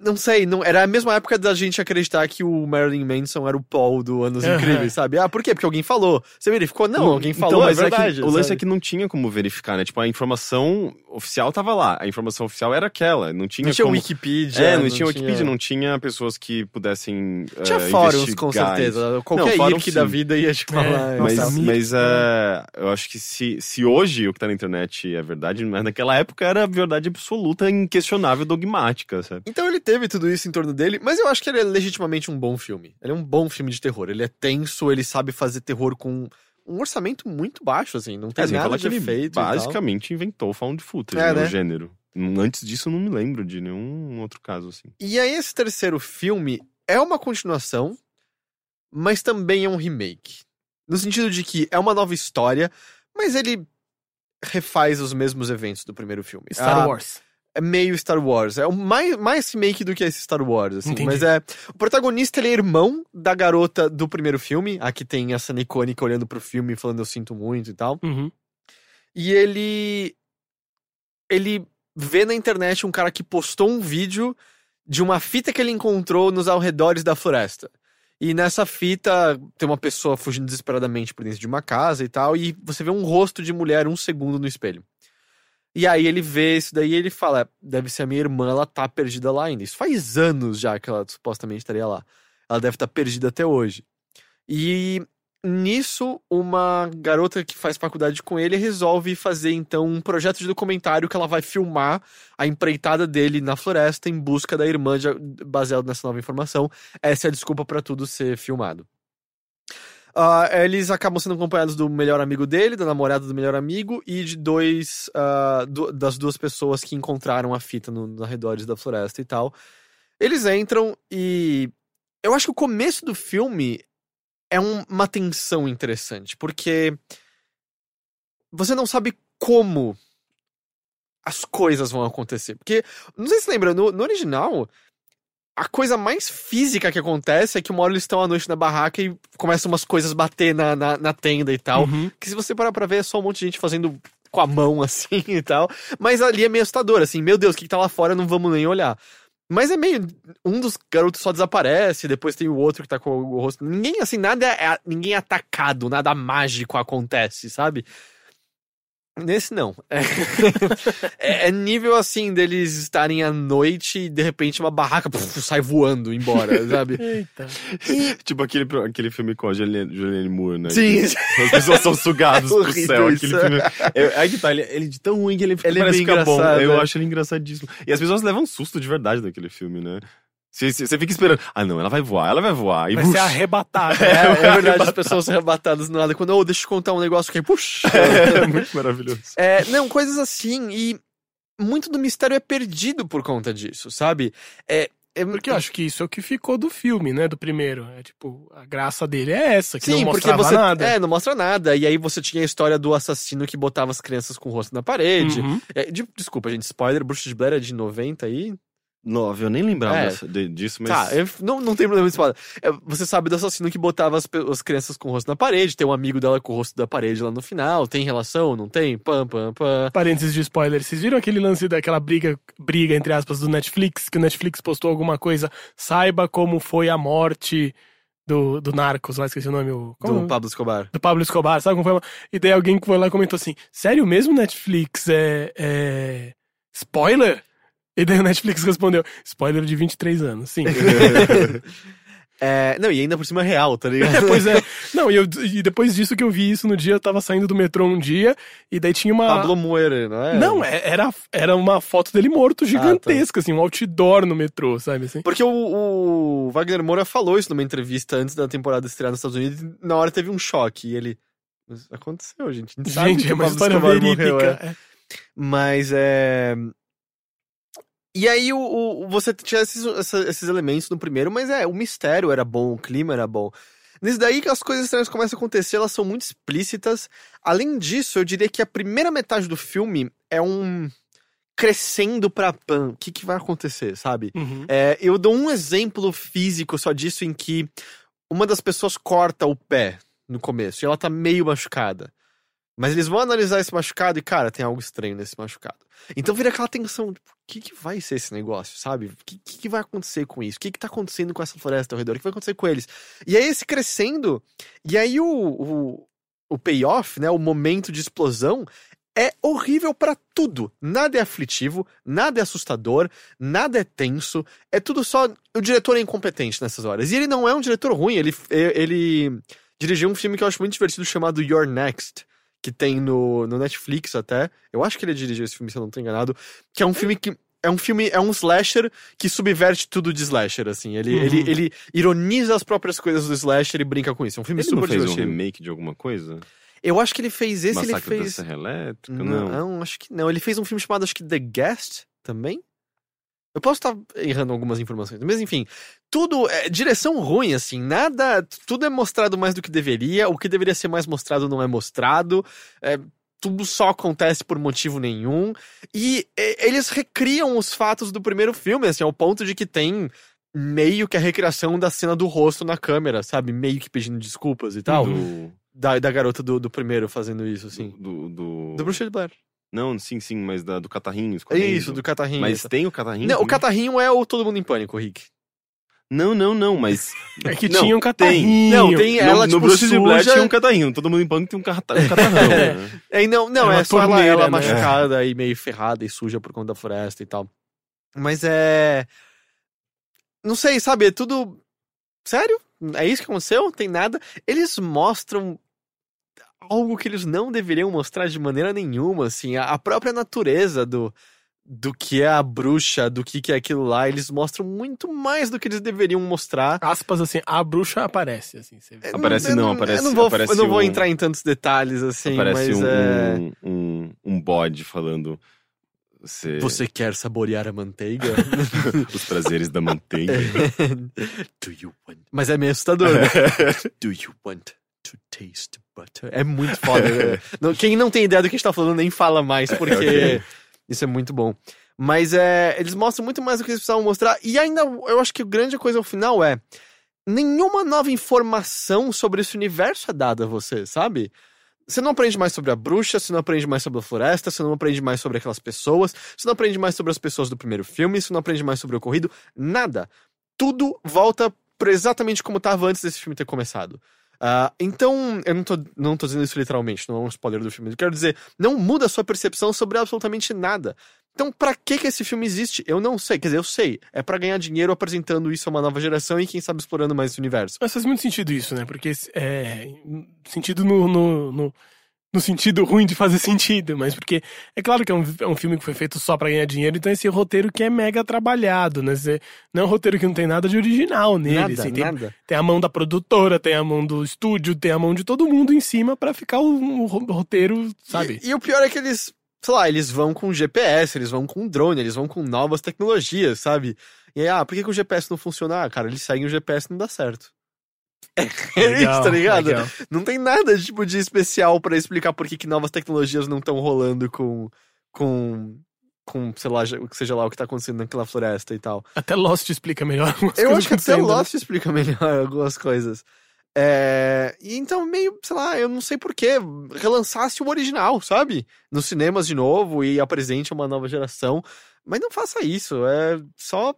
Não sei, não, era a mesma época da gente acreditar que o Marilyn Manson era o Paul do Anos Aham. Incríveis, sabe? Ah, por quê? Porque alguém falou. Você verificou? Não, alguém falou, então, mas é é que verdade. o lance é que não tinha como verificar, né? Tipo, a informação oficial tava lá. A informação oficial era aquela. Não tinha Não tinha como... Wikipedia. É, não, tinha Wikipedia, não tinha pessoas que pudessem. Tinha eh, fóruns, com certeza. Qualquer fórum, IRC da vida ia te falar. É, Mas, Nossa, mas eh, eu acho que se, se hoje o que tá na internet é verdade, mas naquela época era verdade absoluta, inquestionável, dogmática, sabe? Então ele teve tudo isso em torno dele, mas eu acho que ele é legitimamente um bom filme. Ele é um bom filme de terror. Ele é tenso, ele sabe fazer terror com um orçamento muito baixo, assim. Não tem É, nada de que ele efeito. tal. basicamente inventou o found footage, É, né, né? o gênero. Antes disso, eu não me lembro de nenhum outro caso assim. E aí, esse terceiro filme é uma continuação, mas também é um remake. No sentido de que é uma nova história, mas ele refaz os mesmos eventos do primeiro filme. Star Ah, Wars. É meio Star Wars. É mais, mais remake do que esse Star Wars, assim. Entendi. Mas é. O protagonista ele é irmão da garota do primeiro filme. Aqui tem a cena icônica olhando pro filme e falando eu sinto muito e tal. Uhum. E ele. Ele vê na internet um cara que postou um vídeo de uma fita que ele encontrou nos arredores da floresta. E nessa fita tem uma pessoa fugindo desesperadamente por dentro de uma casa e tal, e você vê um rosto de mulher um segundo no espelho. E aí ele vê isso daí e ele fala: "É, deve ser a minha irmã, ela tá perdida lá ainda. Isso faz anos já que ela supostamente estaria lá. Ela deve estar perdida até hoje. E nisso, uma garota que faz faculdade com ele resolve fazer então um projeto de documentário que ela vai filmar a empreitada dele na floresta em busca da irmã, de- baseado nessa nova informação. Essa é a desculpa pra tudo ser filmado. Ah, eles acabam sendo acompanhados do melhor amigo dele, da namorada do melhor amigo e de dois ah, du- das duas pessoas que encontraram a fita no- nos arredores da floresta e tal. Eles entram e eu acho que o começo do filme é um- uma tensão interessante, porque você não sabe como as coisas vão acontecer. Porque, não sei se lembra, no, no original, a coisa mais física que acontece é que uma hora eles estão à noite na barraca e começam umas coisas bater na, na, na tenda e tal. Uhum. Que se você parar pra ver, é só um monte de gente fazendo com a mão [LAUGHS] assim e tal. Mas ali é meio assustador, assim, meu Deus, o que, que tá lá fora? Não vamos nem olhar. Mas é meio. Um dos garotos só desaparece, depois tem o outro que tá com o rosto. Ninguém, assim, nada é. Ninguém é atacado, nada mágico acontece, sabe? Nesse não. É, é nível assim deles estarem à noite e de repente uma barraca puf, sai voando embora, sabe? [LAUGHS] Eita. Tipo aquele, aquele filme com a Julianne, Julianne Moore, né? Sim. As pessoas são sugadas É [LAUGHS] pro céu. isso. Aquele filme. É, aí que tá, ele, ele é de tão ruim que ele, Ele é parece bem ficar bom. engraçado, Eu é. acho ele engraçadíssimo. E as pessoas levam susto de verdade daquele filme, né? Você, fica esperando. Ah, não, ela vai voar, ela vai voar. E Vai bush, ser arrebatado. É, é [LAUGHS] verdade, as pessoas são arrebatadas no nada. Quando, oh, deixa eu contar um negócio que puxa. [LAUGHS] é muito maravilhoso. É, não, coisas assim. E muito do mistério é perdido por conta disso, sabe? É, é Porque eu acho que isso é o que ficou do filme, né? Do primeiro. É tipo, a graça dele é essa, que Sim, não porque mostrava você. nada. É, não mostra nada. E aí você tinha a história do assassino que botava as crianças com o rosto na parede. Uhum. É, de- desculpa, gente, spoiler, Bruxa de Blair é de 90 aí. Nove, eu nem lembrava É. dessa- de- disso, mas. Tá, eu- não, não tem problema de spoiler. É, você sabe do assassino que botava as, as crianças com o rosto na parede, tem um amigo dela com o rosto da parede lá no final, tem relação, não tem? Pam, pam, pam. Parênteses de spoiler, vocês viram aquele lance daquela briga, briga, entre aspas, do Netflix, que o Netflix postou alguma coisa, saiba como foi a morte do, do Narcos, lá esqueci o nome, o... Do nome? Pablo Escobar. do Pablo Escobar, sabe como foi? a- E daí alguém que foi lá e comentou assim, sério mesmo Netflix é, é... spoiler? E daí o Netflix [LAUGHS] respondeu, spoiler de 23 anos, sim. [LAUGHS] É, não, e ainda por cima é real, tá ligado? É, pois é. Não, e, eu, e depois disso que eu vi isso no dia, eu tava saindo do metrô um dia, e daí tinha uma... Pablo Moeira, não é? Não, é- era, era uma foto dele morto gigantesca, assim, um outdoor no metrô, sabe assim? Porque o, o Wagner Moura falou isso numa entrevista antes da temporada estrear nos Estados Unidos, e na hora teve um choque, e ele... Mas aconteceu, gente. Gente, é uma história verídica. morreu, é. é. Mas é. E aí o, o- você tinha esses, esses elementos no primeiro, mas é, o mistério era bom, o clima era bom. Nesse daí que as coisas estranhas começam a acontecer, elas são muito explícitas. Além disso, eu diria que a primeira metade do filme é um crescendo pra pan. O que, que vai acontecer, sabe? Uhum. É, eu dou um exemplo físico só disso em que uma das pessoas corta o pé no começo e ela tá meio machucada. Mas eles vão analisar esse machucado e, cara, tem algo estranho nesse machucado. Então vira aquela tensão, tipo, o que, que vai ser esse negócio, sabe? O que, que, vai acontecer com isso? O que, que tá acontecendo com essa floresta ao redor? O que vai acontecer com eles? E aí esse crescendo, e aí o, o, o payoff, né, o momento de explosão, é horrível pra tudo. Nada é aflitivo, nada é assustador, nada é tenso. É tudo só. O diretor é incompetente nessas horas. E ele não é um diretor ruim, ele, ele dirigiu um filme que eu acho muito divertido chamado Your Next. Que tem no, no Netflix até. Eu acho que ele dirigiu esse filme, se eu não tô enganado. Que é um filme que. É um filme, é um slasher que subverte tudo de slasher, assim. Ele, Uhum. ele, ele ironiza as próprias coisas do slasher e brinca com isso. É um filme Ele super não fez um divertido. remake de alguma coisa? Eu acho que ele fez esse, Massacre ele da fez. Serra Elétrica? Não, Não. acho que não. Ele fez um filme chamado, acho que The Guest também. Eu posso estar errando algumas informações, mas enfim, tudo é direção ruim, assim, nada, tudo é mostrado mais do que deveria, o que deveria ser mais mostrado não é mostrado, é, tudo só acontece por motivo nenhum, e é, eles recriam os fatos do primeiro filme, assim, ao ponto de que tem meio que a recriação da cena do rosto na câmera, sabe? Meio que pedindo desculpas e tal. Do, Da, da garota do, do primeiro fazendo isso, assim. do, do... Do Bruxa de Blair. Não, sim, sim, mas da, do Catarrinho. É isso, do catarrinho. Mas essa. tem o Catarrinho? Não, o também? catarrinho é o Todo Mundo em Pânico, Rick. Não, não, não, mas... [LAUGHS] É que Não, tinha um catarrinho. Não, tem ela, no, tipo, no Bruce Blair suja. tinha um Catarrinho. Todo mundo em pânico tem um, cata- Catarrão. [LAUGHS] né? É, não, não, É é, só ela, torneira, ela né? machucada e meio ferrada e suja por conta da floresta e tal. Mas é. Não sei, sabe? É tudo. Sério? É isso que aconteceu? Tem nada. Eles mostram algo que eles não deveriam mostrar de maneira nenhuma, assim. A a própria natureza do. Do que é a bruxa, do que, que é aquilo lá, eles mostram muito mais do que eles deveriam mostrar. Aspas assim, a bruxa aparece, assim. Você vê. Eu Aparece eu não, eu aparece- não vou, aparece eu não vou um- entrar em tantos detalhes assim, Aparece mas um, é. um, um, um bode falando... Você... Você quer saborear a manteiga? [LAUGHS] Os prazeres da manteiga. [LAUGHS] Do you want... Mas é meio assustador, né? [LAUGHS] Do you want to taste butter? É muito foda. [LAUGHS] Não- Quem não tem ideia do que a gente tá falando nem fala mais, [LAUGHS] porque ok. isso é muito bom. Mas é, eles mostram muito mais do que eles precisavam mostrar. E ainda, eu acho que a grande coisa ao final é... Nenhuma nova informação sobre esse universo é dada a você, sabe? Você não aprende mais sobre a bruxa, você não aprende mais sobre a floresta, você não aprende mais sobre aquelas pessoas, você não aprende mais sobre as pessoas do primeiro filme, você não aprende mais sobre o ocorrido, nada. Tudo volta pra exatamente como estava antes desse filme ter começado. Ah, então, eu não tô, não tô dizendo isso literalmente, não é um spoiler do filme. Eu quero dizer, não muda a sua percepção sobre absolutamente nada. Então, pra que que esse filme existe? Eu não sei. Quer dizer, eu sei. É pra ganhar dinheiro apresentando isso a uma nova geração e quem sabe explorando mais esse universo. Mas faz muito sentido isso, né? Porque é. Sentido no, no, no, no sentido ruim de fazer [LAUGHS] sentido, mas porque é claro que é um, é um filme que foi feito só pra ganhar dinheiro, então esse roteiro que é mega trabalhado, né? Você- não é um roteiro que não tem nada de original nele. nada, assim, tem, nada. tem a mão da produtora, tem a mão do estúdio, tem a mão de todo mundo em cima pra ficar o, o ro- roteiro, sabe? E, e o pior é que eles, sei lá, eles vão com GPS, eles vão com drone, eles vão com novas tecnologias, sabe? E aí, ah, por que, que o GPS não funciona? Ah, cara, eles seguem o GPS e não dá certo. É [LAUGHS] Legal, isso, tá ligado? legal. Não tem nada tipo de especial pra explicar por que, que novas tecnologias não estão rolando com. com. com, sei lá, seja lá o que tá acontecendo naquela floresta e tal. Até Lost explica melhor algumas Eu acho que até né? Lost explica melhor algumas coisas. É, e então, meio, sei lá, eu não sei porquê, relançasse o original, sabe? Nos cinemas de novo e apresente uma nova geração. Mas não faça isso, é só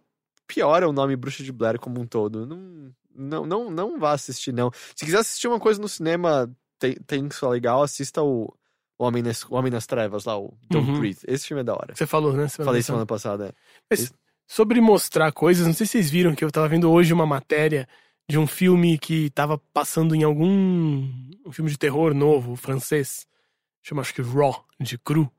piora o nome Bruxa de Blair como um todo. Não, não, não, não vá assistir, não. Se quiser assistir uma coisa no cinema, tem, tem isso legal, assista o, o, Homem nas, o Homem nas Trevas lá, o Don't Uhum. Breathe. Esse filme é da hora. Você falou, né? Semana Falei semana passada. é. Mas sobre mostrar coisas, não sei se vocês viram que eu tava vendo hoje uma matéria de um filme que tava passando em algum um filme de terror novo, francês, chama acho que Raw, de cru.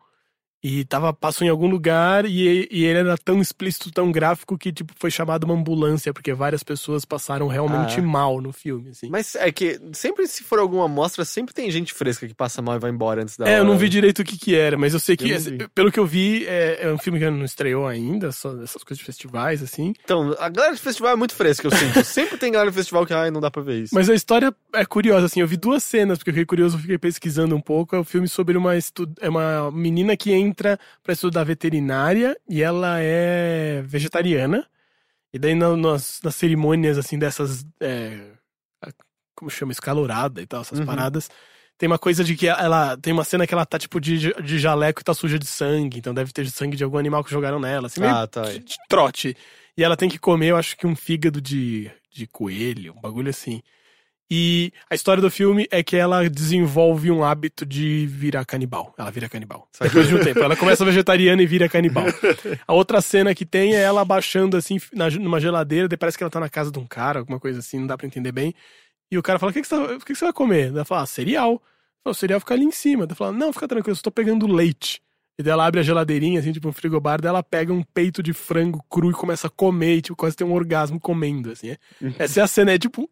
E tava, passou em algum lugar e, e ele era tão explícito, tão gráfico que tipo foi chamado uma ambulância, porque várias pessoas passaram realmente Ah, é? mal no filme, assim. Mas é que sempre se for alguma amostra, sempre tem gente fresca que passa mal e vai embora antes da É, eu não hora. vi direito o que que era, mas eu sei que, Eu vi. pelo que eu vi, é, é um filme que não estreou ainda, só essas coisas de festivais, assim. Então, a galera do festival é muito fresca, eu sinto. [LAUGHS] sempre tem galera do festival que, ai, não dá pra ver isso. Mas a história é curiosa, assim, eu vi duas cenas, porque eu fiquei curioso, eu fiquei pesquisando um pouco. É um filme sobre uma, estu... é uma menina que entra pra estudar veterinária e ela é vegetariana. E daí na- nas, nas cerimônias, assim, dessas. é, como chama? Escalorada e tal, essas Uhum. paradas. Tem uma coisa de que ela. Tem uma cena que ela tá, tipo, de, de jaleco e tá suja de sangue. Então deve ter sangue de algum animal que jogaram nela. Assim, Ah, tá. de, de trote. E ela tem que comer, eu acho que um fígado de, de coelho, um bagulho assim. E a história do filme é que ela desenvolve um hábito de virar canibal. Ela vira canibal. Depois de um tempo. Ela começa vegetariana e vira canibal. [LAUGHS] A outra cena que tem é ela abaixando assim na- numa geladeira, parece que ela tá na casa de um cara, alguma coisa assim, não dá pra entender bem. E o cara fala: O que, que, você, tá- que, que você vai comer? Ela fala: ah, cereal. Fala, o cereal fica ali em cima. Ela fala: Não, fica tranquilo, eu tô pegando leite. E daí ela abre a geladeirinha, assim, tipo um frigobar, daí ela pega um peito de frango cru e começa a comer, e, tipo, quase tem um orgasmo comendo, assim. é. [LAUGHS] Essa é a cena, é tipo,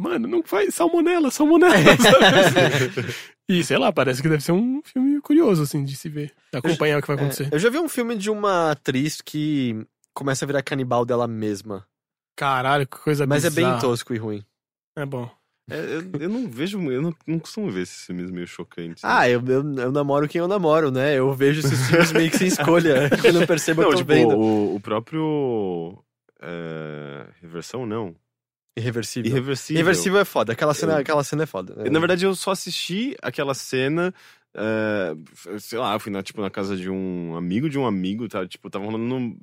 mano, não faz salmonela, salmonela? [LAUGHS] E sei lá, parece que deve ser um filme curioso, assim, de se ver, de acompanhar o que vai acontecer. É, eu já vi um filme de uma atriz que começa a virar canibal dela mesma. Caralho, que coisa Mas é bem bizarra. tosco e ruim. É bom. É, eu, eu não vejo, eu não, não costumo ver esses filmes meio chocantes. Ah, eu, eu, eu namoro quem eu namoro, né? Eu vejo esses filmes meio que sem escolha. [LAUGHS] Quando eu percebo, não, eu tô tipo, vendo. o, o próprio. é, reversão, não. Irreversível. Irreversível. Irreversível é foda. Aquela cena, Eu- aquela cena é foda. Na verdade, eu só assisti aquela cena. é, sei lá, eu fui na, tipo, na casa de um amigo de um amigo, tá? Tipo, tava rolando num-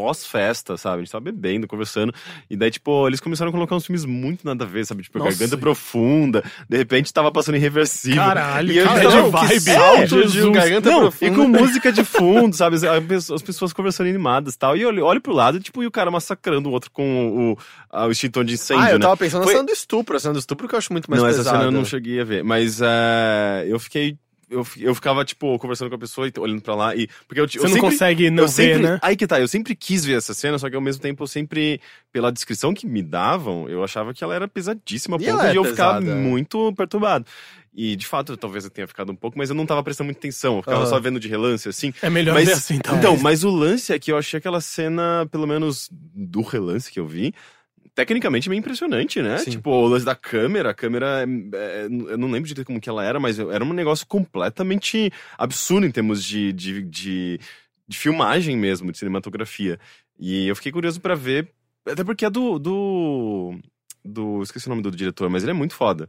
pós-festa, sabe? A gente tava bebendo, conversando. E daí, tipo, eles começaram a colocar uns filmes muito nada a ver, sabe? Tipo, Nossa. Garganta Profunda. De repente tava passando irreversível. Caralho, E eu cara, tava, de vibe. salto É, um Jesus. Garganta Não, Profunda. E com música de fundo, sabe? [LAUGHS] As pessoas- as pessoas conversando animadas e tal. E eu olho, pro lado, tipo, e o cara massacrando o outro com o, a- o extintor de incêndio, Ah, eu né? tava pensando Foi- na cena do estupro. A cena do estupro que eu acho muito mais não, essa pesada. cena eu não cheguei a ver. Mas é, eu fiquei. Eu, eu ficava, tipo, conversando com a pessoa e olhando pra lá. E, porque eu, ti- eu Você não sempre, consegue não ver, sempre, né? Aí que tá, eu sempre quis ver essa cena, só que ao mesmo tempo eu sempre, pela descrição que me davam, eu achava que ela era pesadíssima, a E ponto ela é de eu ficar pesada, é. muito perturbado. E de fato, talvez eu tenha ficado um pouco, mas eu não tava prestando muita atenção, eu ficava Aham. só vendo de relance, assim. É melhor Mas, ver assim, talvez. então, mas o lance é que eu achei aquela cena, pelo menos do relance que eu vi, tecnicamente meio impressionante, né? Sim. Tipo, o lance da câmera, a câmera, é, é, eu não lembro direito como que ela era, mas era um negócio completamente absurdo em termos de, de, de, de filmagem mesmo, de cinematografia. E eu fiquei curioso pra ver, até porque é do, do, do esqueci o nome do diretor, mas ele é muito foda.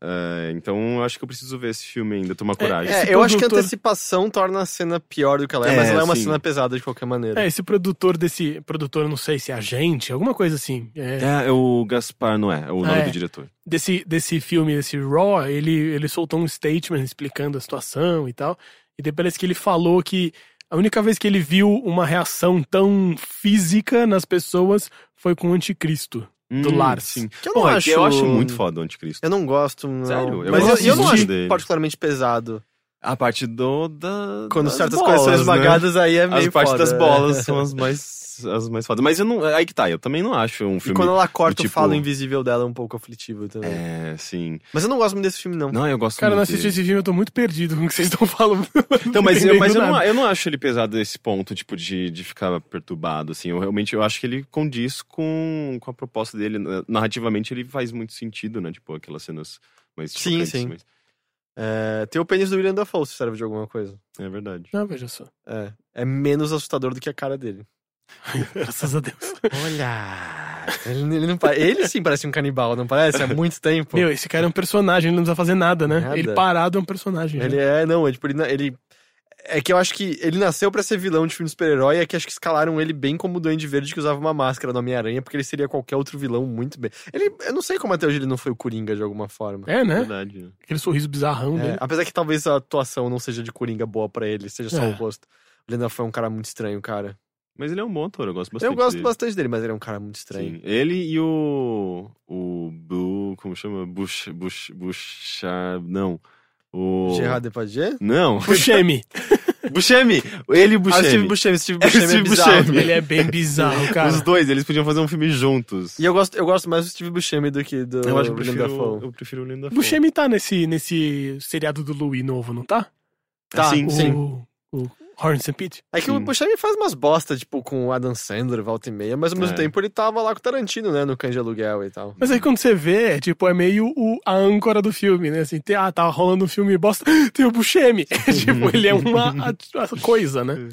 É, então eu acho que eu preciso ver esse filme ainda, tomar coragem. É, Esse eu acho que a produtor- antecipação torna a cena pior do que ela é, mas É, ela é uma sim. cena pesada de qualquer maneira. É, esse produtor desse. Produtor, não sei se é agente, alguma coisa assim. É, É, o Gaspar Noé, é o nome É. do diretor. desse, desse filme, desse Raw, ele, ele soltou um statement explicando a situação e tal. E daí parece que ele falou que a única vez que ele viu uma reação tão física nas pessoas foi com o anticristo. Do Lars. Sim. Que eu não é acho- eu acho muito foda o Anticristo. Eu não gosto, não. Sério? Eu mas eu, eu não acho particularmente pesado. A parte do. Da, Quando das certas bolas, coisas são né? esmagadas, aí é meio As partes foda. das bolas são as mais, as mais fodas. Mas eu não. Aí que tá, eu também não acho um E filme. quando ela corta do o falo tipo- invisível dela é um pouco aflitivo também. É, sim. Mas eu não gosto muito desse filme, não. Não, eu gosto Cara, eu não muito assisti dele. esse filme, eu tô muito perdido com o que vocês estão falando. [LAUGHS] Então, mas, eu, mas eu, não, eu não acho ele pesado nesse ponto, tipo, de, de ficar perturbado, assim. Eu realmente eu acho que ele condiz com, com a proposta dele. Narrativamente, ele faz muito sentido, né? Tipo, aquelas cenas mais Sim, sim. mas- É, tem o pênis do William Dafoe, se serve de alguma coisa. É verdade. Ah, veja só. É, é menos assustador do que a cara dele. [LAUGHS] Graças a Deus. Olha! Ele, ele não pa- ele sim parece um canibal, não parece? Há muito tempo. Meu, esse cara é um personagem, ele não precisa fazer nada, né? Nada. Ele parado é um personagem. Ele já. é, não, é tipo, ele, ele. É que eu acho que ele nasceu pra ser vilão de filme de super-herói, é que acho que escalaram ele bem como o Duende Verde que usava uma máscara no Homem-Aranha, porque ele seria qualquer outro vilão muito bem. Ele, eu não sei como até hoje ele não foi o Coringa de alguma forma. É, né? Verdade. né? Aquele sorriso bizarrão É, dele. apesar que talvez a atuação não seja de Coringa boa pra ele, seja só É. o rosto. O Linda foi um cara muito estranho, cara. Mas ele é um bom ator, eu gosto bastante eu gosto dele. bastante dele, mas ele é um cara muito estranho. Sim. Ele e o. O. Bu, como chama? Bush. Bush. Bushar. Não. O. Gerard Depardieu? Não. [LAUGHS] Buscemi. Buscemi! [LAUGHS] Ele e o Ah, Steve Buscemi. Buscemi, Steve É Buscemi é, Steve bizarro. Buscemi. ele é bem bizarro, cara. Os dois, eles podiam fazer um filme juntos. E eu gosto, eu gosto mais do Steve Buscemi do que do eu acho que eu William prefiro, Dafoe. eu prefiro o Linda Buscemi tá nesse, nesse seriado do Louis novo, não tá? Tá, sim, o, sim. O Horns and Pete. É que o Sim. Buscemi faz umas bosta, tipo, com o Adam Sandler, volta e meia, mas ao mesmo É. tempo ele tava lá com o Tarantino, né, no Cães de Aluguel e tal. Mas aí quando você vê, é, tipo, é meio o, a âncora do filme, né? Assim, tem, ah, tá rolando um filme bosta, [GASPS] tem o Buscemi. [LAUGHS] tipo, ele é uma [LAUGHS] a- a coisa, né?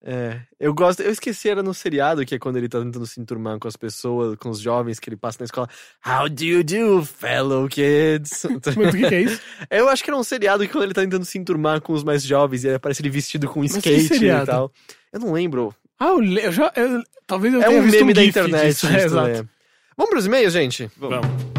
É, eu gosto, eu esqueci, era no seriado, que é quando ele tá tentando se enturmar com as pessoas, com os jovens que ele passa na escola. How do you do, fellow kids? [LAUGHS] Mas o que, que é isso? eu acho que era um seriado que quando ele tá tentando se enturmar com os mais jovens, e aí aparece ele vestido com que skate e tal. Eu não lembro. Ah, eu, le- eu já. eu- talvez eu é tenha um visto meme da gif internet. disso, isso, é, exato. né? Vamos pros e-mails, gente? Vamos.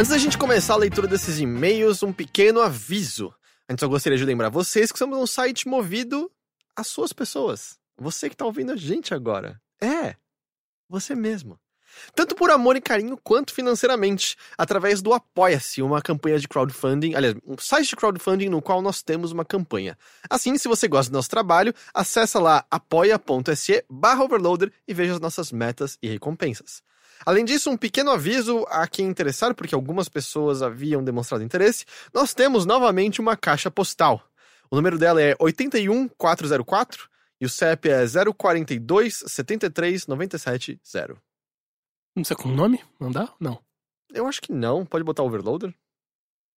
Antes da gente começar a leitura desses e-mails, um pequeno aviso. Antes eu gostaria de lembrar vocês que somos um site movido às suas pessoas. Você que tá ouvindo a gente agora. É, você mesmo. Tanto por amor e carinho quanto financeiramente, através do Apoia-se, uma campanha de crowdfunding, aliás, um site de crowdfunding no qual nós temos uma campanha. Assim, se você gosta do nosso trabalho, acessa lá apoia.se barra overloader e veja as nossas metas e recompensas. Além disso, um pequeno aviso a quem interessar, porque algumas pessoas haviam demonstrado interesse, nós temos novamente uma caixa postal. O número dela é 81404 e o CEP é 042 73 97 0. Não sei com o nome? Não dá? Não. Eu acho que não. Pode botar overloader?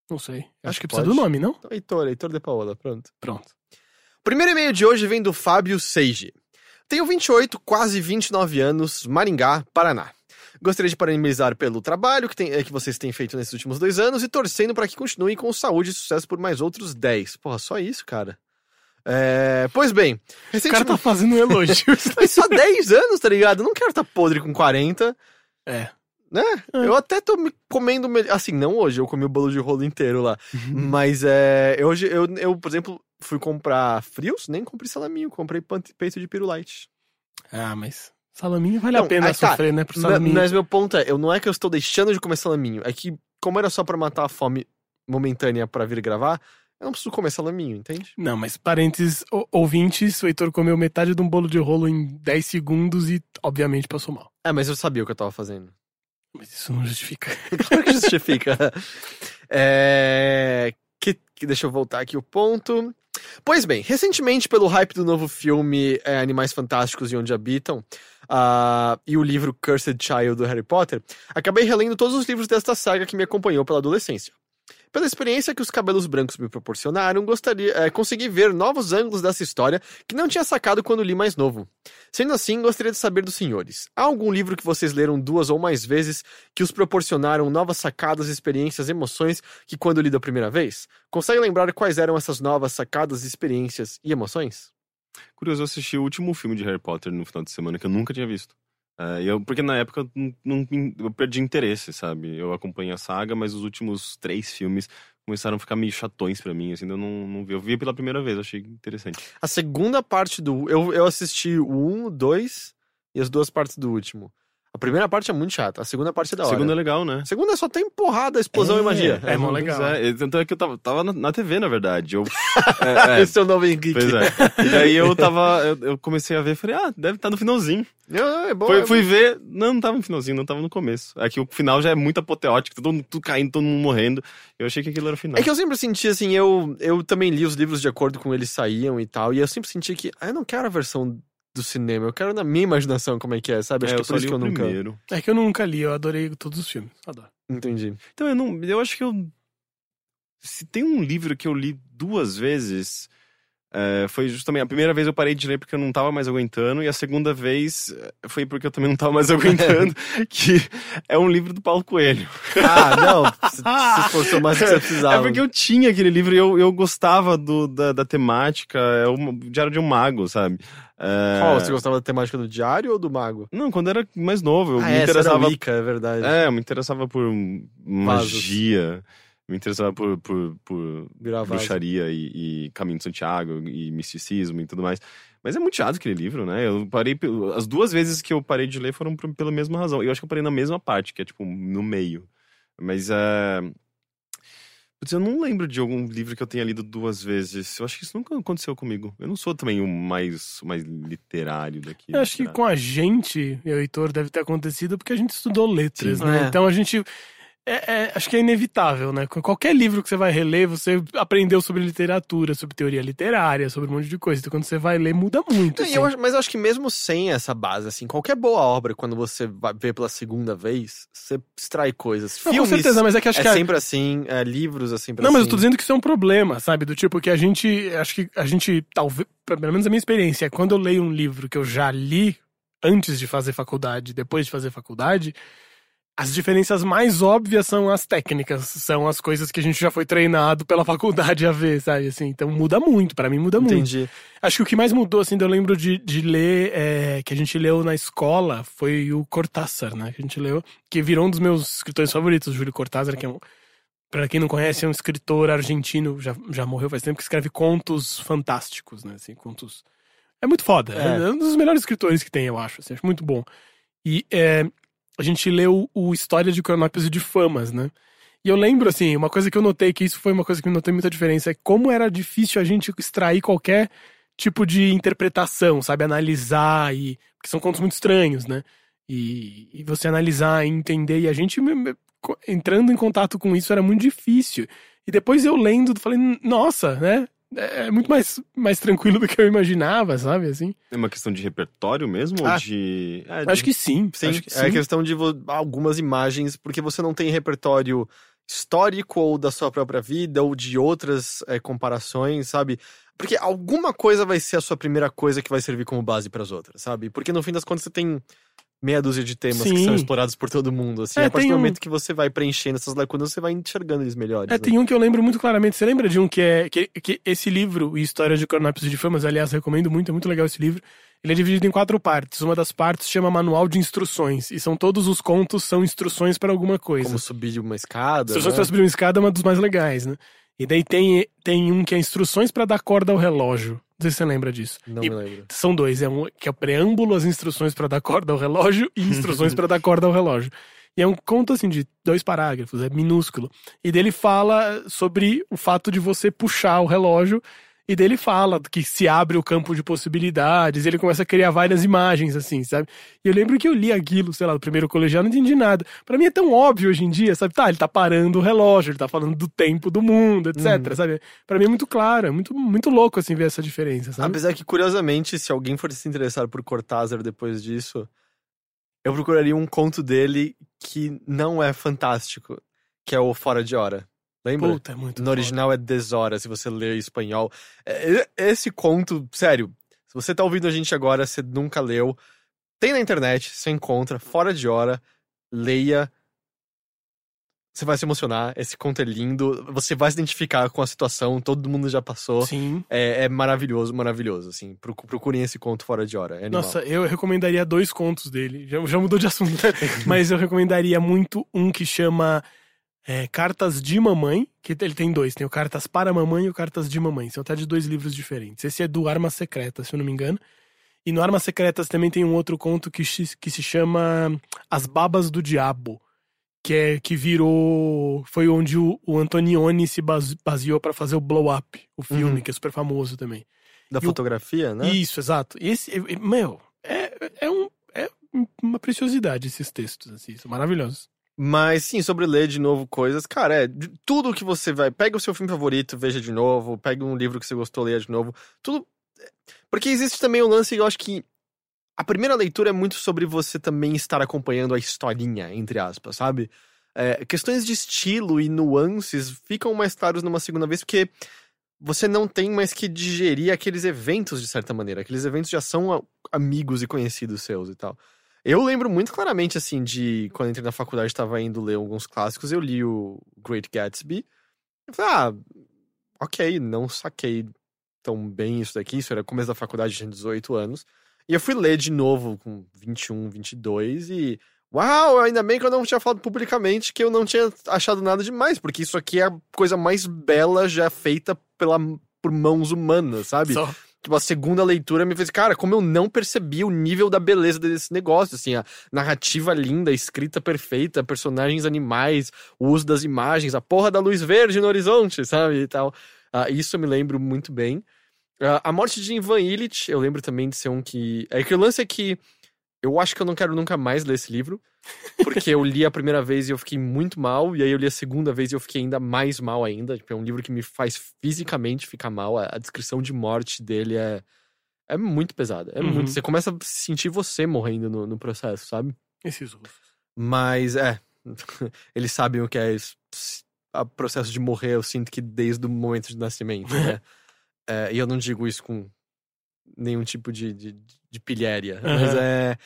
Não sei. Acho Acho, que que precisa pode. do nome, não? Então, Heitor, Heitor de Paola, pronto. Pronto. O primeiro e-mail de hoje vem do Fábio Seiji. Tenho 28, quase 29 anos, Maringá, Paraná. Gostaria de parabenizar pelo trabalho que, tem- eh, que vocês têm feito nesses últimos dois anos e torcendo para que continuem com saúde e sucesso por mais outros 10. Porra, só isso, cara. É, Pois bem, O cara recentemente. tá fazendo um elogio. [LAUGHS] Mas só 10 anos, tá ligado? Eu não quero estar podre com 40, é. né? É. Eu até tô me comendo. me- Assim, não hoje, eu comi o bolo de rolo inteiro lá. Mas é. eu Hoje, eu, eu, por exemplo, fui comprar frios, nem comprei salaminho, comprei peito de pirulite. Ah, mas salaminho vale Não, a pena aí tá. sofrer, né? Pro salaminho. Mas meu ponto é, eu não é que eu estou deixando de comer salaminho, é que, como era só pra matar a fome momentânea pra vir gravar, eu não preciso comer salaminho, entende? Não, mas parênteses ou- ouvintes, o Heitor comeu metade de um bolo de rolo em 10 segundos e, obviamente, passou mal. É, mas eu sabia o que eu tava fazendo. Mas isso não justifica. [LAUGHS] Claro que justifica. [LAUGHS] É... Que, que- deixa eu voltar aqui o ponto. Pois bem, recentemente, pelo hype do novo filme é, Animais Fantásticos e Onde Habitam, ah, e o livro Cursed Child do Harry Potter, acabei relendo todos os livros desta saga que me acompanhou pela adolescência. Pela experiência que os cabelos brancos me proporcionaram, gostaria, é, consegui ver novos ângulos dessa história que não tinha sacado quando li mais novo. Sendo assim, gostaria de saber dos senhores: há algum livro que vocês leram duas ou mais vezes que os proporcionaram novas sacadas, experiências, emoções que quando lido a primeira vez? Consegue lembrar quais eram essas novas sacadas, experiências e emoções? Curioso, eu assisti o último filme de Harry Potter no final de semana que eu nunca tinha visto. É, eu, porque na época eu, não, eu perdi interesse, sabe? Eu acompanhei a saga, mas os últimos três filmes começaram a ficar meio chatões pra mim, assim, eu não, não vi. Eu vi pela primeira vez, achei interessante. A segunda parte do. Eu, eu assisti o 1, o 2 e as duas partes do último. A primeira parte é muito chata, a segunda parte é da A hora. segunda é legal, né? A segunda só tem porrada, explosão e magia. é mó pois legal. É, tanto é que eu tava, tava na, na TV, na verdade. Eu, [LAUGHS] é, é, Esse é o nome geek. pois é. E daí eu tava. Eu, eu comecei a ver e falei, ah, deve estar no finalzinho. Não, é bom. Fui, é fui ver, não, não tava no finalzinho, não tava no começo. É que o final já é muito apoteótico, todo mundo tudo caindo, todo mundo morrendo. Eu achei que aquilo era o final. É que eu sempre senti assim, eu, eu também li os livros de acordo com eles saíam e tal, e eu sempre senti que ah, eu não quero a versão do cinema, eu quero na minha imaginação como é que é, sabe? Acho É, que eu é por isso li que eu nunca primeiro. É que eu nunca li, eu adorei todos os filmes. Adoro. entendi. Então, eu não. Eu acho que eu. Se tem um livro que eu li duas vezes. É, foi justamente a primeira vez eu parei de ler porque eu não tava mais aguentando, e a segunda vez é, foi porque eu também não tava mais [LAUGHS] aguentando, que é um livro do Paulo Coelho. Ah, não, se, esforçou [LAUGHS] mais do que você precisava. É porque eu tinha aquele livro e eu, eu gostava do, da, da temática, é o Diário de um Mago, sabe? É, Qual, você gostava da temática do diário ou do mago? Não, quando era mais novo, eu ah, me essa interessava era Wicca, é verdade. É, eu me interessava por Vasos. Me interessava por, por, por bruxaria e, e Caminho de Santiago e misticismo e tudo mais. Mas é muito chato aquele livro, né? Eu parei. As duas vezes que eu parei de ler foram por- pela mesma razão. Eu acho que eu parei na mesma parte, que é tipo no meio. Mas é. Putz, eu não lembro de algum livro que eu tenha lido duas vezes. Eu acho que isso nunca aconteceu comigo. Eu não sou também o mais, o mais literário daqui. Eu acho que será? com a gente, eu e o Heitor, deve ter acontecido porque a gente estudou letras, Sim. né? É. Então a gente. É- é- acho que é inevitável, né? Qualquer livro que você vai reler, você aprendeu sobre literatura, sobre teoria literária, sobre um monte de coisa. Então quando você vai ler, muda muito. Não, assim. eu mas eu acho que mesmo sem essa base, assim, qualquer boa obra, quando você vai ver pela segunda vez, você extrai coisas. Não, Filmes com certeza, mas é que acho é que a- sempre assim, é, livros é sempre Não, assim. mas eu tô dizendo que isso é um problema, sabe? Do tipo que a gente. Acho que a gente, talvez. Pelo menos a minha experiência é quando eu leio um livro que eu já li antes de fazer faculdade, depois de fazer faculdade. As diferenças mais óbvias são as técnicas, são as coisas que a gente já foi treinado pela [LAUGHS] faculdade a ver, sabe? Assim, então muda muito, pra mim muda muito. Entendi. Acho que o que mais mudou, assim, eu lembro de, de ler, é, que a gente leu na escola, foi o Cortázar, né? Que a gente leu, que virou um dos meus escritores favoritos, o Júlio Cortázar, que é um. Pra quem não conhece, é um escritor argentino, já, já morreu faz tempo, que escreve contos fantásticos, né? Assim, contos. É muito foda. É. É. um dos melhores escritores que tem, eu acho. Assim, acho muito bom. E é, a gente leu o História de Cronópios e de Famas, né? E eu lembro, assim, uma coisa que eu notei, que isso foi uma coisa que me notei muita diferença, é como era difícil a gente extrair qualquer tipo de interpretação, sabe? Analisar e. Porque são contos muito estranhos, né? E, e você analisar e entender. E a gente entrando em contato com isso era muito difícil. E depois eu lendo, falei, nossa, né? É é muito mais, mais tranquilo do que eu imaginava, sabe? Assim. É uma questão de repertório mesmo? Ah, ou de. é, de- Acho que sim. Sim, acho que é sim. questão de algumas imagens, porque você não tem repertório histórico ou da sua própria vida ou de outras é, comparações, sabe? Porque alguma coisa vai ser a sua primeira coisa que vai servir como base para as outras, sabe? Porque no fim das contas você tem meia dúzia de temas que Sim. são explorados por todo mundo, assim. É, a partir do um- momento que você vai preenchendo essas lacunas, você vai enxergando eles melhores. É, né? tem um que eu lembro muito claramente. Você lembra de um que é. Que, que esse livro, História de Cronópios e de Famas, aliás, recomendo muito, é muito legal esse livro. Ele é dividido em quatro partes. Uma das partes chama Manual de Instruções. E são todos os contos são instruções para alguma coisa. Como subir uma escada. Instruções né? para subir uma escada é uma dos mais legais, né? E daí tem, tem um que é Instruções para dar corda ao relógio. Não sei se você lembra disso. Não E me lembro. São dois, é um que é o preâmbulo, as instruções para dar corda ao relógio e instruções para dar corda ao relógio. E é um conto assim de dois parágrafos, é minúsculo. E dele fala sobre o fato de você puxar o relógio e dele fala que se abre o campo de possibilidades, ele começa a criar várias imagens assim, sabe? E eu lembro que eu li aquilo, sei lá, no primeiro colegial, não entendi nada. Pra mim é tão óbvio hoje em dia, sabe? Tá, ele tá parando o relógio, ele tá falando do tempo do mundo, etc, sabe? Pra mim é muito claro, é muito, muito louco assim ver essa diferença, sabe? Apesar que, curiosamente, se alguém for se interessar por Cortázar depois disso, eu procuraria um conto dele que não é fantástico, que é o Fora de Hora. Lembra? Puta, é muito No foda. original é Desora, se você ler em espanhol. É, Esse conto, sério, se você tá ouvindo a gente agora, você nunca leu, tem na internet, você encontra, Fora de Hora, leia. Você vai se emocionar, esse conto é lindo, você vai se identificar com a situação, todo mundo já passou. Sim. É, é maravilhoso, maravilhoso, assim. Procu- Procurem esse conto fora de hora. É. Nossa, eu recomendaria dois contos dele. Já, já mudou de assunto. [LAUGHS] Mas eu recomendaria muito um que chama é, Cartas de Mamãe. Que ele tem dois. Tem o Cartas para Mamãe e o Cartas de Mamãe. São até de dois livros diferentes. Esse é do Armas Secretas, se eu não me engano. E no Armas Secretas também tem um outro conto que, se- que se chama As Babas do Diabo. Que é que virou. Foi onde o, o Antonioni se base- baseou para fazer o Blow Up, o filme, Uhum. que é super famoso também. Da e o- fotografia, né? Isso, exato. Esse, é- é- meu, é, é, um, é uma preciosidade esses textos, assim, são maravilhosos. Mas sim, sobre ler de novo coisas, cara, é tudo que você vai. Pega o seu filme favorito, veja de novo, pega um livro que você gostou, leia de novo. Tudo. Porque existe também o lance, eu acho que. A primeira leitura é muito sobre você também estar acompanhando a historinha, entre aspas, sabe? É, questões de estilo e nuances ficam mais claros numa segunda vez, porque você não tem mais que digerir aqueles eventos de certa maneira. Aqueles eventos já são amigos e conhecidos seus e tal. Eu lembro muito claramente, assim, de quando entrei na faculdade, estava indo ler alguns clássicos, eu li o Great Gatsby. Eu falei, ah, ok, não saquei tão bem isso daqui, isso era começo da faculdade, tinha 18 anos. E eu fui ler de novo com 21, 22 e. Uau, ainda bem que eu não tinha falado publicamente que eu não tinha achado nada demais, porque isso aqui é a coisa mais bela já feita pela, por mãos humanas, sabe? Só. Tipo, a segunda leitura me fez, cara, como eu não percebi o nível da beleza desse negócio, assim, a narrativa linda, a escrita perfeita, personagens animais, o uso das imagens, a porra da luz verde no horizonte, sabe, e tal. Ah, isso eu me lembro muito bem. Ah, a morte de Ivan Illich, eu lembro também de ser um que... É que o lance é que eu acho que eu não quero nunca mais ler esse livro, porque eu li a primeira vez e eu fiquei muito mal, e aí eu li a segunda vez e eu fiquei ainda mais mal ainda. Tipo, é um livro que me faz fisicamente ficar mal. A, a descrição de morte dele é, é muito pesada. É Uhum. muito. Você começa a sentir você morrendo no, no processo, sabe? Esses russos. Mas é. [LAUGHS] Eles sabem o que é o processo de morrer, eu sinto que desde o momento de nascimento, né? [LAUGHS] É, e eu não digo isso com nenhum tipo de, de, de pilhéria. Mas Aham. é.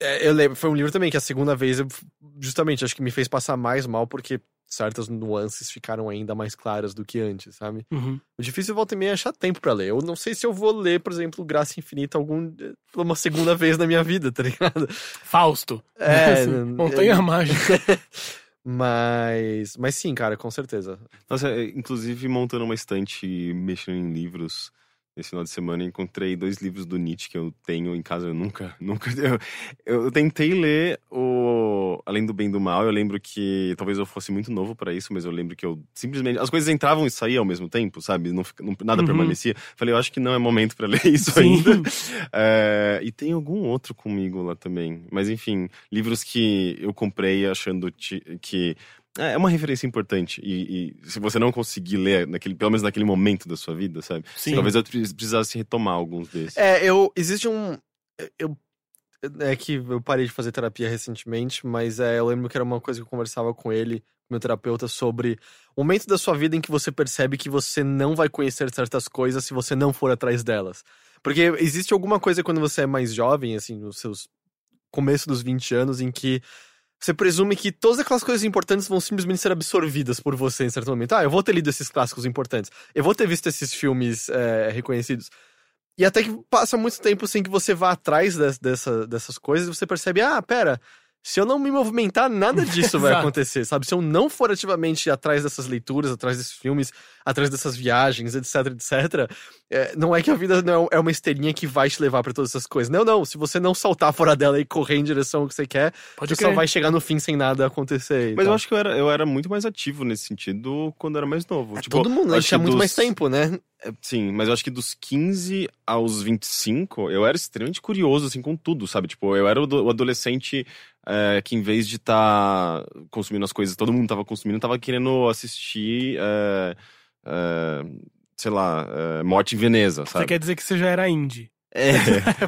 é, Eu lembro, foi um livro também que a segunda vez, eu, justamente, acho que me fez passar mais mal porque certas nuances ficaram ainda mais claras do que antes, sabe? Uhum. O difícil volta e meia é achar tempo pra ler. Eu não sei se eu vou ler, por exemplo, Graça Infinita algum, uma segunda vez na minha vida, tá ligado? Fausto. É, [LAUGHS] Assim, Montanha é- Mágica. [LAUGHS] Mas. Mas sim, cara, com certeza. Nossa, é, inclusive montando uma estante e mexendo em livros esse final de semana, encontrei dois livros do Nietzsche que eu tenho em casa. Eu nunca, [LAUGHS] nunca. Eu, eu tentei ler o Além do Bem e do Mal. Eu lembro que talvez eu fosse muito novo pra isso, mas eu lembro que eu simplesmente. As coisas entravam e saíam ao mesmo tempo, sabe? Não, não- nada Uhum. permanecia. Falei, eu acho que não é momento pra [LAUGHS] ler isso Sim. ainda. É, [LAUGHS] e tem algum outro comigo lá também. Mas enfim, livros que eu comprei achando que é uma referência importante. E, e se você não conseguir ler, naquele, pelo menos naquele momento da sua vida, sabe? Sim. Talvez eu pre- precisasse retomar alguns desses. É, eu. Existe um. Eu. É que eu parei de fazer terapia recentemente, mas é, eu lembro que era uma coisa que eu conversava com ele, com meu terapeuta, sobre o momento da sua vida em que você percebe que você não vai conhecer certas coisas se você não for atrás delas. Porque existe alguma coisa quando você é mais jovem, assim, nos seus começo dos 20 anos, em que você presume que todas aquelas coisas importantes vão simplesmente ser absorvidas por você em certo momento. Ah, eu vou ter lido esses clássicos importantes. Eu vou ter visto esses filmes é, reconhecidos. E até que passa muito tempo sem que você vá atrás des- dessa, dessas coisas e você percebe, ah, pera, se eu não me movimentar, nada disso vai [LAUGHS] acontecer, sabe? Se eu não for ativamente atrás dessas leituras, atrás desses filmes, atrás dessas viagens, etc, etc, é, não é que a vida não é uma esteirinha que vai te levar pra todas essas coisas. Não, não. Se você não saltar fora dela e correr em direção ao que você quer, Pode você só crer. vai chegar no fim sem nada acontecer. Mas eu tal. acho que eu era, eu era muito mais ativo nesse sentido quando eu era mais novo. É, tipo, todo mundo, né? tinha que muito dos- mais tempo, né? É, Sim, mas eu acho que dos 15 aos 25, eu era extremamente curioso, assim, com tudo, sabe? Tipo, eu era o do- o adolescente é, que, em vez de estar consumindo as coisas, todo mundo tava consumindo, tava querendo assistir, é, é, sei lá, Morte em Veneza, Você sabe? quer dizer que você já era indie. É,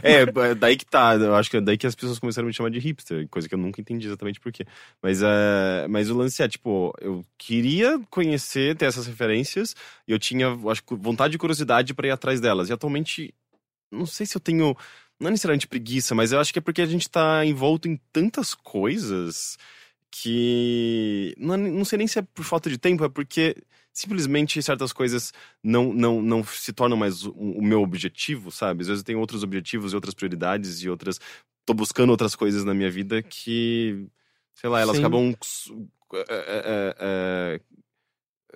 é, daí que tá. Eu acho que é daí que as pessoas começaram a me chamar de hipster, coisa que eu nunca entendi exatamente por quê. Mas, é, mas o lance é, tipo, eu queria conhecer, ter essas referências, e eu tinha, acho, vontade e curiosidade pra ir atrás delas. E atualmente, não sei se eu tenho, não é necessariamente preguiça, mas eu acho que é porque a gente tá envolto em tantas coisas que. Não, é- não sei nem se é por falta de tempo, é porque simplesmente certas coisas não, não, não se tornam mais o, o meu objetivo, sabe? Às vezes eu tenho outros objetivos e outras prioridades e outras. Tô buscando outras coisas na minha vida que. Sei lá, elas Sim. acabam. é, é, é,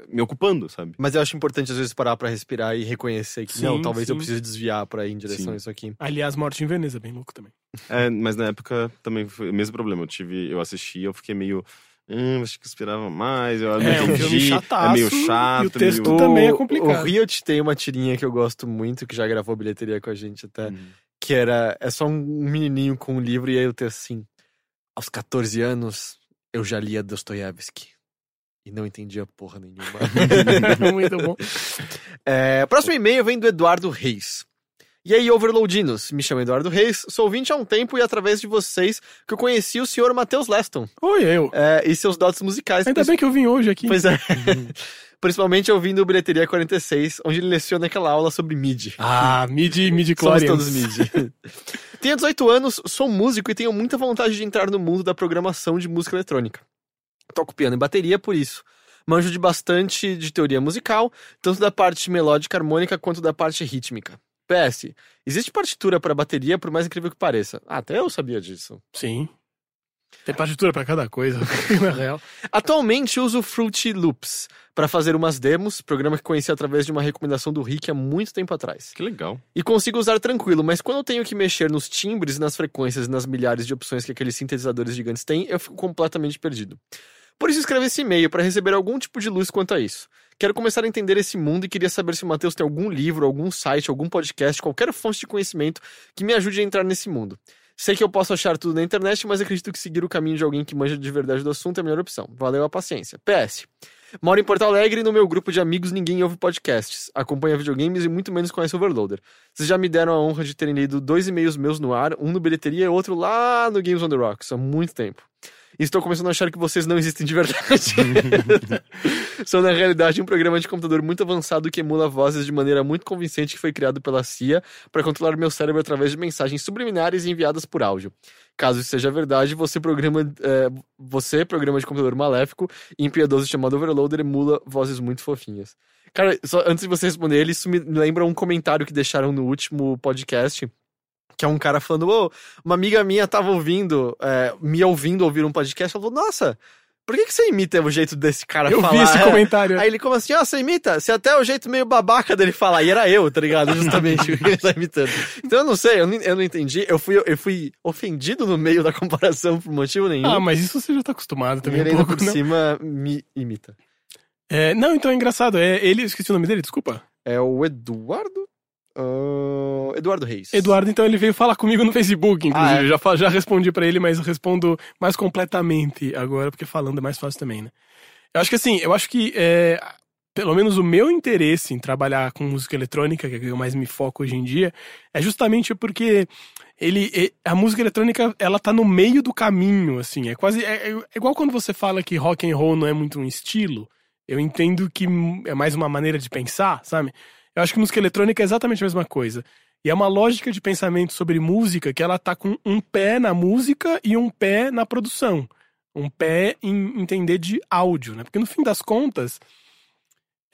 me ocupando, sabe? Mas eu acho importante, às vezes, parar pra respirar e reconhecer que, Sim, não, talvez eu sim. precise desviar pra ir em direção Sim. a isso aqui. Aliás, Morte em Veneza, bem louco também. É, mas na época também foi o mesmo problema. Eu tive, eu assisti, eu fiquei meio. Hum, acho que eu esperava mais. Eu não É, um filme entendi. chataço, é meio e o chato. texto meio... também é O- complicado. O Riot tem uma tirinha que eu gosto muito, que já gravou bilheteria com a gente até, Hum. que era, é só um menininho com um livro e aí eu tenho assim, aos 14 anos, eu já lia Dostoiévski. E não entendia porra nenhuma. [LAUGHS] Muito bom. É, próximo e-mail vem do Eduardo Reis. E aí, Overloadinos, me chamo Eduardo Reis, sou ouvinte há um tempo e através de vocês que eu conheci o senhor Matheus Leston Oi, eu. é, e seus dotes musicais. Ainda bem que eu vim hoje aqui. Pois é. [LAUGHS] Principalmente ouvindo o Bilheteria 46, onde ele leciona aquela aula sobre MIDI. Ah, midi, midi Somos todos MIDI. [LAUGHS] tenho 18 anos, sou músico e tenho muita vontade de entrar no mundo da programação de música eletrônica. Toco piano e bateria por isso. Manjo de bastante de teoria musical, tanto da parte melódica harmônica quanto da parte rítmica. PS, existe partitura para bateria, por mais incrível que pareça. Ah, até eu sabia disso. Sim. Tem partitura pra cada coisa, [LAUGHS] na real. Atualmente uso Fruity Loops para fazer umas demos, programa que conheci através de uma recomendação do Rick há muito tempo atrás. Que legal. E consigo usar tranquilo, mas quando eu tenho que mexer nos timbres, nas frequências e nas milhares de opções que aqueles sintetizadores gigantes têm, eu fico completamente perdido. Por isso escrevi esse e-mail para receber algum tipo de luz quanto a isso. Quero começar a entender esse mundo e queria saber se o Matheus tem algum livro, algum site, algum podcast, qualquer fonte de conhecimento que me ajude a entrar nesse mundo. Sei que eu posso achar tudo na internet, mas acredito que seguir o caminho de alguém que manja de verdade do assunto é a melhor opção. Valeu a paciência. PS. Moro em Porto Alegre e no meu grupo de amigos ninguém ouve podcasts, acompanha videogames e muito menos conhece Overloader. Vocês já me deram a honra de terem lido dois e-mails meus no ar, um no Bilheteria e outro lá no Games on the Rocks, há muito tempo. Estou começando a achar que vocês não existem de verdade. [LAUGHS] São, na realidade, um programa de computador muito avançado que emula vozes de maneira muito convincente que foi criado pela CIA para controlar meu cérebro através de mensagens subliminares enviadas por áudio. Caso isso seja verdade, você programa, é, você, programa de computador maléfico e impiedoso chamado Overloader, emula vozes muito fofinhas. Cara, só antes de você responder isso me lembra um comentário que deixaram no último podcast. Que é um cara falando, ô, uma amiga minha tava ouvindo, é, me ouvindo ouvir um podcast, ela falou, nossa, por que, que você imita o jeito desse cara Eu falar? vi esse É. comentário. [LAUGHS] Aí ele, como assim, ó, você imita? Você até é o jeito meio babaca dele falar. E era eu, tá ligado? [LAUGHS] Justamente o que ele tá imitando. Então eu não sei, eu não, eu não entendi. Eu fui, eu fui ofendido no meio da comparação por motivo nenhum. Ah, mas isso você já tá acostumado e também ele um ainda pouco, por não? cima me imita. É, não, então é engraçado. É, ele, esqueci o nome dele, desculpa. É o Eduardo? Ah, Eduardo Reis. Eduardo, então ele veio falar comigo no Facebook, inclusive. Ah, é? já, já respondi pra ele, mas eu respondo mais completamente agora, porque falando é mais fácil também, né? Eu acho que assim, eu acho que é, pelo menos o meu interesse em trabalhar com música eletrônica, que é o que eu mais me foco hoje em dia, é justamente porque ele é- a música eletrônica ela tá no meio do caminho, assim. É quase é, é igual quando você fala que rock and roll não é muito um estilo. Eu entendo que é mais uma maneira de pensar, sabe? Eu acho que música eletrônica é exatamente a mesma coisa. E é uma lógica de pensamento sobre música que ela tá com um pé na música e um pé na produção. Um pé em entender de áudio, né? Porque no fim das contas,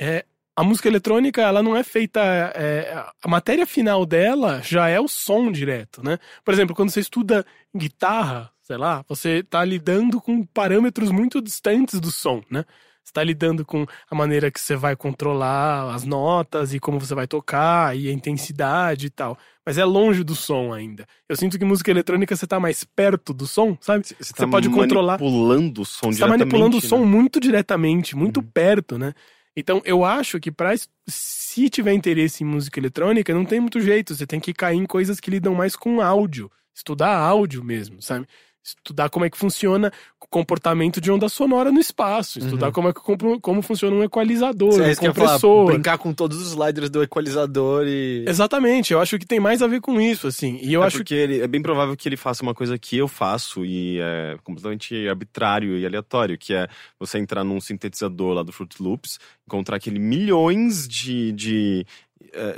é, a música eletrônica, ela não é feita. é, a matéria final dela já é o som direto, né? Por exemplo, quando você estuda guitarra, sei lá, você tá lidando com parâmetros muito distantes do som, né? Você tá lidando com a maneira que você vai controlar as notas e como você vai tocar e a intensidade e tal. Mas é longe do som ainda. Eu sinto que música eletrônica você tá mais perto do som, sabe? Você Você pode controlar- manipulando o som Você tá diretamente. manipulando o né? som muito diretamente, muito perto, né? Então, eu acho que pra, es- se tiver interesse em música eletrônica, não tem muito jeito. Você tem que cair em coisas que lidam mais com áudio. Estudar áudio mesmo, sabe? Estudar como é que funciona o comportamento de onda sonora no espaço. Estudar como é que como funciona um equalizador, Uhum. É um que ia falar, compressor. brincar com todos os sliders do equalizador e. Exatamente, eu acho que tem mais a ver com isso, assim. E eu é acho porque ele, é bem provável que ele faça uma coisa que eu faço e é completamente arbitrário e aleatório, que é você entrar num sintetizador lá do Fruit Loops, encontrar aquele milhões de, de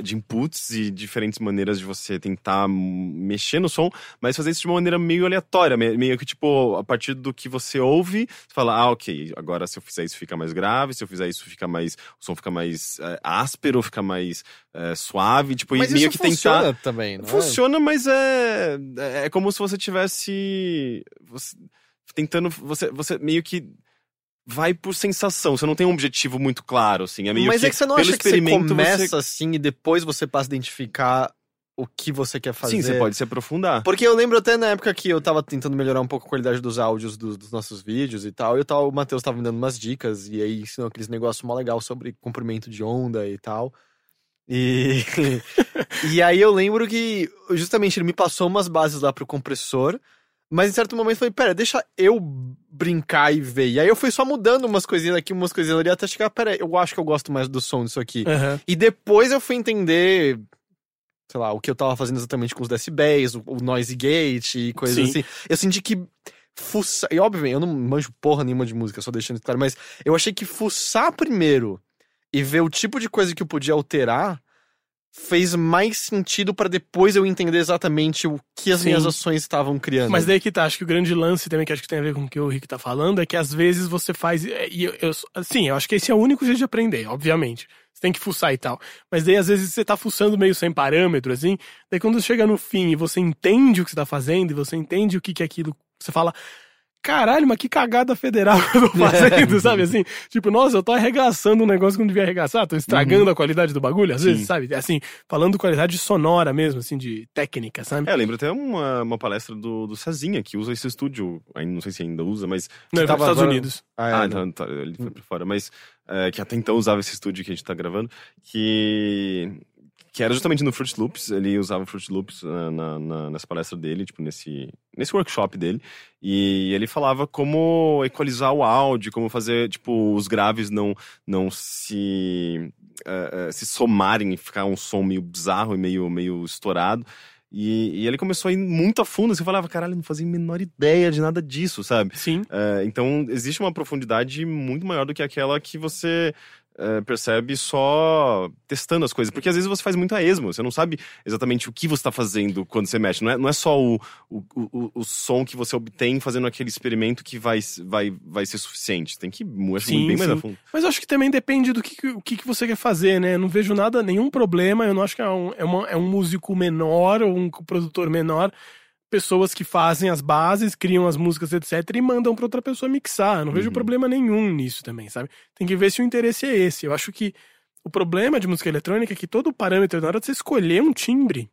de inputs e diferentes maneiras de você tentar mexer no som, mas fazer isso de uma maneira meio aleatória, me- meio que tipo, a partir do que você ouve, você fala, ah, ok, agora se eu fizer isso fica mais grave, se eu fizer isso fica mais, o som fica mais eh, áspero, fica mais eh, suave, tipo, Mas e meio que tentar... funciona também, não é? Funciona, mas é, é como se você tivesse você- tentando, você, você meio que vai por sensação, você não tem um objetivo muito claro, assim, é meio Mas que, é que você não acha que você começa você... assim e depois você passa a identificar o que você quer fazer? Sim, você pode se aprofundar. Porque eu lembro até na época que eu tava tentando melhorar um pouco a qualidade dos áudios dos, dos nossos vídeos e tal, e eu tava, o Matheus tava me dando umas dicas, e aí ensinou aqueles negócios mó legal sobre comprimento de onda e tal. E, [LAUGHS] e aí eu lembro que justamente ele me passou umas bases lá pro compressor, mas em certo momento eu falei, pera, deixa eu brincar e ver. E aí eu fui só mudando umas coisinhas aqui, umas coisinhas ali, até chegar, pera, eu acho que eu gosto mais do som disso aqui. Aham. E depois eu fui entender, sei lá, o que eu tava fazendo exatamente com os decibéis, o, o noise gate e coisas Sim. assim. Eu senti que fuçar. E obviamente, eu não manjo porra nenhuma de música, só deixando isso claro, mas eu achei que fuçar primeiro e ver o tipo de coisa que eu podia alterar fez mais sentido pra depois eu entender exatamente o que as Sim. minhas ações estavam criando. Mas daí que tá, acho que o grande lance também, que acho que tem a ver com o que o Rick tá falando, é que às vezes você faz. E eu, eu, assim, eu acho que esse é o único jeito de aprender, obviamente. Você tem que fuçar e tal. Mas daí, às vezes, você tá fuçando meio sem parâmetro, assim. Daí, quando chega no fim e você entende o que você tá fazendo, e você entende o que, que é aquilo, você fala. Caralho, mas que cagada federal [LAUGHS] que eu tô fazendo, sabe assim? Tipo, nossa, eu tô arregaçando um negócio que não devia arregaçar, tô estragando a qualidade do bagulho, às vezes, Sim. sabe? Assim, falando qualidade sonora mesmo, assim, de técnica, sabe? É, eu lembro até uma, uma palestra do, do Cezinha, que usa esse estúdio, ainda não sei se ainda usa, mas... Não, ele tava Estados agora- Unidos. Ah, é, Ah, então tá, ele foi pra fora, mas é, que até então usava esse estúdio que a gente tá gravando, que, que era justamente no Fruit Loops, ele usava Fruit Loops ah, na, na- nessa palestra dele, tipo, nesse, nesse workshop dele, e ele falava como equalizar o áudio, como fazer, tipo, os graves não, não se, eh, eh, se somarem e ficar um som meio bizarro e meio, meio estourado. E, e ele começou a ir muito a fundo, você falava, caralho, não fazia a menor ideia de nada disso, sabe? Sim. É, então, existe uma profundidade muito maior do que aquela que você é, percebe só testando as coisas. Porque às vezes você faz muito a esmo, você não sabe exatamente o que você está fazendo quando você mexe. Não é, não é só o, o, o, o som que você obtém fazendo aquele experimento que vai, vai, vai ser suficiente. Tem que ir acho, Sim, bem mais sim. a fundo. Mas eu acho que também depende do que, que- o que, que você quer fazer, né? Eu não vejo nada, nenhum problema. Eu não acho que é um, é uma- é um músico menor ou um produtor menor. Pessoas que fazem as bases, criam as músicas, etc., e mandam pra outra pessoa mixar. Eu não vejo Uhum. problema nenhum nisso também, sabe? Tem que ver se o interesse é esse. Eu acho que o problema de música eletrônica é que todo parâmetro, na hora de você escolher um timbre,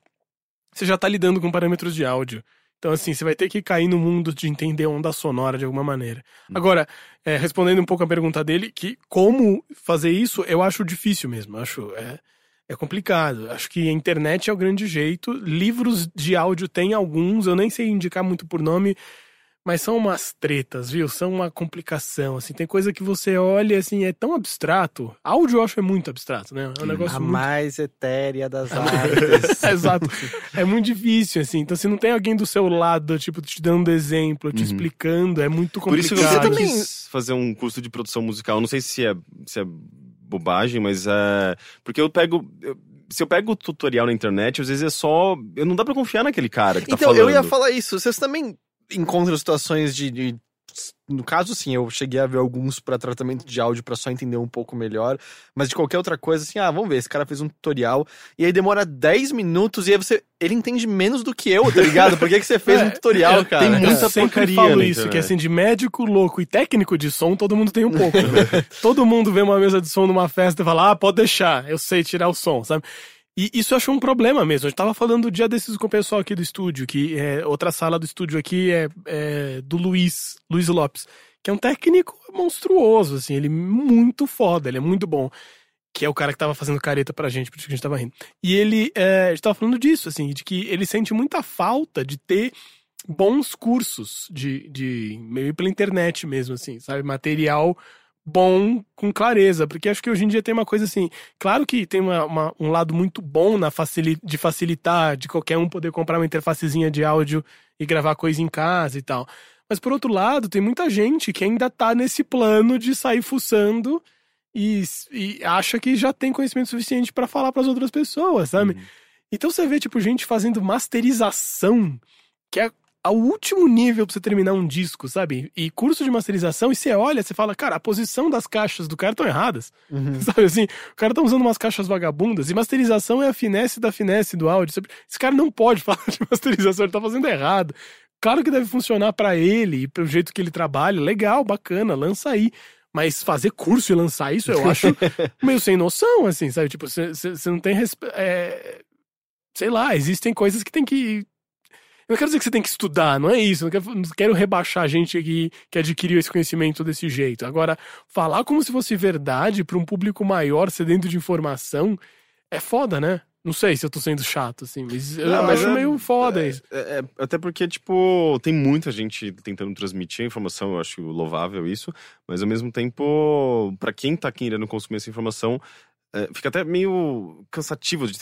você já tá lidando com parâmetros de áudio. Então, assim, você vai ter que cair no mundo de entender onda sonora de alguma maneira. Agora, é, respondendo um pouco a pergunta dele, que como fazer isso, eu acho difícil mesmo. Eu acho é, é complicado. Acho que a internet é o grande jeito. Livros de áudio tem alguns, eu nem sei indicar muito por nome, mas são umas tretas, viu? São uma complicação, assim. Tem coisa que você olha, assim, é tão abstrato. Áudio eu acho é muito abstrato, né? É um negócio A muito mais etérea das [LAUGHS] artes. [LAUGHS] Exato. É muito difícil, assim. Então, se não tem alguém do seu lado, tipo, te dando exemplo, te Uhum. explicando, é muito Por isso complicado. que eu Você também- fazer um curso de produção musical. Não sei se é, se é bobagem, mas é. Porque eu pego. eu- se eu pego o tutorial na internet, às vezes é só. eu- Não dá pra confiar naquele cara que tá Então, falando. eu ia falar isso. Vocês também encontram situações de. de- no caso, sim, eu cheguei a ver alguns pra tratamento de áudio pra só entender um pouco melhor. Mas de qualquer outra coisa, assim, ah, vamos ver, esse cara fez um tutorial. E aí demora 10 minutos e aí você. Ele entende menos do que eu, tá ligado? Por que, que você [LAUGHS] fez É, um tutorial, é, cara? tem muita eu sempre porcaria falo na isso, que assim, de médico louco e técnico de som, todo mundo tem um pouco. né? [LAUGHS] todo mundo vê uma mesa de som numa festa e fala, ah, pode deixar, eu sei tirar o som, sabe? E isso eu acho um problema mesmo. Eu tava falando o dia desses com o pessoal aqui do estúdio, que é, outra sala do estúdio aqui é, é do Luiz, Luiz Lopes, que é um técnico monstruoso, assim, ele é muito foda, ele é muito bom. Que é o cara que tava fazendo careta pra gente, por isso que a gente tava rindo. E ele, é, a gente tava falando disso, assim, de que ele sente muita falta de ter bons cursos de, de meio pela internet mesmo, assim, sabe? Material bom com clareza, porque acho que hoje em dia tem uma coisa assim, claro que tem uma, uma- um lado muito bom na facili de facilitar, de qualquer um poder comprar uma interfacezinha de áudio e gravar coisa em casa e tal. Mas por outro lado, tem muita gente que ainda tá nesse plano de sair fuçando e, e acha que já tem conhecimento suficiente pra falar pras outras pessoas, sabe? Uhum. Então você vê, tipo, gente fazendo masterização, que é ao último nível pra você terminar um disco, sabe? E curso de masterização, e você olha, você fala, cara, a posição das caixas do cara estão erradas. Uhum. [LAUGHS] Sabe assim? O cara tá usando umas caixas vagabundas, e masterização é a finesse da finesse do áudio. Esse cara não pode [LAUGHS] falar de masterização, ele tá fazendo errado. Claro que deve funcionar pra ele e pelo jeito que ele trabalha, legal, bacana, lança aí. Mas fazer curso e lançar isso, eu acho [LAUGHS] meio sem noção, assim, sabe? Tipo, você não tem. é, Sei lá, existem coisas que tem que. Eu não quero dizer que você tem que estudar, não é isso. Eu não quero, não quero rebaixar a gente aqui que adquiriu esse conhecimento desse jeito. Agora, falar como se fosse verdade pra um público maior, sedento de informação, é foda, né? Não sei se eu tô sendo chato, assim, mas eu Não, mas acho é- meio foda isso. É, é, até porque, tipo, tem muita gente tentando transmitir a informação, eu acho louvável isso, mas ao mesmo tempo, pra quem tá querendo consumir essa informação, é, fica até meio cansativo de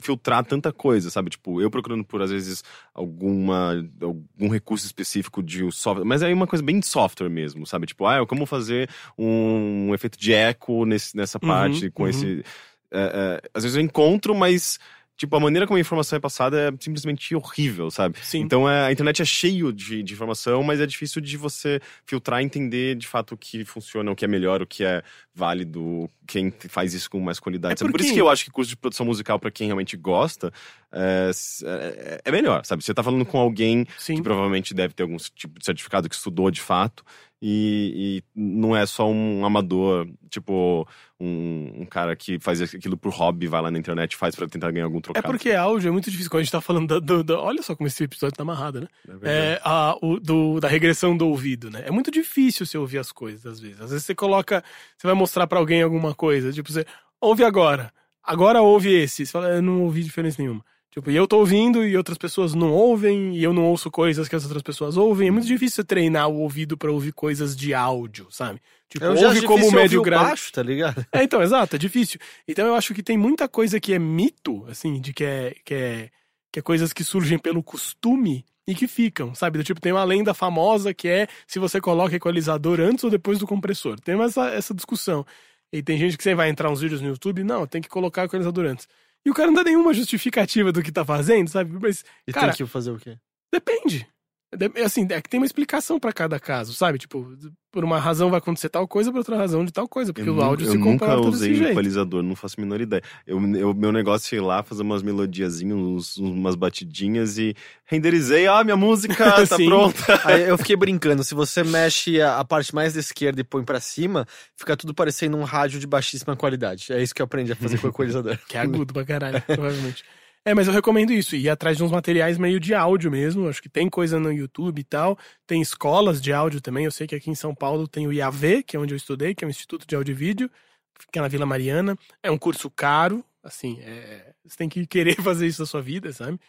filtrar tanta coisa, sabe? Tipo, eu procurando por, às vezes, alguma, algum recurso específico de um software, mas é uma coisa bem de software mesmo, sabe? Tipo, ah, como fazer um, efeito de eco nesse, nessa Uhum, parte, com uhum. esse... é, é, às vezes eu encontro, mas... Tipo, a maneira como a informação é passada é simplesmente horrível, sabe? Sim. Então é, a internet é cheio de, de informação, mas é difícil de você filtrar e entender de fato o que funciona, o que é melhor, o que é válido, quem faz isso com mais qualidade. É sabe? Por porque- isso que eu acho que curso de produção musical, pra quem realmente gosta, é, é- é melhor, sabe? Você tá falando com alguém Sim. que provavelmente deve ter algum tipo de certificado que estudou de fato. E, e não é só um amador, tipo, um, um cara que faz aquilo por hobby, vai lá na internet e faz pra tentar ganhar algum É trocado. porque áudio é muito difícil. Quando a gente tá falando da, do- da- Olha só como esse episódio tá amarrado, né? É. É, a, o, do, da regressão do ouvido, né? É muito difícil você ouvir as coisas, às vezes. Às vezes você coloca. Você vai mostrar pra alguém alguma coisa. Tipo, você ouve agora. Agora ouve esse. Você fala, eu não ouvi diferença nenhuma. Tipo, e eu tô ouvindo e outras pessoas não ouvem, e eu não ouço coisas que as outras pessoas ouvem. É muito difícil treinar o ouvido pra ouvir coisas de áudio, sabe? Tipo, Eu ouve como difícil médio o grau. baixo, tá ligado? É, então, exato, é difícil. Então eu acho que tem muita coisa que é mito, assim, de que é, que é, que é coisas que surgem pelo costume e que ficam, sabe? Do tipo, tem uma lenda famosa que é se você coloca equalizador antes ou depois do compressor. Tem essa, essa discussão. E tem gente que você vai entrar uns vídeos no YouTube, não, tem que colocar o equalizador antes. E o cara não dá nenhuma justificativa do que tá fazendo, sabe? Mas, E cara, tem que fazer o quê? depende. De- Assim, é que tem uma explicação pra cada caso, sabe? Tipo, por uma razão vai acontecer tal coisa, por outra razão de tal coisa, porque eu o nu- áudio eu se nunca comporta usei desse jeito. equalizador, não faço a menor ideia. Eu, eu- meu negócio é ir lá, fazer umas melodiazinhas, uns- umas batidinhas e renderizei. Ah, minha música [LAUGHS] tá pronta. [LAUGHS] Aí eu fiquei brincando, se você mexe a, a parte mais da esquerda e põe pra cima, fica tudo parecendo um rádio de baixíssima qualidade. É isso que eu aprendi a fazer com o equalizador. [LAUGHS] Que é agudo pra caralho, provavelmente. É, mas eu recomendo isso, ir atrás de uns materiais meio de áudio mesmo. Acho que tem coisa no YouTube e tal. Tem escolas de áudio também. Eu sei que aqui em São Paulo tem o IAV, que é onde eu estudei, que é o Instituto de Áudio e Vídeo, fica na Vila Mariana. É um curso caro, assim, é- você tem que querer [LAUGHS] fazer isso na sua vida, sabe?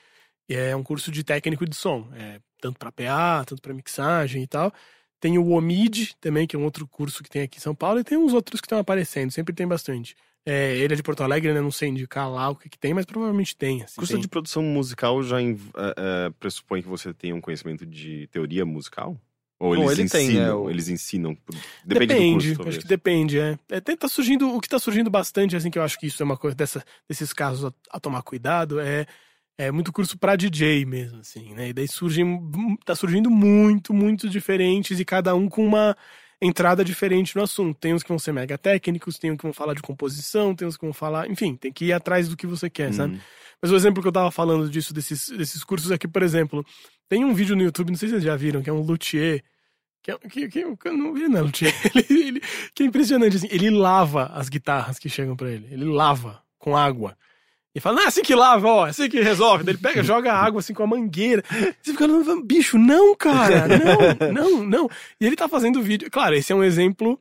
E é um curso de técnico de som, é, tanto pra PA, tanto pra mixagem e tal. Tem o OMID também, que é um outro curso que tem aqui em São Paulo, e tem uns outros que estão aparecendo, sempre tem bastante. É, ele é de Porto Alegre, né? Não sei indicar lá o que, que tem, mas provavelmente tem. Assim, Curso tem. de produção musical já é, é, pressupõe que você tenha um conhecimento de teoria musical? Ou Bom, eles ele tem, ensinam? né, o- Eles ensinam. Depende, Depende, do curso, acho que depende, é. é tem- tá surgindo, o que tá surgindo bastante, assim, que eu acho que isso é uma coisa dessa, desses casos a, a tomar cuidado, é, é muito curso pra DJ mesmo, assim, né? E daí surgem, tá surgindo muito, muito diferentes e cada um com uma entrada diferente no assunto. Tem uns que vão ser mega técnicos, tem uns que vão falar de composição, tem uns que vão falar, enfim, tem que ir atrás do que você quer, sabe? Hum. Mas o exemplo que eu tava falando disso, desses, desses cursos aqui, por exemplo, tem um vídeo no YouTube, não sei se vocês já viram, que é um luthier. Que, é- que, que, eu não vi, não, luthier. [LAUGHS] Ele, ele- que é impressionante, assim. Ele lava as guitarras que chegam pra ele. Ele lava com água. E fala, é assim que lava, ó, é assim que resolve. Daí ele pega, joga água assim com a mangueira. Você fica, "Não, bicho, não, cara, não, [LAUGHS] não, não. E ele tá fazendo vídeo. Claro, esse é um exemplo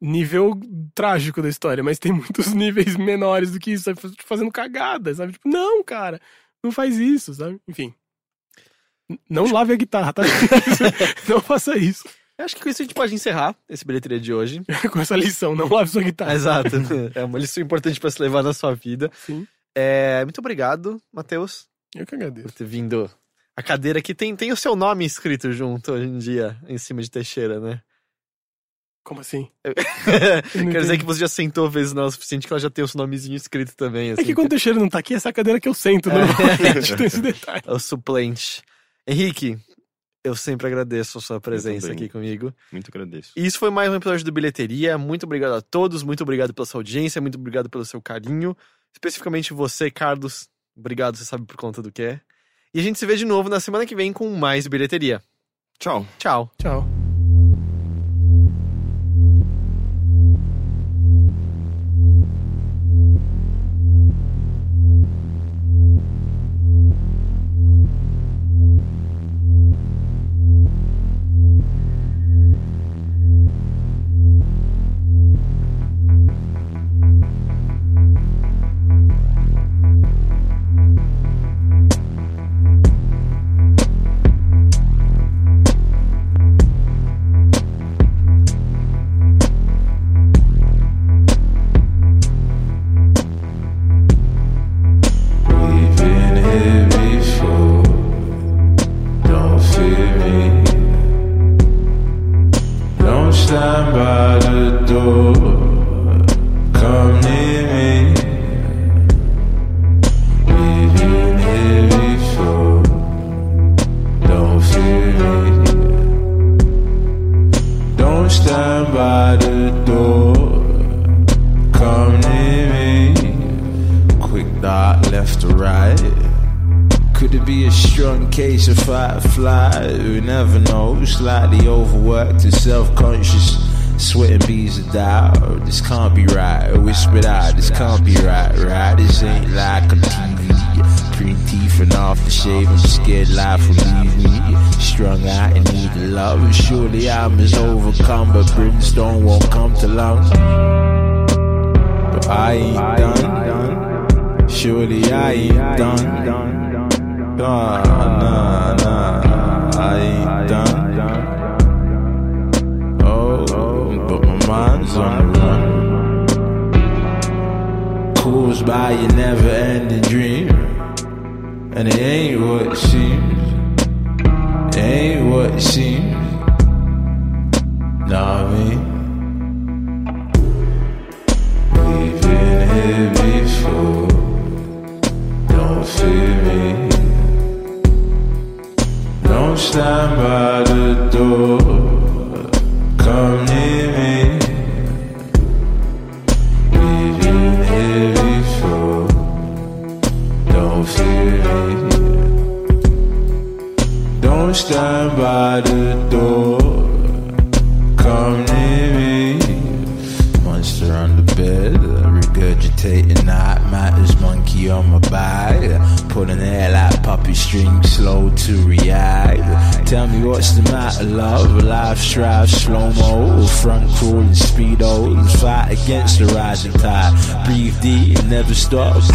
nível trágico da história, mas tem muitos [LAUGHS] níveis menores do que isso, sabe? Fazendo cagada, sabe? Tipo, não, cara, não faz isso, sabe? Enfim. Não lave a guitarra, tá? [LAUGHS] não faça isso. Eu acho que com isso a gente pode encerrar esse bilheteria de hoje. Com essa lição, não lave sua guitarra. Exato. É uma lição importante pra se levar na sua vida. Sim, É, muito obrigado, Matheus, eu que agradeço. por ter vindo. A cadeira aqui tem, tem o seu nome escrito junto hoje em dia, em cima de Teixeira, né? Como assim? [LAUGHS] Quer dizer que você já sentou vezes não é o suficiente que ela já tem o seu nomezinho escrito também. É Assim, que quando o Teixeira não tá aqui, essa é a cadeira que eu sento, [LAUGHS] normalmente tem esse detalhe. É o suplente. Henrique, eu sempre agradeço a sua presença aqui comigo. Muito agradeço. E isso foi mais um episódio do Bilheteria. Muito obrigado a todos, muito obrigado pela sua audiência, muito obrigado pelo seu carinho. Especificamente você, Carlos. Obrigado, você sabe por conta do que é. E a gente se vê de novo na semana que vem com mais Bilheteria. Tchau. Tchau. Tchau. Slightly overworked and self conscious. Sweating bees of doubt. This can't be right. Whispered out. This can't be right. Right? This ain't like on TV. Green teeth and aftershave. I'm scared life will leave me. Strung out and need love. and Surely I'm as overcome, but brimstone won't come to lungs. But I ain't done. Surely I ain't done. Ah, nah, nah, nah, By a never ending dream. And it ain't what it seems. It ain't what it seems. stars